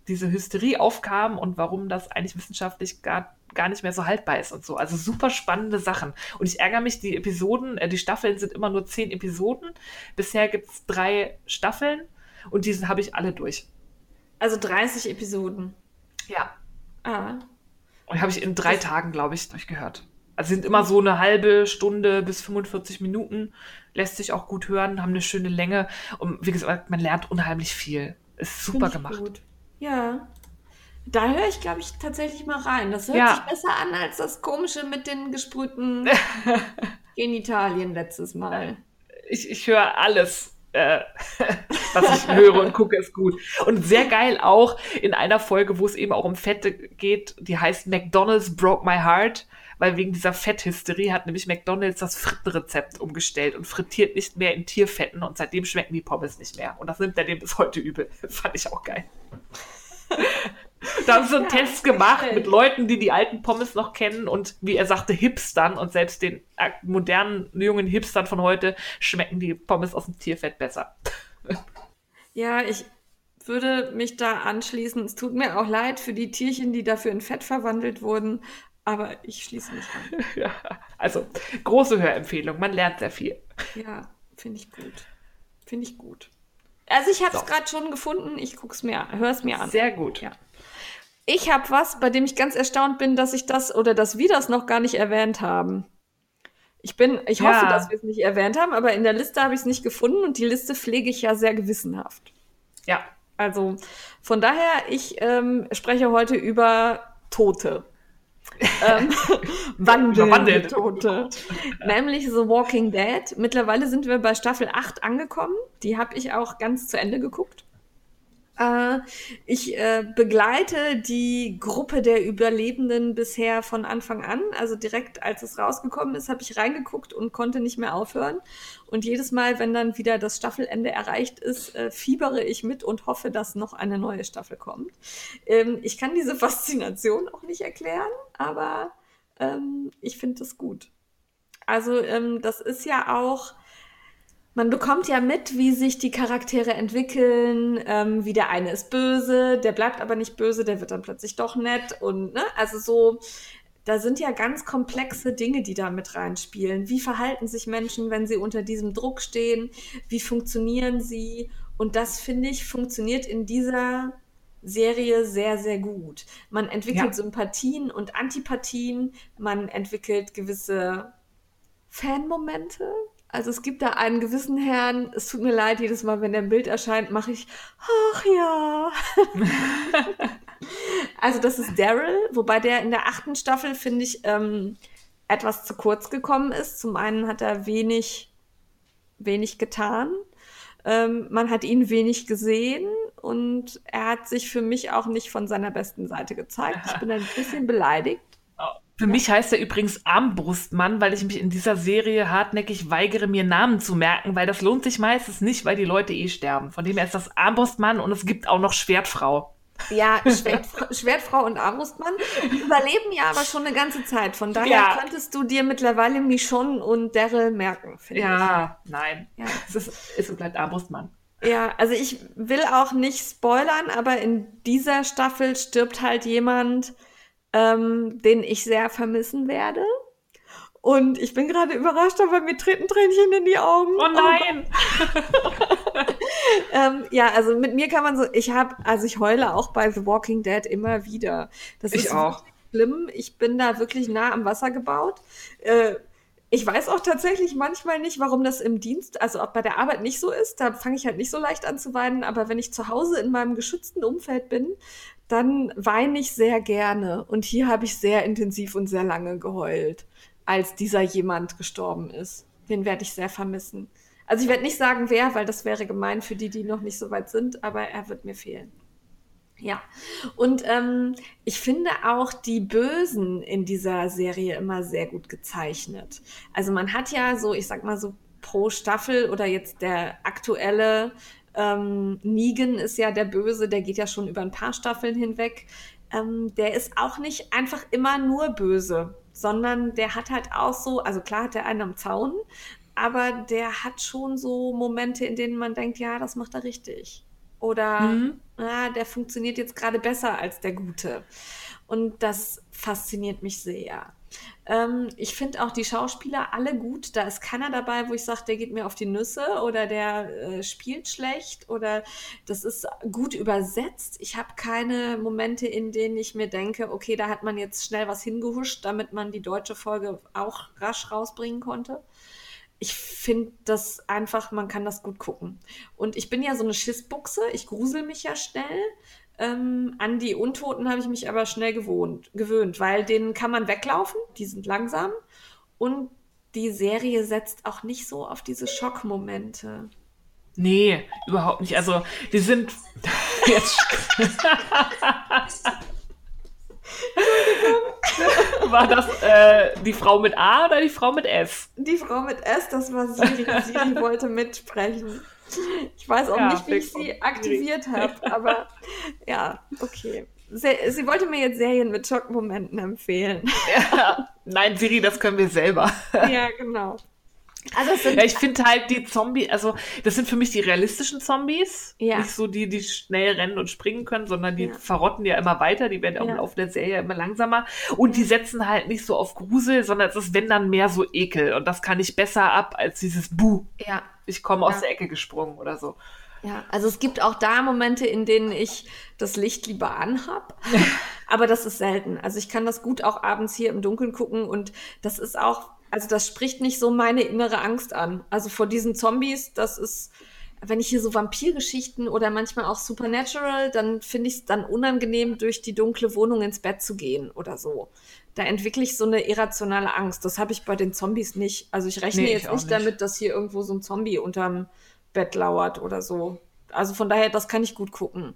diese Hysterie aufkam und warum das eigentlich wissenschaftlich gar gar nicht mehr so haltbar ist und so. Also super spannende Sachen. Und ich ärgere mich, die Episoden, äh, die Staffeln sind immer nur zehn Episoden. Bisher gibt es drei Staffeln und diese habe ich alle durch. Also 30 Episoden. Ja. Ah. Und habe ich in drei das Tagen, glaube ich, durchgehört. Also sind immer so eine halbe Stunde bis 45 Minuten, lässt sich auch gut hören, haben eine schöne Länge. Und wie gesagt, man lernt unheimlich viel. Ist super gemacht. Gut. Ja. Da höre ich, glaube ich, tatsächlich mal rein. Das hört ja. sich besser an als das komische mit den gesprühten [LAUGHS] Genitalien letztes Mal. Ich, ich höre alles. Äh, [LAUGHS] was ich höre und gucke, ist gut. Und sehr geil auch in einer Folge, wo es eben auch um Fette geht, die heißt McDonald's Broke My Heart, weil wegen dieser Fetthysterie hat nämlich McDonald's das Frittenrezept umgestellt und frittiert nicht mehr in Tierfetten und seitdem schmecken die Pommes nicht mehr. Und das nimmt er dem bis heute übel. [LAUGHS] Fand ich auch geil. Da haben sie einen ja, Test gemacht mit Leuten, die die alten Pommes noch kennen und wie er sagte, Hipstern und selbst den äh, modernen jungen Hipstern von heute schmecken die Pommes aus dem Tierfett besser. Ja, ich würde mich da anschließen. Es tut mir auch leid für die Tierchen, die dafür in Fett verwandelt wurden, aber ich schließe mich an. [LAUGHS] Ja, also große Hörempfehlung, man lernt sehr viel. Ja, finde ich gut. Finde ich gut. Also ich habe es so. gerade schon gefunden, ich gucke es mir, höre es mir an. Sehr gut. Ja. Ich habe was, bei dem ich ganz erstaunt bin, dass ich das oder dass wir das noch gar nicht erwähnt haben. Ich bin, ich ja. hoffe, dass wir es nicht erwähnt haben, aber in der Liste habe ich es nicht gefunden und die Liste pflege ich ja sehr gewissenhaft. Ja. Also von daher, ich ähm, spreche heute über Tote. Ähm, [LAUGHS] wandelnde Tote. Nämlich The Walking Dead. Mittlerweile sind wir bei Staffel 8 angekommen. Die habe ich auch ganz zu Ende geguckt. Äh, ich äh, begleite die Gruppe der Überlebenden bisher von Anfang an. Also direkt als es rausgekommen ist, habe ich reingeguckt und konnte nicht mehr aufhören. Und jedes Mal, wenn dann wieder das Staffelende erreicht ist, äh, fiebere ich mit und hoffe, dass noch eine neue Staffel kommt. Ähm, ich kann diese [LAUGHS] Faszination auch nicht erklären, aber ähm, ich finde es gut. Also ähm, das ist ja auch man bekommt ja mit, wie sich die Charaktere entwickeln, ähm, wie der eine ist böse, der bleibt aber nicht böse, der wird dann plötzlich doch nett und ne, also so, da sind ja ganz komplexe Dinge, die da mit reinspielen. Wie verhalten sich Menschen, wenn sie unter diesem Druck stehen? Wie funktionieren sie? Und das finde ich funktioniert in dieser Serie sehr, sehr gut. Man entwickelt ja. Sympathien und Antipathien, man entwickelt gewisse Fanmomente, also es gibt da einen gewissen Herrn, es tut mir leid, jedes Mal, wenn der im Bild erscheint, mache ich, ach ja. [LAUGHS] also das ist Daryl, wobei der in der achten Staffel, finde ich, ähm, etwas zu kurz gekommen ist. Zum einen hat er wenig, wenig getan. Ähm, man hat ihn wenig gesehen und er hat sich für mich auch nicht von seiner besten Seite gezeigt. Ich bin ein bisschen beleidigt. Für mich heißt er übrigens Armbrustmann, weil ich mich in dieser Serie hartnäckig weigere, mir Namen zu merken, weil das lohnt sich meistens nicht, weil die Leute eh sterben. Von dem her ist das Armbrustmann und es gibt auch noch Schwertfrau. Ja, Schwertfrau, [LAUGHS] Schwertfrau und Armbrustmann überleben ja aber schon eine ganze Zeit. Von daher ja. könntest du dir mittlerweile Michonne und Daryl merken, finde ja, ich. Nein. Ja, nein. Es ist, ist und bleibt Armbrustmann. Ja, also ich will auch nicht spoilern, aber in dieser Staffel stirbt halt jemand, ähm, den ich sehr vermissen werde. Und ich bin gerade überrascht, aber mir treten Tränchen in die Augen. Oh nein! Oh [LAUGHS] ähm, ja, also mit mir kann man so, ich habe, also ich heule auch bei The Walking Dead immer wieder. Das ich ist auch. schlimm. Ich bin da wirklich nah am Wasser gebaut. Äh, ich weiß auch tatsächlich manchmal nicht, warum das im Dienst, also ob bei der Arbeit nicht so ist. Da fange ich halt nicht so leicht an zu weinen. Aber wenn ich zu Hause in meinem geschützten Umfeld bin, dann weine ich sehr gerne. Und hier habe ich sehr intensiv und sehr lange geheult, als dieser jemand gestorben ist. Den werde ich sehr vermissen. Also ich werde nicht sagen, wer, weil das wäre gemein für die, die noch nicht so weit sind, aber er wird mir fehlen. Ja, und ähm, ich finde auch die Bösen in dieser Serie immer sehr gut gezeichnet. Also man hat ja so, ich sag mal so pro Staffel oder jetzt der aktuelle ähm, Negan ist ja der Böse, der geht ja schon über ein paar Staffeln hinweg. Ähm, der ist auch nicht einfach immer nur böse, sondern der hat halt auch so, also klar hat er einen am Zaun, aber der hat schon so Momente, in denen man denkt, ja, das macht er richtig. Oder mhm. ah, der funktioniert jetzt gerade besser als der Gute. Und das fasziniert mich sehr. Ähm, ich finde auch die Schauspieler alle gut. Da ist keiner dabei, wo ich sage, der geht mir auf die Nüsse oder der äh, spielt schlecht oder das ist gut übersetzt. Ich habe keine Momente, in denen ich mir denke, okay, da hat man jetzt schnell was hingehuscht, damit man die deutsche Folge auch rasch rausbringen konnte ich finde das einfach, man kann das gut gucken. Und ich bin ja so eine Schissbuchse, ich grusel mich ja schnell. Ähm, an die Untoten habe ich mich aber schnell gewohnt, gewöhnt, weil denen kann man weglaufen, die sind langsam. Und die Serie setzt auch nicht so auf diese Schockmomente. Nee, überhaupt nicht. Also, die sind [LAUGHS] jetzt. war das äh, die Frau mit A oder die Frau mit S? Die Frau mit S, das war Siri. Siri wollte [LAUGHS] mitsprechen. Ich weiß auch ja, nicht, wie ich sie aktiviert habe, [LAUGHS] aber ja, okay. Sie, sie, wollte mir jetzt Serien mit Schockmomenten empfehlen. Ja, nein, Siri, das können wir selber. Ja, genau. Also ja, ich finde halt die Zombie, also das sind für mich die realistischen Zombies. Ja. Nicht so die, die schnell rennen und springen können, sondern die ja. verrotten ja immer weiter, die werden ja. im Laufe der Serie immer langsamer. Und die setzen halt nicht so auf Grusel, sondern es ist, wenn dann mehr so Ekel. Und das kann ich besser ab als dieses Buh. Ja ich komme aus der Ecke gesprungen oder so. Ja, also es gibt auch da Momente, in denen ich das Licht lieber anhab, [LAUGHS] aber das ist selten. Also ich kann das gut auch abends hier im Dunkeln gucken und das ist auch, also das spricht nicht so meine innere Angst an. Also vor diesen Zombies, das ist, wenn ich hier so Vampirgeschichten oder manchmal auch Supernatural, dann finde ich es dann unangenehm, durch die dunkle Wohnung ins Bett zu gehen oder so da entwickle ich so eine irrationale Angst. Das habe ich bei den Zombies nicht. Also ich rechne Nee, jetzt ich nicht, nicht. damit, dass hier irgendwo so ein Zombie unterm Bett lauert oder so. Also von daher, das kann ich gut gucken.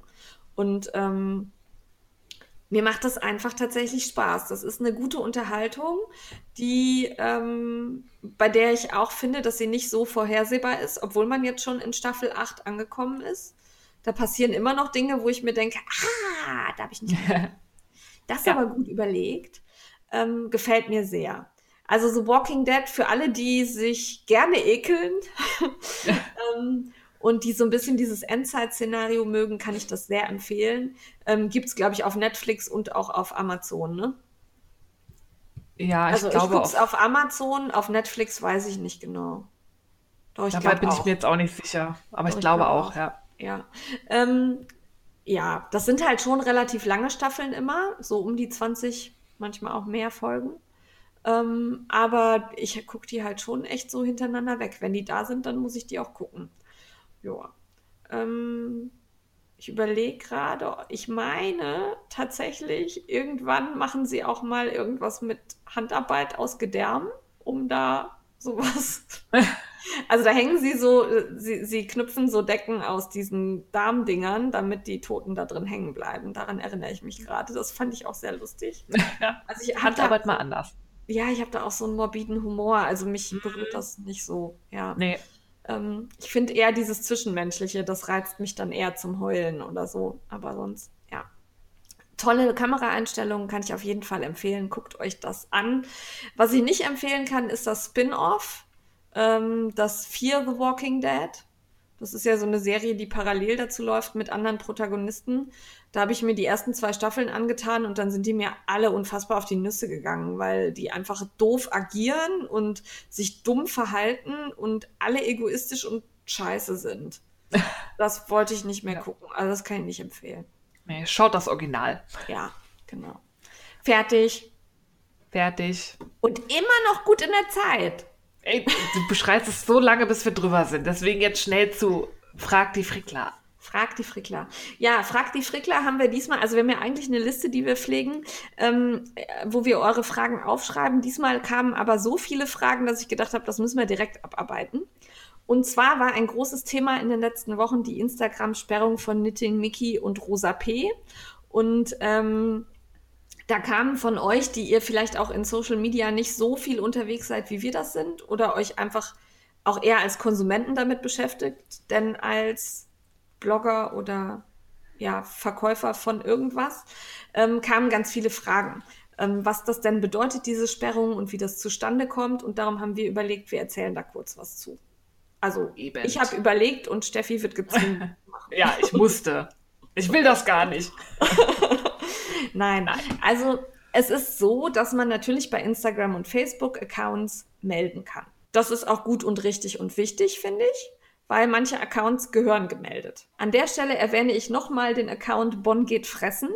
Und ähm, mir macht das einfach tatsächlich Spaß. Das ist eine gute Unterhaltung, die ähm, bei der ich auch finde, dass sie nicht so vorhersehbar ist, obwohl man jetzt schon in Staffel 8 angekommen ist. Da passieren immer noch Dinge, wo ich mir denke, ah, da habe ich nicht. [LAUGHS] Das ist Ja. aber gut überlegt. Ähm, gefällt mir sehr. Also The Walking Dead für alle, die sich gerne ekeln [LAUGHS] ähm, und die so ein bisschen dieses Endzeit-Szenario mögen, kann ich das sehr empfehlen. Ähm, Gibt es, glaube ich, auf Netflix und auch auf Amazon. Ne? Ja, ich also ich, glaube gucke es auch. auf Amazon, auf Netflix weiß ich nicht genau. Doch, ich Dabei bin auch. ich mir jetzt auch nicht sicher. Aber Doch, ich glaube glaub auch, ja. Ja. Ähm, ja, das sind halt schon relativ lange Staffeln immer, so um die 20, manchmal auch mehr Folgen. Ähm, aber ich gucke die halt schon echt so hintereinander weg. Wenn die da sind, dann muss ich die auch gucken. Ja. Ähm, ich überlege gerade, ich meine tatsächlich, irgendwann machen sie auch mal irgendwas mit Handarbeit aus Gedärm, um da sowas. [LAUGHS] Also da hängen sie so, sie, sie knüpfen so Decken aus diesen Darmdingern, damit die Toten da drin hängen bleiben. Daran erinnere ich mich gerade. Das fand ich auch sehr lustig. [LAUGHS] ja. Also ich hab Handarbeit da, mal anders. ja, ich habe da auch so einen morbiden Humor. Also mich berührt das nicht so. Ja. Nee, Ähm, ich finde eher dieses Zwischenmenschliche, das reizt mich dann eher zum Heulen oder so. Aber sonst, ja. Tolle Kameraeinstellungen kann ich auf jeden Fall empfehlen. Guckt euch das an. Was ich nicht empfehlen kann, ist das Spin-off, ähm, das Fear the Walking Dead. Das ist ja so eine Serie, die parallel dazu läuft mit anderen Protagonisten. Da habe ich mir die ersten zwei Staffeln angetan und dann sind die mir alle unfassbar auf die Nüsse gegangen, weil die einfach doof agieren und sich dumm verhalten und alle egoistisch und scheiße sind. [LAUGHS] Das wollte ich nicht mehr Ja. gucken. Also das kann ich nicht empfehlen. nee, schaut das Original. Ja, genau. Fertig. Fertig. Und immer noch gut in der Zeit. Ey, du beschreibst es so lange, bis wir drüber sind. Deswegen jetzt schnell zu Frag die Frickler. Frag die Frickler. Ja, Frag die Frickler haben wir diesmal, also wir haben ja eigentlich eine Liste, die wir pflegen, ähm, äh, wo wir eure Fragen aufschreiben. Diesmal kamen aber so viele Fragen, dass ich gedacht habe, das müssen wir direkt abarbeiten. Und zwar war ein großes Thema in den letzten Wochen die Instagram-Sperrung von Knitting Mickey und Rosa P. Und ähm, da kamen von euch, die ihr vielleicht auch in Social Media nicht so viel unterwegs seid, wie wir das sind, oder euch einfach auch eher als Konsumenten damit beschäftigt, denn als Blogger oder ja, Verkäufer von irgendwas, ähm, kamen ganz viele Fragen. Ähm, was das denn bedeutet, diese Sperrung und wie das zustande kommt. Und darum haben wir überlegt, wir erzählen da kurz was zu. Also, Eben. ich habe überlegt und Steffi wird gezwungen. [LAUGHS] Ja, ich musste. Ich will das gar nicht. [LAUGHS] [LAUGHS] Nein, also es ist so, dass man natürlich bei Instagram und Facebook Accounts melden kann. Das ist auch gut und richtig und wichtig, finde ich, weil manche Accounts gehören gemeldet. An der Stelle erwähne ich nochmal den Account Bonn geht fressen.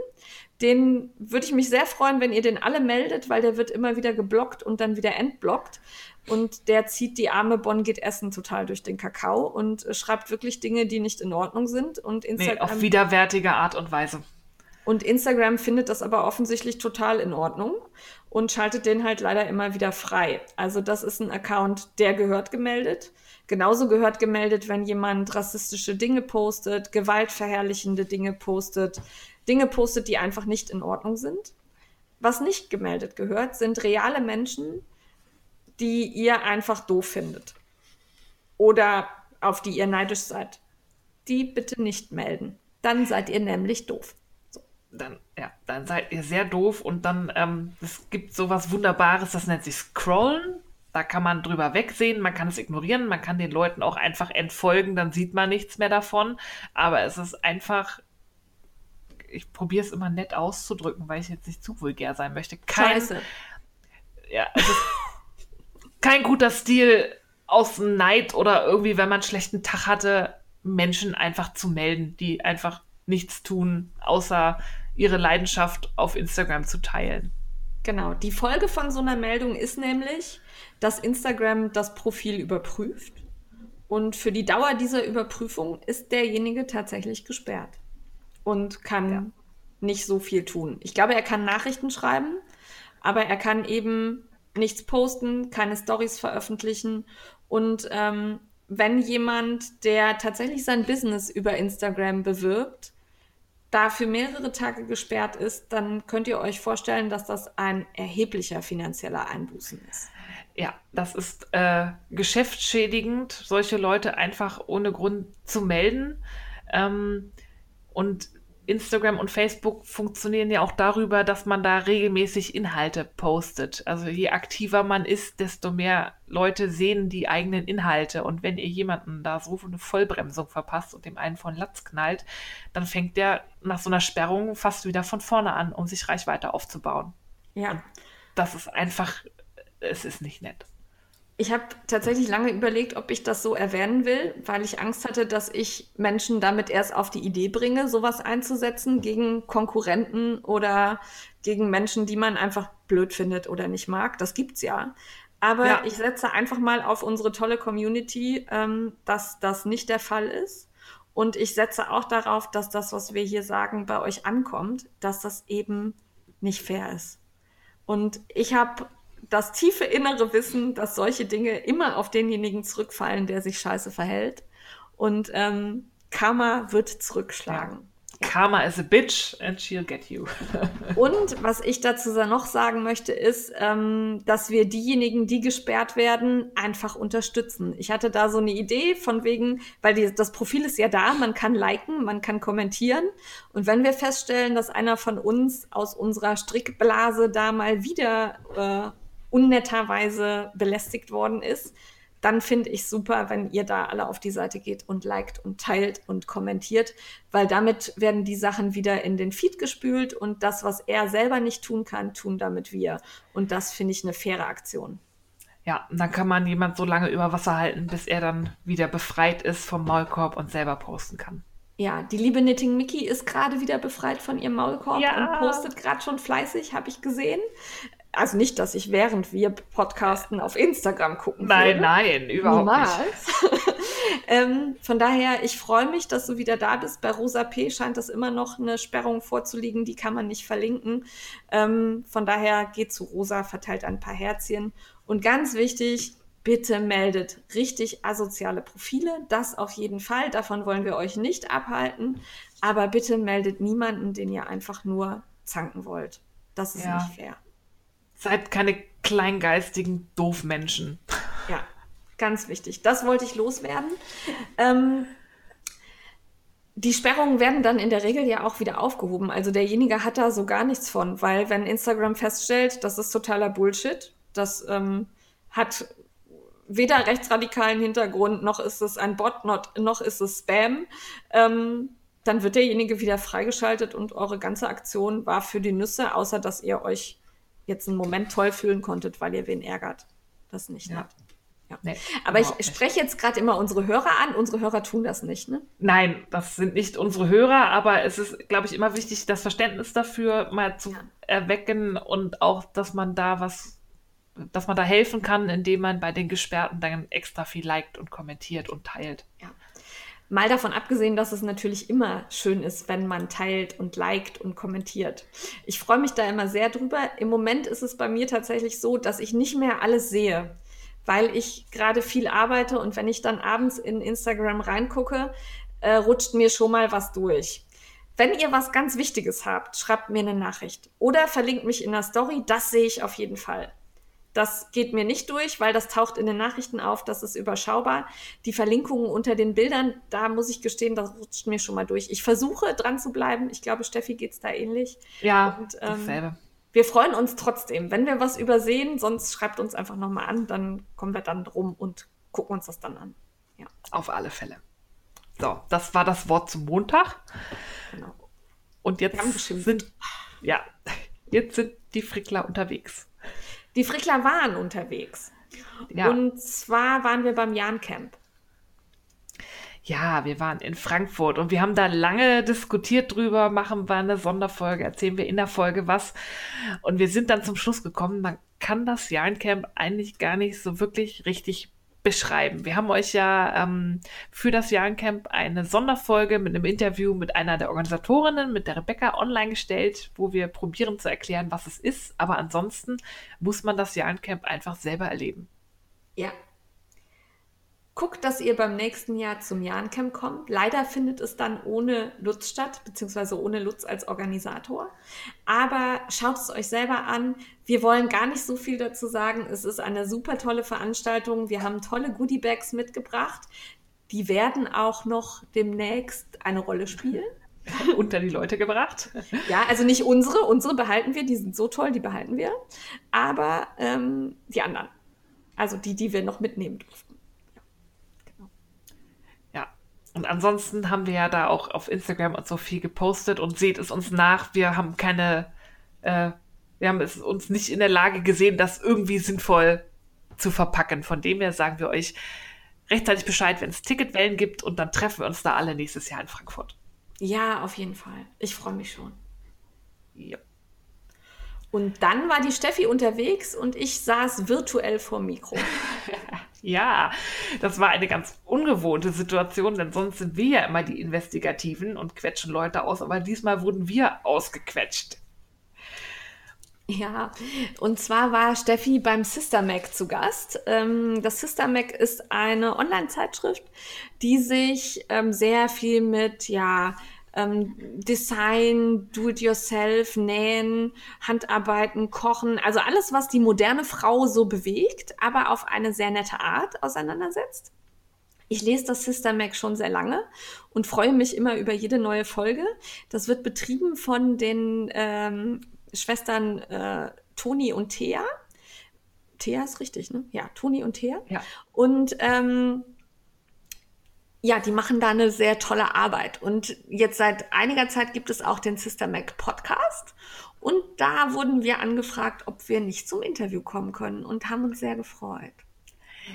Den würde ich mich sehr freuen, wenn ihr den alle meldet, weil der wird immer wieder geblockt und dann wieder entblockt. Und der zieht die arme Bonn geht essen total durch den Kakao und äh, schreibt wirklich Dinge, die nicht in Ordnung sind. Und Nee, Instagram auf widerwärtige Art und Weise. Und Instagram findet das aber offensichtlich total in Ordnung und schaltet den halt leider immer wieder frei. Also das ist ein Account, der gehört gemeldet. Genauso gehört gemeldet, wenn jemand rassistische Dinge postet, gewaltverherrlichende Dinge postet, Dinge postet, die einfach nicht in Ordnung sind. Was nicht gemeldet gehört, sind reale Menschen, die ihr einfach doof findet. Oder auf die ihr neidisch seid. Die bitte nicht melden. Dann seid ihr nämlich doof. Dann, ja, dann seid ihr sehr doof und dann, ähm, es gibt sowas Wunderbares, das nennt sich Scrollen. Da kann man drüber wegsehen, man kann es ignorieren, man kann den Leuten auch einfach entfolgen, dann sieht man nichts mehr davon. Aber es ist einfach, ich probiere es immer nett auszudrücken, weil ich jetzt nicht zu vulgär sein möchte. Kein, Scheiße. ja, es ist kein guter Stil aus Neid oder irgendwie, wenn man einen schlechten Tag hatte, Menschen einfach zu melden, die einfach nichts tun, außer ihre Leidenschaft auf Instagram zu teilen. Genau. Die Folge von so einer Meldung ist nämlich, dass Instagram das Profil überprüft. Und für die Dauer dieser Überprüfung ist derjenige tatsächlich gesperrt und kann Ja. nicht so viel tun. Ich glaube, er kann Nachrichten schreiben, aber er kann eben nichts posten, keine Stories veröffentlichen und ähm, wenn jemand, der tatsächlich sein Business über Instagram bewirbt, da für mehrere Tage gesperrt ist, dann könnt ihr euch vorstellen, dass das ein erheblicher finanzieller Einbußen ist. Ja, das ist äh, geschäftsschädigend, solche Leute einfach ohne Grund zu melden. Ähm, und Instagram und Facebook funktionieren ja auch darüber, dass man da regelmäßig Inhalte postet. Also je aktiver man ist, desto mehr Leute sehen die eigenen Inhalte. Und wenn ihr jemanden da so eine Vollbremsung verpasst und dem einen von Latz knallt, dann fängt der nach so einer Sperrung fast wieder von vorne an, um sich Reichweite aufzubauen. Ja. Und das ist einfach, es ist nicht nett. Ich habe tatsächlich lange überlegt, ob ich das so erwähnen will, weil ich Angst hatte, dass ich Menschen damit erst auf die Idee bringe, sowas einzusetzen gegen Konkurrenten oder gegen Menschen, die man einfach blöd findet oder nicht mag. Das gibt's ja. Aber ja. ich setze einfach mal auf unsere tolle Community, ähm, dass das nicht der Fall ist. Und ich setze auch darauf, dass das, was wir hier sagen, bei euch ankommt, dass das eben nicht fair ist. Und ich habe das tiefe innere Wissen, dass solche Dinge immer auf denjenigen zurückfallen, der sich scheiße verhält. Und ähm, Karma wird zurückschlagen. Karma is a bitch and she'll get you. [LAUGHS] und was ich dazu noch sagen möchte, ist, ähm, dass wir diejenigen, die gesperrt werden, einfach unterstützen. Ich hatte da so eine Idee von wegen, weil die, das Profil ist ja da, man kann liken, man kann kommentieren. Und wenn wir feststellen, dass einer von uns aus unserer Strickblase da mal wieder äh, unnetterweise belästigt worden ist, dann finde ich super, wenn ihr da alle auf die Seite geht und liked und teilt und kommentiert, weil damit werden die Sachen wieder in den Feed gespült und das, was er selber nicht tun kann, tun damit wir. Und das finde ich eine faire Aktion. Ja, dann kann man jemand so lange über Wasser halten, bis er dann wieder befreit ist vom Maulkorb und selber posten kann. Ja, die liebe Knitting Mickey ist gerade wieder befreit von ihrem Maulkorb ja. und postet gerade schon fleißig, habe ich gesehen. Also nicht, dass ich während wir podcasten auf Instagram gucken Nein, würde. nein, überhaupt Niemals. nicht. [LAUGHS] ähm, von daher, ich freue mich, dass du wieder da bist. Bei Rosa P scheint das immer noch eine Sperrung vorzuliegen, die kann man nicht verlinken. Ähm, von daher geht zu Rosa, verteilt ein paar Herzchen. Und ganz wichtig, bitte meldet richtig asoziale Profile. Das auf jeden Fall. Davon wollen wir euch nicht abhalten. Aber bitte meldet niemanden, den ihr einfach nur zanken wollt. Das ist ja. nicht fair. Seid keine kleingeistigen Doofmenschen. Ja, ganz wichtig. Das wollte ich loswerden. Ähm, die Sperrungen werden dann in der Regel ja auch wieder aufgehoben. Also derjenige hat da so gar nichts von, weil wenn Instagram feststellt, das ist totaler Bullshit, das ähm, hat weder rechtsradikalen Hintergrund, noch ist es ein Bot, not, noch ist es Spam, ähm, dann wird derjenige wieder freigeschaltet und eure ganze Aktion war für die Nüsse, außer dass ihr euch jetzt einen Moment toll fühlen konntet, weil ihr wen ärgert. Das nicht ja. hat. Ja. Nee, Aber ich spreche jetzt gerade immer unsere Hörer an. Unsere Hörer tun das nicht, ne? Nein, das sind nicht unsere Hörer, aber es ist, glaube ich, immer wichtig, das Verständnis dafür mal zu ja. erwecken und auch, dass man da was, dass man da helfen kann, indem man bei den Gesperrten dann extra viel liked und kommentiert und teilt. Ja. Mal davon abgesehen, dass es natürlich immer schön ist, wenn man teilt und liked und kommentiert. Ich freue mich da immer sehr drüber. Im Moment ist es bei mir tatsächlich so, dass ich nicht mehr alles sehe, weil ich gerade viel arbeite und wenn ich dann abends in Instagram reingucke, äh, rutscht mir schon mal was durch. Wenn ihr was ganz Wichtiges habt, schreibt mir eine Nachricht oder verlinkt mich in der Story. Das sehe ich auf jeden Fall. Das geht mir nicht durch, weil das taucht in den Nachrichten auf, das ist überschaubar. Die Verlinkungen unter den Bildern, da muss ich gestehen, das rutscht mir schon mal durch. Ich versuche dran zu bleiben. Ich glaube, Steffi geht es da ähnlich. Ja, Und, ähm, dasselbe. Wir freuen uns trotzdem. Wenn wir was übersehen, sonst schreibt uns einfach nochmal an, dann kommen wir dann drum und gucken uns das dann an. Ja. Auf alle Fälle. So, das war das Wort zum Montag. Genau. Und jetzt sind, ja, [LAUGHS] jetzt sind die Frickler unterwegs. Die Frickler waren unterwegs. Ja. Und zwar waren wir beim Jan Camp. Ja, wir waren in Frankfurt und wir haben da lange diskutiert drüber, machen wir eine Sonderfolge, erzählen wir in der Folge was. Und wir sind dann zum Schluss gekommen, man kann das Jahrencamp eigentlich gar nicht so wirklich richtig beschreiben. Wir haben euch ja ähm, für das Jahrencamp eine Sonderfolge mit einem Interview mit einer der Organisatorinnen, mit der Rebecca, online gestellt, wo wir probieren zu erklären, was es ist. Aber ansonsten muss man das Jahrencamp einfach selber erleben. Ja, Guckt, dass ihr beim nächsten Jahr zum Jahrencamp kommt. Leider findet es dann ohne Lutz statt, beziehungsweise ohne Lutz als Organisator. Aber schaut es euch selber an. Wir wollen gar nicht so viel dazu sagen. Es ist eine super tolle Veranstaltung. Wir haben tolle Goodiebags mitgebracht. Die werden auch noch demnächst eine Rolle spielen. [LAUGHS] unter die Leute gebracht. Ja, also nicht unsere, unsere behalten wir, die sind so toll, die behalten wir. Aber ähm, die anderen, also die, die wir noch mitnehmen durften. Und ansonsten haben wir ja da auch auf Instagram und so viel gepostet und seht es uns nach. Wir haben keine, äh, wir haben es uns nicht in der Lage gesehen, das irgendwie sinnvoll zu verpacken. Von dem her sagen wir euch rechtzeitig Bescheid, wenn es Ticketwellen gibt und dann treffen wir uns da alle nächstes Jahr in Frankfurt. Ja, auf jeden Fall. Ich freue mich schon. Ja. Und dann war die Steffi unterwegs und ich saß virtuell vor Mikro. [LAUGHS] Ja, das war eine ganz ungewohnte Situation, denn sonst sind wir ja immer die Investigativen und quetschen Leute aus, aber diesmal wurden wir ausgequetscht. Ja, und zwar war Steffi beim Sister Mac zu Gast. Ähm, das Sister Mac ist eine Online-Zeitschrift, die sich ähm, sehr viel mit, ja, ähm, Design, Do-it-yourself, Nähen, Handarbeiten, Kochen, also alles, was die moderne Frau so bewegt, aber auf eine sehr nette Art auseinandersetzt. Ich lese das Sister Mac schon sehr lange und freue mich immer über jede neue Folge. Das wird betrieben von den ähm, Schwestern äh, Toni und Thea. Thea ist richtig, ne? Ja, Toni und Thea. Ja. Und ähm, ja, die machen da eine sehr tolle Arbeit. Und jetzt seit einiger Zeit gibt es auch den Sister Mac Podcast. Und da wurden wir angefragt, ob wir nicht zum Interview kommen können und haben uns sehr gefreut.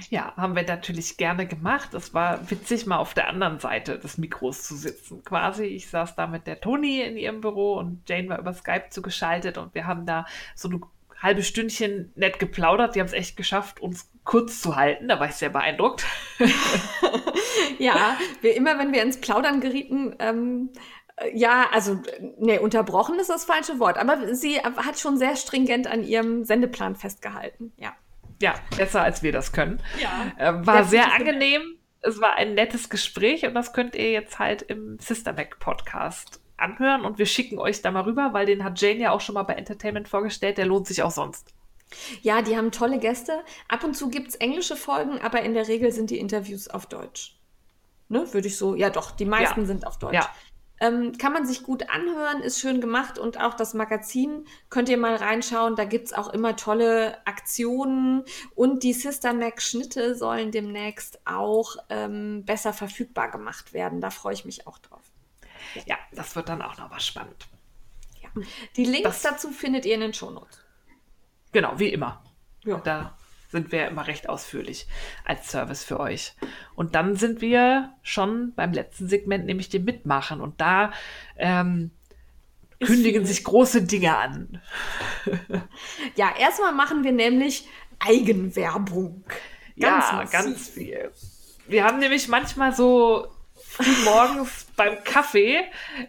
Ja, haben wir natürlich gerne gemacht. Es war witzig, mal auf der anderen Seite des Mikros zu sitzen. Quasi, ich saß da mit der Toni in ihrem Büro und Jane war über Skype zugeschaltet und wir haben da so eine halbe Stündchen nett geplaudert. Die haben es echt geschafft, uns kurz zu halten. Da war ich sehr beeindruckt. [LAUGHS] ja, wir, immer wenn wir ins Plaudern gerieten, ähm, ja, also, nee, unterbrochen ist das falsche Wort, aber sie hat schon sehr stringent an ihrem Sendeplan festgehalten, ja. Ja, besser als wir das können. Ja. Äh, war sehr angenehm. Es war ein nettes Gespräch und das könnt ihr jetzt halt im Sister Mac Podcast anhören und wir schicken euch da mal rüber, weil den hat Jane ja auch schon mal bei Entertainment vorgestellt, der lohnt sich auch sonst. Ja, die haben tolle Gäste. Ab und zu gibt es englische Folgen, aber in der Regel sind die Interviews auf Deutsch. Ne, würde ich so, ja doch, die meisten ja. sind auf Deutsch. Ja. Ähm, kann man sich gut anhören, ist schön gemacht und auch das Magazin könnt ihr mal reinschauen. Da gibt es auch immer tolle Aktionen und die Sister Mac Schnitte sollen demnächst auch ähm, besser verfügbar gemacht werden. Da freue ich mich auch drauf. Ja, das wird dann auch noch was spannend. Ja. Die Links das, dazu findet ihr in den Shownotes. Genau, wie immer. Ja. Da sind wir immer recht ausführlich als Service für euch. Und dann sind wir schon beim letzten Segment, nämlich dem Mitmachen. Und da ähm, kündigen sich große Dinge an. [LAUGHS] ja, erstmal machen wir nämlich Eigenwerbung. Ganz ja, massiv. ganz viel. Wir haben nämlich manchmal so morgens beim Kaffee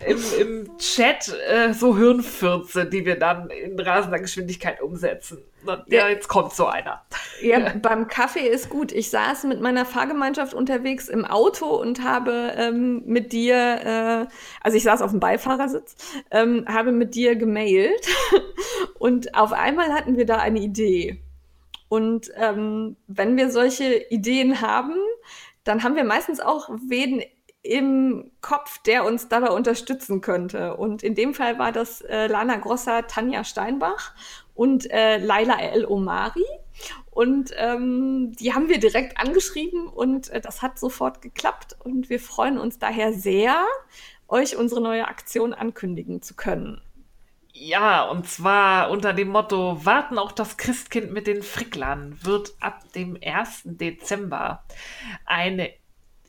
im, im Chat äh, so Hirnfürze, die wir dann in rasender Geschwindigkeit umsetzen. Ja, jetzt kommt so einer. Ja, [LAUGHS] beim Kaffee ist gut. Ich saß mit meiner Fahrgemeinschaft unterwegs im Auto und habe ähm, mit dir, äh, also ich saß auf dem Beifahrersitz, ähm, habe mit dir gemailt [LAUGHS] und auf einmal hatten wir da eine Idee. Und ähm, wenn wir solche Ideen haben, dann haben wir meistens auch wen im Kopf, der uns dabei unterstützen könnte. Und in dem Fall war das äh, Lana Grossa, Tanja Steinbach und äh, Laila El Omari. Und ähm, die haben wir direkt angeschrieben und äh, das hat sofort geklappt. Und wir freuen uns daher sehr, euch unsere neue Aktion ankündigen zu können. Ja, und zwar unter dem Motto Warten auch das Christkind mit den Fricklern wird ab dem 1. Dezember eine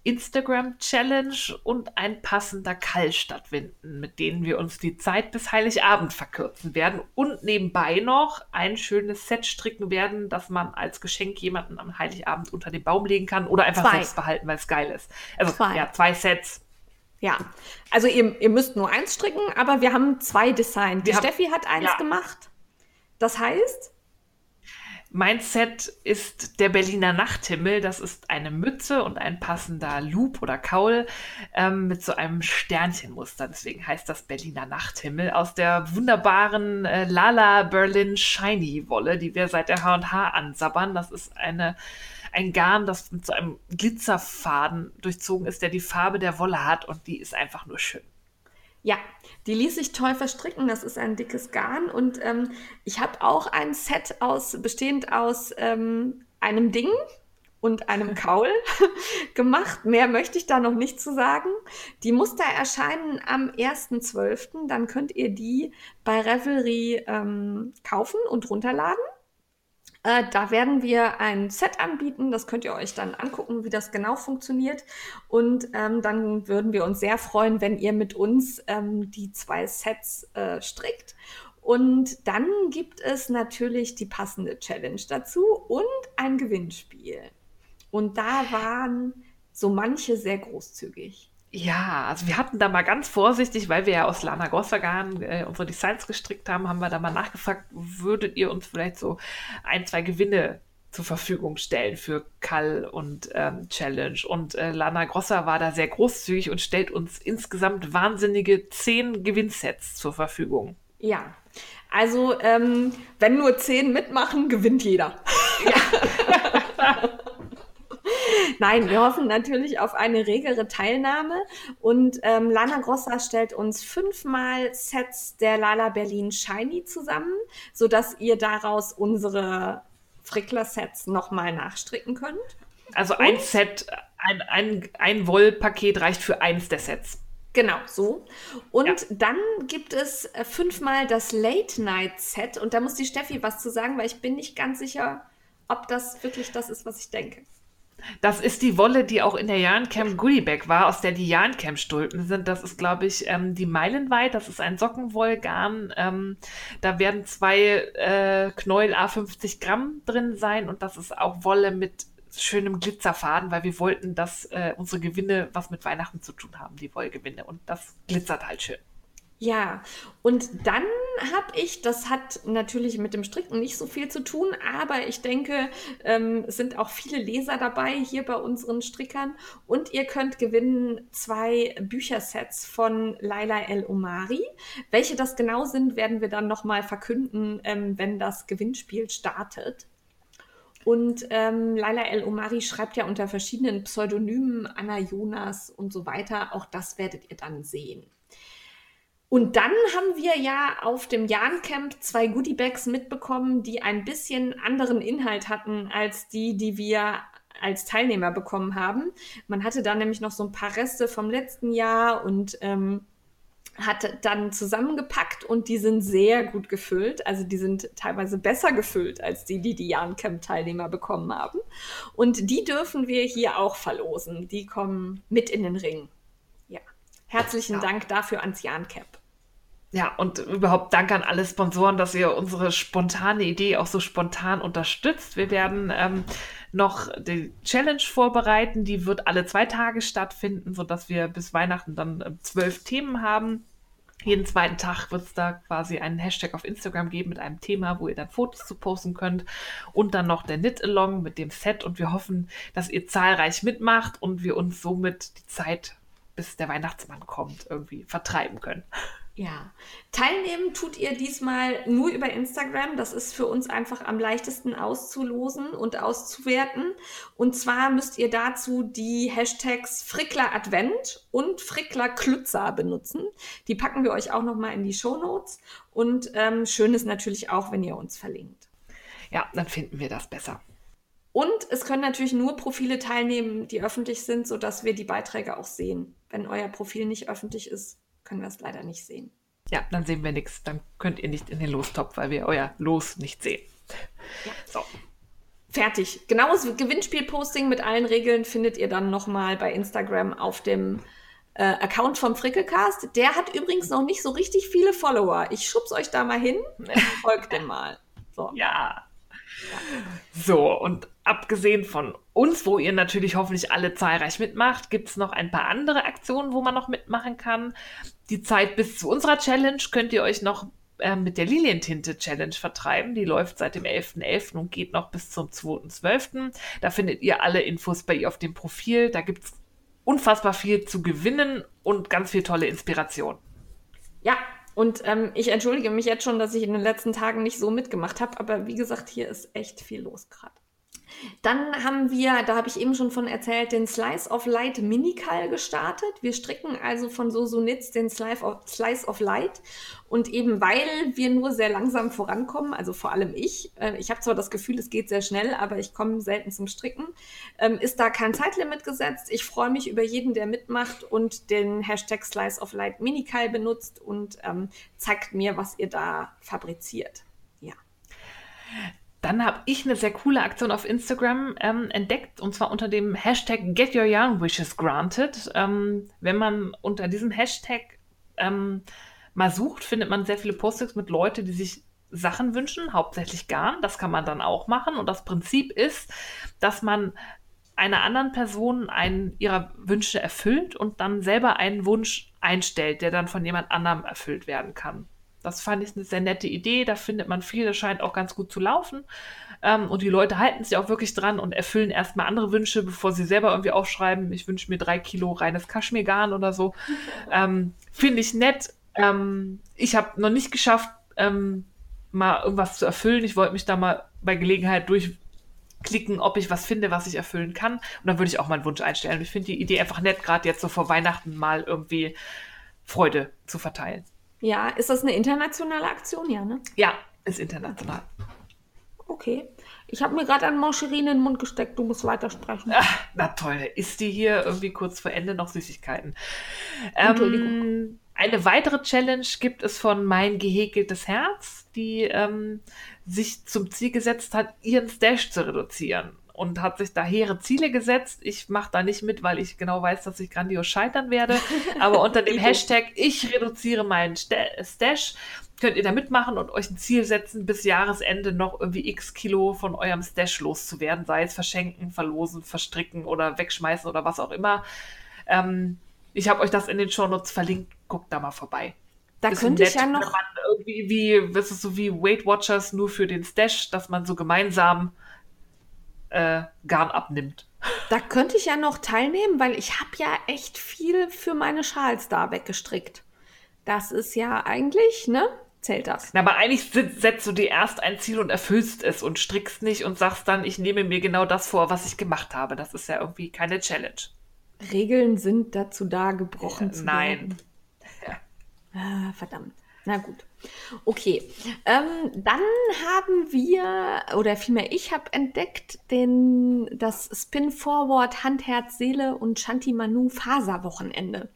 Instagram-Challenge und ein passender Call stattfinden, mit denen wir uns die Zeit bis Heiligabend verkürzen werden und nebenbei noch ein schönes Set stricken werden, das man als Geschenk jemanden am Heiligabend unter den Baum legen kann oder einfach zwei. selbst behalten, weil es geil ist. Also zwei. ja, zwei Sets. Ja, also ihr, ihr müsst nur eins stricken, aber wir haben zwei Design. Die Steffi hat eins ja. gemacht. Das heißt, mein Set ist der Berliner Nachthimmel. Das ist eine Mütze und ein passender Loop oder Kaul ähm, mit so einem Sternchenmuster. Deswegen heißt das Berliner Nachthimmel aus der wunderbaren äh, Lala Berlin Shiny Wolle, die wir seit der H&H ansabbern. Das ist eine ein Garn, das mit so einem Glitzerfaden durchzogen ist, der die Farbe der Wolle hat und die ist einfach nur schön. Ja, die ließ sich toll verstricken. Das ist ein dickes Garn. Und ähm, ich habe auch ein Set aus, bestehend aus ähm, einem Ding und einem [LAUGHS] Kaul [LAUGHS] gemacht. Mehr möchte ich da noch nicht zu sagen. Die Muster erscheinen am 1.12. Dann könnt ihr die bei Revelry ähm, kaufen und runterladen. Äh, da werden wir ein Set anbieten. Das könnt ihr euch dann angucken, wie das genau funktioniert. Und ähm, dann würden wir uns sehr freuen, wenn ihr mit uns ähm, die zwei Sets äh, strickt. Und dann gibt es natürlich die passende Challenge dazu und ein Gewinnspiel. Und da waren so manche sehr großzügig. Ja, also wir hatten da mal ganz vorsichtig, weil wir ja aus Lana Grossagan äh, unsere Designs gestrickt haben, haben wir da mal nachgefragt, würdet ihr uns vielleicht so ein, zwei Gewinne zur Verfügung stellen für Kall und ähm, Challenge. Und äh, Lana Grosser war da sehr großzügig und stellt uns insgesamt wahnsinnige zehn Gewinnsets zur Verfügung. Ja, also ähm, wenn nur zehn mitmachen, gewinnt jeder. Ja. [LAUGHS] Nein, wir hoffen natürlich auf eine regere Teilnahme. Und ähm, Lana Grossa stellt uns fünfmal Sets der Lala Berlin Shiny zusammen, sodass ihr daraus unsere Frickler-Sets nochmal nachstricken könnt. Also ein Set, ein, ein, ein Wollpaket reicht für eins der Sets. Genau, so. Und ja. dann gibt es äh, fünfmal das Late-Night-Set. Und da muss die Steffi was zu sagen, weil ich bin nicht ganz sicher, ob das wirklich das ist, was ich denke. Das ist die Wolle, die auch in der Jahrencam Goodiebag war, aus der die Jahrencam-Stulpen sind. Das ist, glaube ich, ähm, die Meilenweit. Das ist ein Sockenwollgarn. Ähm, da werden zwei äh, Knäuel A50 Gramm drin sein und das ist auch Wolle mit schönem Glitzerfaden, weil wir wollten, dass äh, unsere Gewinne was mit Weihnachten zu tun haben, die Wollgewinne. Und das glitzert halt schön. Ja, und dann habe ich, das hat natürlich mit dem Stricken nicht so viel zu tun, aber ich denke, ähm, sind auch viele Leser dabei hier bei unseren Strickern. Und ihr könnt gewinnen zwei Büchersets von Laila El Omari. Welche das genau sind, werden wir dann nochmal verkünden, ähm, wenn das Gewinnspiel startet. Und ähm, Laila El Omari schreibt ja unter verschiedenen Pseudonymen, Anna Jonas und so weiter. Auch das werdet ihr dann sehen. Und dann haben wir ja auf dem Jahn-Camp zwei Goodiebags mitbekommen, die ein bisschen anderen Inhalt hatten als die, die wir als Teilnehmer bekommen haben. Man hatte da nämlich noch so ein paar Reste vom letzten Jahr und ähm, hat dann zusammengepackt und die sind sehr gut gefüllt. Also die sind teilweise besser gefüllt als die, die die Jahn-Camp-Teilnehmer bekommen haben. Und die dürfen wir hier auch verlosen. Die kommen mit in den Ring. Ja. Herzlichen ja. Dank dafür ans Jahn-Camp. Ja, und überhaupt Dank an alle Sponsoren, dass ihr unsere spontane Idee auch so spontan unterstützt. Wir werden ähm, noch die Challenge vorbereiten. Die wird alle zwei Tage stattfinden, sodass wir bis Weihnachten dann äh, zwölf Themen haben. Jeden zweiten Tag wird es da quasi einen Hashtag auf Instagram geben mit einem Thema, wo ihr dann Fotos zu posten könnt. Und dann noch der Knit-Along mit dem Set. Und wir hoffen, dass ihr zahlreich mitmacht und wir uns somit die Zeit, bis der Weihnachtsmann kommt, irgendwie vertreiben können. Ja, teilnehmen tut ihr diesmal nur über Instagram. Das ist für uns einfach am leichtesten auszulosen und auszuwerten. Und zwar müsst ihr dazu die Hashtags Frickler Advent und Frickler Klützer benutzen. Die packen wir euch auch nochmal in die Show Notes. Und ähm, schön ist natürlich auch, wenn ihr uns verlinkt. Ja, dann finden wir das besser. Und es können natürlich nur Profile teilnehmen, die öffentlich sind, sodass wir die Beiträge auch sehen. Wenn euer Profil nicht öffentlich ist, können wir es leider nicht sehen. Ja, dann sehen wir nichts. Dann könnt ihr nicht in den Lostopf, weil wir euer Los nicht sehen. Ja. So. Fertig. Genaues Gewinnspiel-Posting mit allen Regeln findet ihr dann nochmal bei Instagram auf dem äh, Account vom Frickelcast. Der hat übrigens noch nicht so richtig viele Follower. Ich schub's euch da mal hin. [LAUGHS] Folgt dem mal. So. Ja. So, und abgesehen von uns, wo ihr natürlich hoffentlich alle zahlreich mitmacht, gibt es noch ein paar andere Aktionen, wo man noch mitmachen kann. Die Zeit bis zu unserer Challenge könnt ihr euch noch äh, mit der Lilientinte Challenge vertreiben. Die läuft seit dem 11.11. .11. und geht noch bis zum 2.12. Da findet ihr alle Infos bei ihr auf dem Profil. Da gibt es unfassbar viel zu gewinnen und ganz viel tolle Inspiration. Ja, und ähm, ich entschuldige mich jetzt schon, dass ich in den letzten Tagen nicht so mitgemacht habe, aber wie gesagt, hier ist echt viel los gerade. Dann haben wir, da habe ich eben schon von erzählt, den Slice of Light Minikal gestartet. Wir stricken also von Sosunitz den Slice of, Slice of Light. Und eben weil wir nur sehr langsam vorankommen, also vor allem ich, äh, ich habe zwar das Gefühl, es geht sehr schnell, aber ich komme selten zum Stricken, ähm, ist da kein Zeitlimit gesetzt. Ich freue mich über jeden, der mitmacht und den Hashtag Slice of Light Minikal benutzt und ähm, zeigt mir, was ihr da fabriziert. Ja. Dann habe ich eine sehr coole Aktion auf Instagram ähm, entdeckt und zwar unter dem Hashtag Get Your Young Wishes Granted. Ähm, wenn man unter diesem Hashtag ähm, mal sucht, findet man sehr viele Postings mit Leuten, die sich Sachen wünschen, hauptsächlich Garn. Das kann man dann auch machen. Und das Prinzip ist, dass man einer anderen Person einen ihrer Wünsche erfüllt und dann selber einen Wunsch einstellt, der dann von jemand anderem erfüllt werden kann. Das fand ich eine sehr nette Idee. Da findet man viel, das scheint auch ganz gut zu laufen. Ähm, und die Leute halten sich auch wirklich dran und erfüllen erstmal andere Wünsche, bevor sie selber irgendwie aufschreiben, ich wünsche mir drei Kilo reines Kaschmirgarn oder so. [LAUGHS] Ähm, Finde ich nett. Ähm, ich habe noch nicht geschafft, ähm, mal irgendwas zu erfüllen. Ich wollte mich da mal bei Gelegenheit durchklicken, ob ich was finde, was ich erfüllen kann. Und dann würde ich auch meinen Wunsch einstellen. ich finde die Idee einfach nett, gerade jetzt so vor Weihnachten mal irgendwie Freude zu verteilen. Ja, ist das eine internationale Aktion? Ja, ne? Ja, ist international. Okay. Ich habe mir gerade an Mancherin in den Mund gesteckt, du musst weitersprechen. Ach, na toll, isst die hier irgendwie kurz vor Ende noch Süßigkeiten. Entschuldigung. Ähm, eine weitere Challenge gibt es von Mein gehäkeltes Herz, die ähm, sich zum Ziel gesetzt hat, ihren Stash zu reduzieren und hat sich da hehre Ziele gesetzt. Ich mache da nicht mit, weil ich genau weiß, dass ich grandios scheitern werde. Aber unter dem [LAUGHS] Hashtag Ich reduziere meinen Stash könnt ihr da mitmachen und euch ein Ziel setzen, bis Jahresende noch irgendwie x Kilo von eurem Stash loszuwerden, sei es verschenken, verlosen, verstricken oder wegschmeißen oder was auch immer. Ähm, ich habe euch das in den Shownotes verlinkt. Guckt da mal vorbei. Da ist könnte nett, ich ja noch. irgendwie wie, das ist so wie Weight Watchers nur für den Stash, dass man so gemeinsam äh, Garn abnimmt. Da könnte ich ja noch teilnehmen, weil ich habe ja echt viel für meine Schals da weggestrickt. Das ist ja eigentlich, ne? Zählt das. Na, aber eigentlich setzt du dir erst ein Ziel und erfüllst es und strickst nicht und sagst dann, ich nehme mir genau das vor, was ich gemacht habe. Das ist ja irgendwie keine Challenge. Regeln sind dazu da, gebrochen ja, zu nein. werden. [LAUGHS] Nein. Ah, verdammt. Na gut. Okay. Ähm, dann haben wir, oder vielmehr ich habe entdeckt, den, das Spin Forward Hand, Herz, Seele und Shanti Manu Faserwochenende.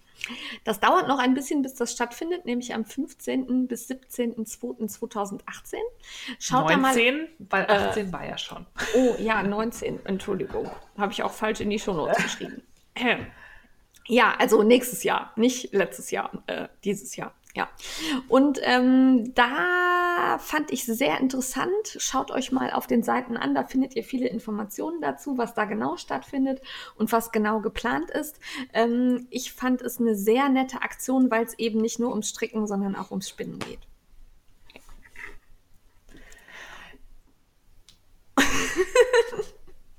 Das dauert noch ein bisschen, bis das stattfindet, nämlich am 15. bis 17.02.2018. Schaut 19, da mal. weil 18 äh, war ja schon. Oh ja, 19, Entschuldigung. Habe ich auch falsch in die Shownotes geschrieben. [LAUGHS] Ja, also nächstes Jahr, nicht letztes Jahr, äh, dieses Jahr. Ja. Und ähm, da fand ich sehr interessant. Schaut euch mal auf den Seiten an, da findet ihr viele Informationen dazu, was da genau stattfindet und was genau geplant ist. Ähm, ich fand es eine sehr nette Aktion, weil es eben nicht nur ums Stricken, sondern auch ums Spinnen geht.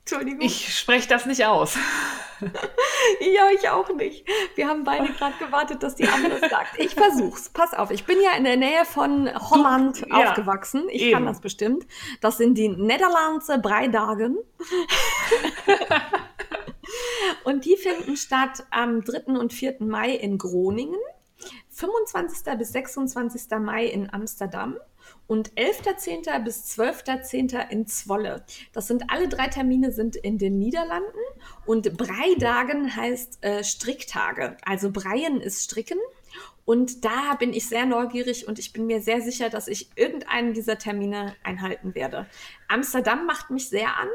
Entschuldigung. Ich spreche das nicht aus. [LAUGHS] ja, ich auch nicht. Wir haben beide gerade gewartet, dass die andere [LAUGHS] sagt. Ich versuch's. Pass auf, ich bin ja in der Nähe von Holland du, ja, aufgewachsen. Ich eben. kann das bestimmt. Das sind die Niederlandse Breidagen. [LAUGHS] und die finden statt am 3. und 4. Mai in Groningen, 25. bis 26. Mai in Amsterdam und 11.10. bis 12.10. in Zwolle. Das sind alle drei Termine sind in den Niederlanden und Breidagen heißt äh, Stricktage. Also Breien ist Stricken. Und da bin ich sehr neugierig und ich bin mir sehr sicher, dass ich irgendeinen dieser Termine einhalten werde. Amsterdam macht mich sehr an.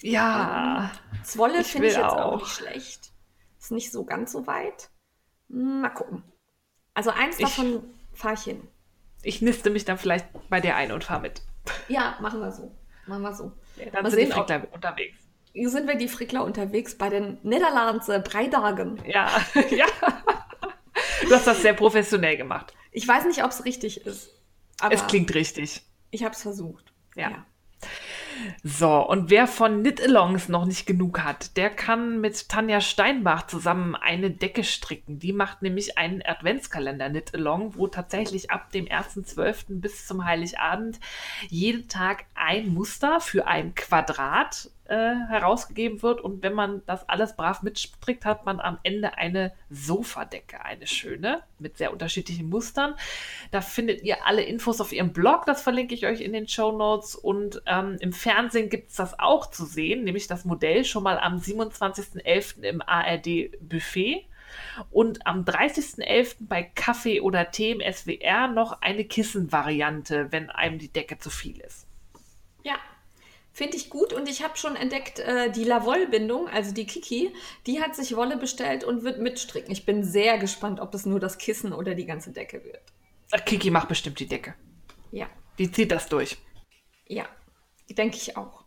Ja. Ähm, Zwolle finde ich jetzt auch. auch. nicht schlecht. Ist nicht so ganz so weit. Hm, Mal gucken. Also eins Ich- davon fahre ich hin. Ich niste mich dann vielleicht bei dir ein und fahre mit. Ja, machen wir so. Machen wir so. Dann Mal sind die Frickler unterwegs. Hier sind wir die Frickler unterwegs bei den Niederlandse Breidagen. Ja, [LAUGHS] ja. Du hast das sehr professionell gemacht. Ich weiß nicht, ob es richtig ist. Aber es klingt richtig. ich habe es versucht. Ja. So, und wer von Knit-Alongs noch nicht genug hat, der kann mit Tanja Steinbach zusammen eine Decke stricken. Die macht nämlich einen Adventskalender Knit-Along, wo tatsächlich ab dem 1.12. bis zum Heiligabend jeden Tag ein Muster für ein Quadrat äh, herausgegeben wird. Und wenn man das alles brav mitstrickt, hat man am Ende eine Sofadecke, eine schöne, mit sehr unterschiedlichen Mustern. Da findet ihr alle Infos auf ihrem Blog, das verlinke ich euch in den Show Notes. Und ähm, im Fernsehen gibt es das auch zu sehen, nämlich das Modell schon mal am 27.11. im ARD Buffet. Und am 30.11. bei Kaffee oder Tee im SWR noch eine Kissenvariante, wenn einem die Decke zu viel ist. Ja, finde ich gut. Und ich habe schon entdeckt, äh, die Lavoll-Bindung, also die Kiki, die hat sich Wolle bestellt und wird mitstricken. Ich bin sehr gespannt, ob es nur das Kissen oder die ganze Decke wird. Ach, Kiki macht bestimmt die Decke. Ja, Die zieht das durch. ja, denke ich auch.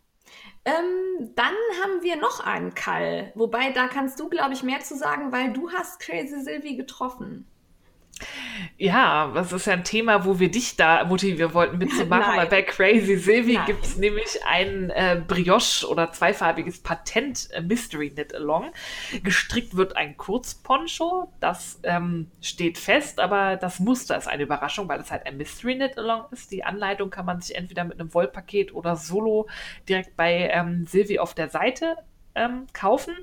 Ähm, dann haben wir noch einen Kall. Wobei, da kannst du, glaube ich, mehr zu sagen, weil du hast Crazy Sylvie getroffen. Ja, das ist ja ein Thema, wo wir dich da motivieren wollten mitzumachen, [LAUGHS] Nein. weil bei Crazy Sylvie gibt es nämlich ein äh, Brioche oder zweifarbiges Patent äh, Mystery Knit Along. Gestrickt wird ein Kurzponcho, das ähm, steht fest, aber das Muster ist eine Überraschung, weil es halt ein Mystery Knit Along ist. Die Anleitung kann man sich entweder mit einem Wollpaket oder solo direkt bei ähm, Sylvie auf der Seite ähm, kaufen.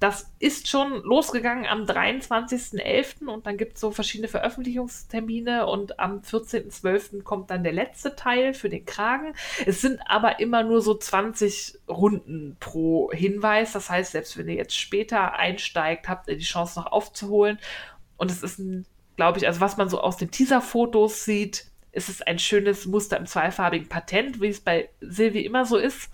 Das ist schon losgegangen am 23.11. und dann gibt es so verschiedene Veröffentlichungstermine und am 14.12. kommt dann der letzte Teil für den Kragen. Es sind aber immer nur so 20 Runden pro Hinweis. Das heißt, selbst wenn ihr jetzt später einsteigt, habt ihr die Chance noch aufzuholen. Und es ist ein, glaube ich, also was man so aus den Teaser-Fotos sieht, ist es ein schönes Muster im zweifarbigen Patent, wie es bei Silvi immer so ist.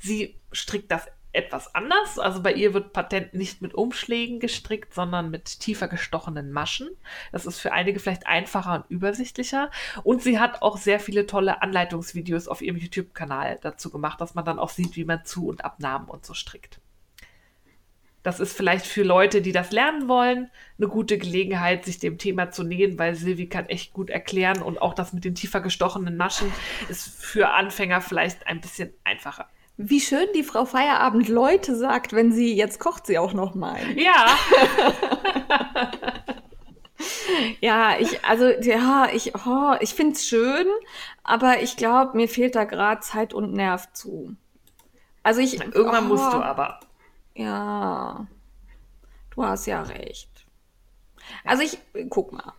Sie strickt das etwas anders. Also bei ihr wird Patent nicht mit Umschlägen gestrickt, sondern mit tiefer gestochenen Maschen. Das ist für einige vielleicht einfacher und übersichtlicher. Und sie hat auch sehr viele tolle Anleitungsvideos auf ihrem YouTube-Kanal dazu gemacht, dass man dann auch sieht, wie man Zu- und Abnahmen und so strickt. Das ist vielleicht für Leute, die das lernen wollen, eine gute Gelegenheit, sich dem Thema zu nähen, weil Silvi kann echt gut erklären und auch das mit den tiefer gestochenen Maschen ist für Anfänger vielleicht ein bisschen einfacher. Wie schön die Frau Feierabend Leute sagt, wenn sie jetzt kocht sie auch noch mal. Ja, [LAUGHS] Ja, ich, also, ja, ich, oh, ich finde es schön, aber ich glaube, mir fehlt da gerade Zeit und Nerv zu. Also ich. irgendwann oh, musst du aber. Ja. Du hast ja recht. Also ich, guck mal.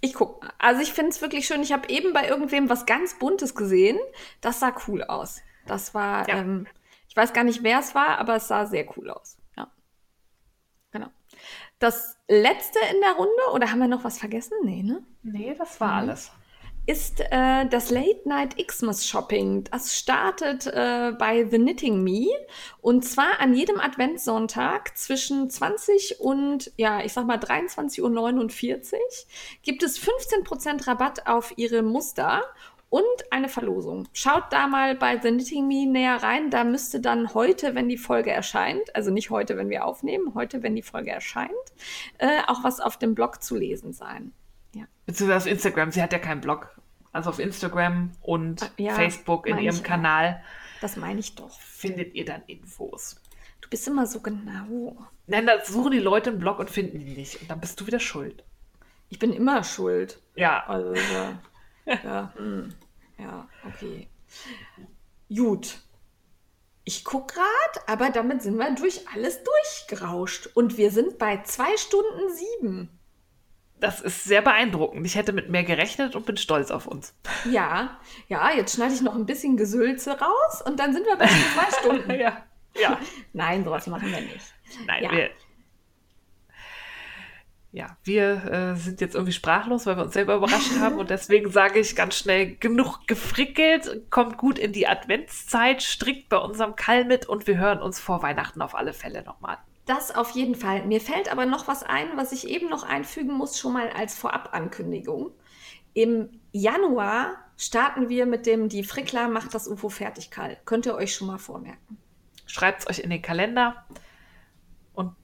Ich guck mal. Also ich finde es wirklich schön. Ich habe eben bei irgendwem was ganz Buntes gesehen. Das sah cool aus. Das war, Ja. ähm, ich weiß gar nicht, wer es war, aber es sah sehr cool aus. Ja. Genau. Das letzte in der Runde, oder haben wir noch was vergessen? Nee, ne? Nee, das war alles. ist äh, das Late Night Xmas Shopping. Das startet äh, bei The Knitting Me und zwar an jedem Adventssonntag zwischen 20 und ja, ich sag mal 23.49 Uhr gibt es 15% Rabatt auf ihre Muster und eine Verlosung. Schaut da mal bei The Knitting Me näher rein. Da müsste dann heute, wenn die Folge erscheint, also nicht heute, wenn wir aufnehmen, heute, wenn die Folge erscheint, äh, auch was auf dem Blog zu lesen sein. Beziehungsweise auf Instagram. Sie hat ja keinen Blog. Also auf Instagram und Ah, ja, Facebook in ihrem ich. Kanal Das meine ich doch. findet ihr dann Infos. Du bist immer so genau. Nein, da suchen die Leute einen Blog und finden ihn nicht. Und dann bist du wieder schuld. Ich bin immer schuld. Ja. Also, ja. Ja, hm. [LAUGHS] ja okay. Gut. Ich guck grad, aber damit sind wir durch alles durchgerauscht. Und wir sind bei zwei Stunden sieben. Das ist sehr beeindruckend. Ich hätte mit mehr gerechnet und bin stolz auf uns. [LAUGHS] Ja, ja, jetzt schneide ich noch ein bisschen Gesülze raus und dann sind wir bei zwei [LAUGHS] Stunden. Ja. Ja. Nein, sowas machen wir nicht. Nein, Ja. wir. Ja, wir äh, sind jetzt irgendwie sprachlos, weil wir uns selber überrascht haben und deswegen sage ich ganz schnell genug gefrickelt, kommt gut in die Adventszeit, strickt bei unserem Kall mit und wir hören uns vor Weihnachten auf alle Fälle nochmal. Das auf jeden Fall. Mir fällt aber noch was ein, was ich eben noch einfügen muss, schon mal als Vorabankündigung. Im Januar starten wir mit dem Die Frickler macht das UFO fertig, Kall. Könnt ihr euch schon mal vormerken. Schreibt es euch in den Kalender und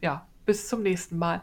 ja, bis zum nächsten Mal.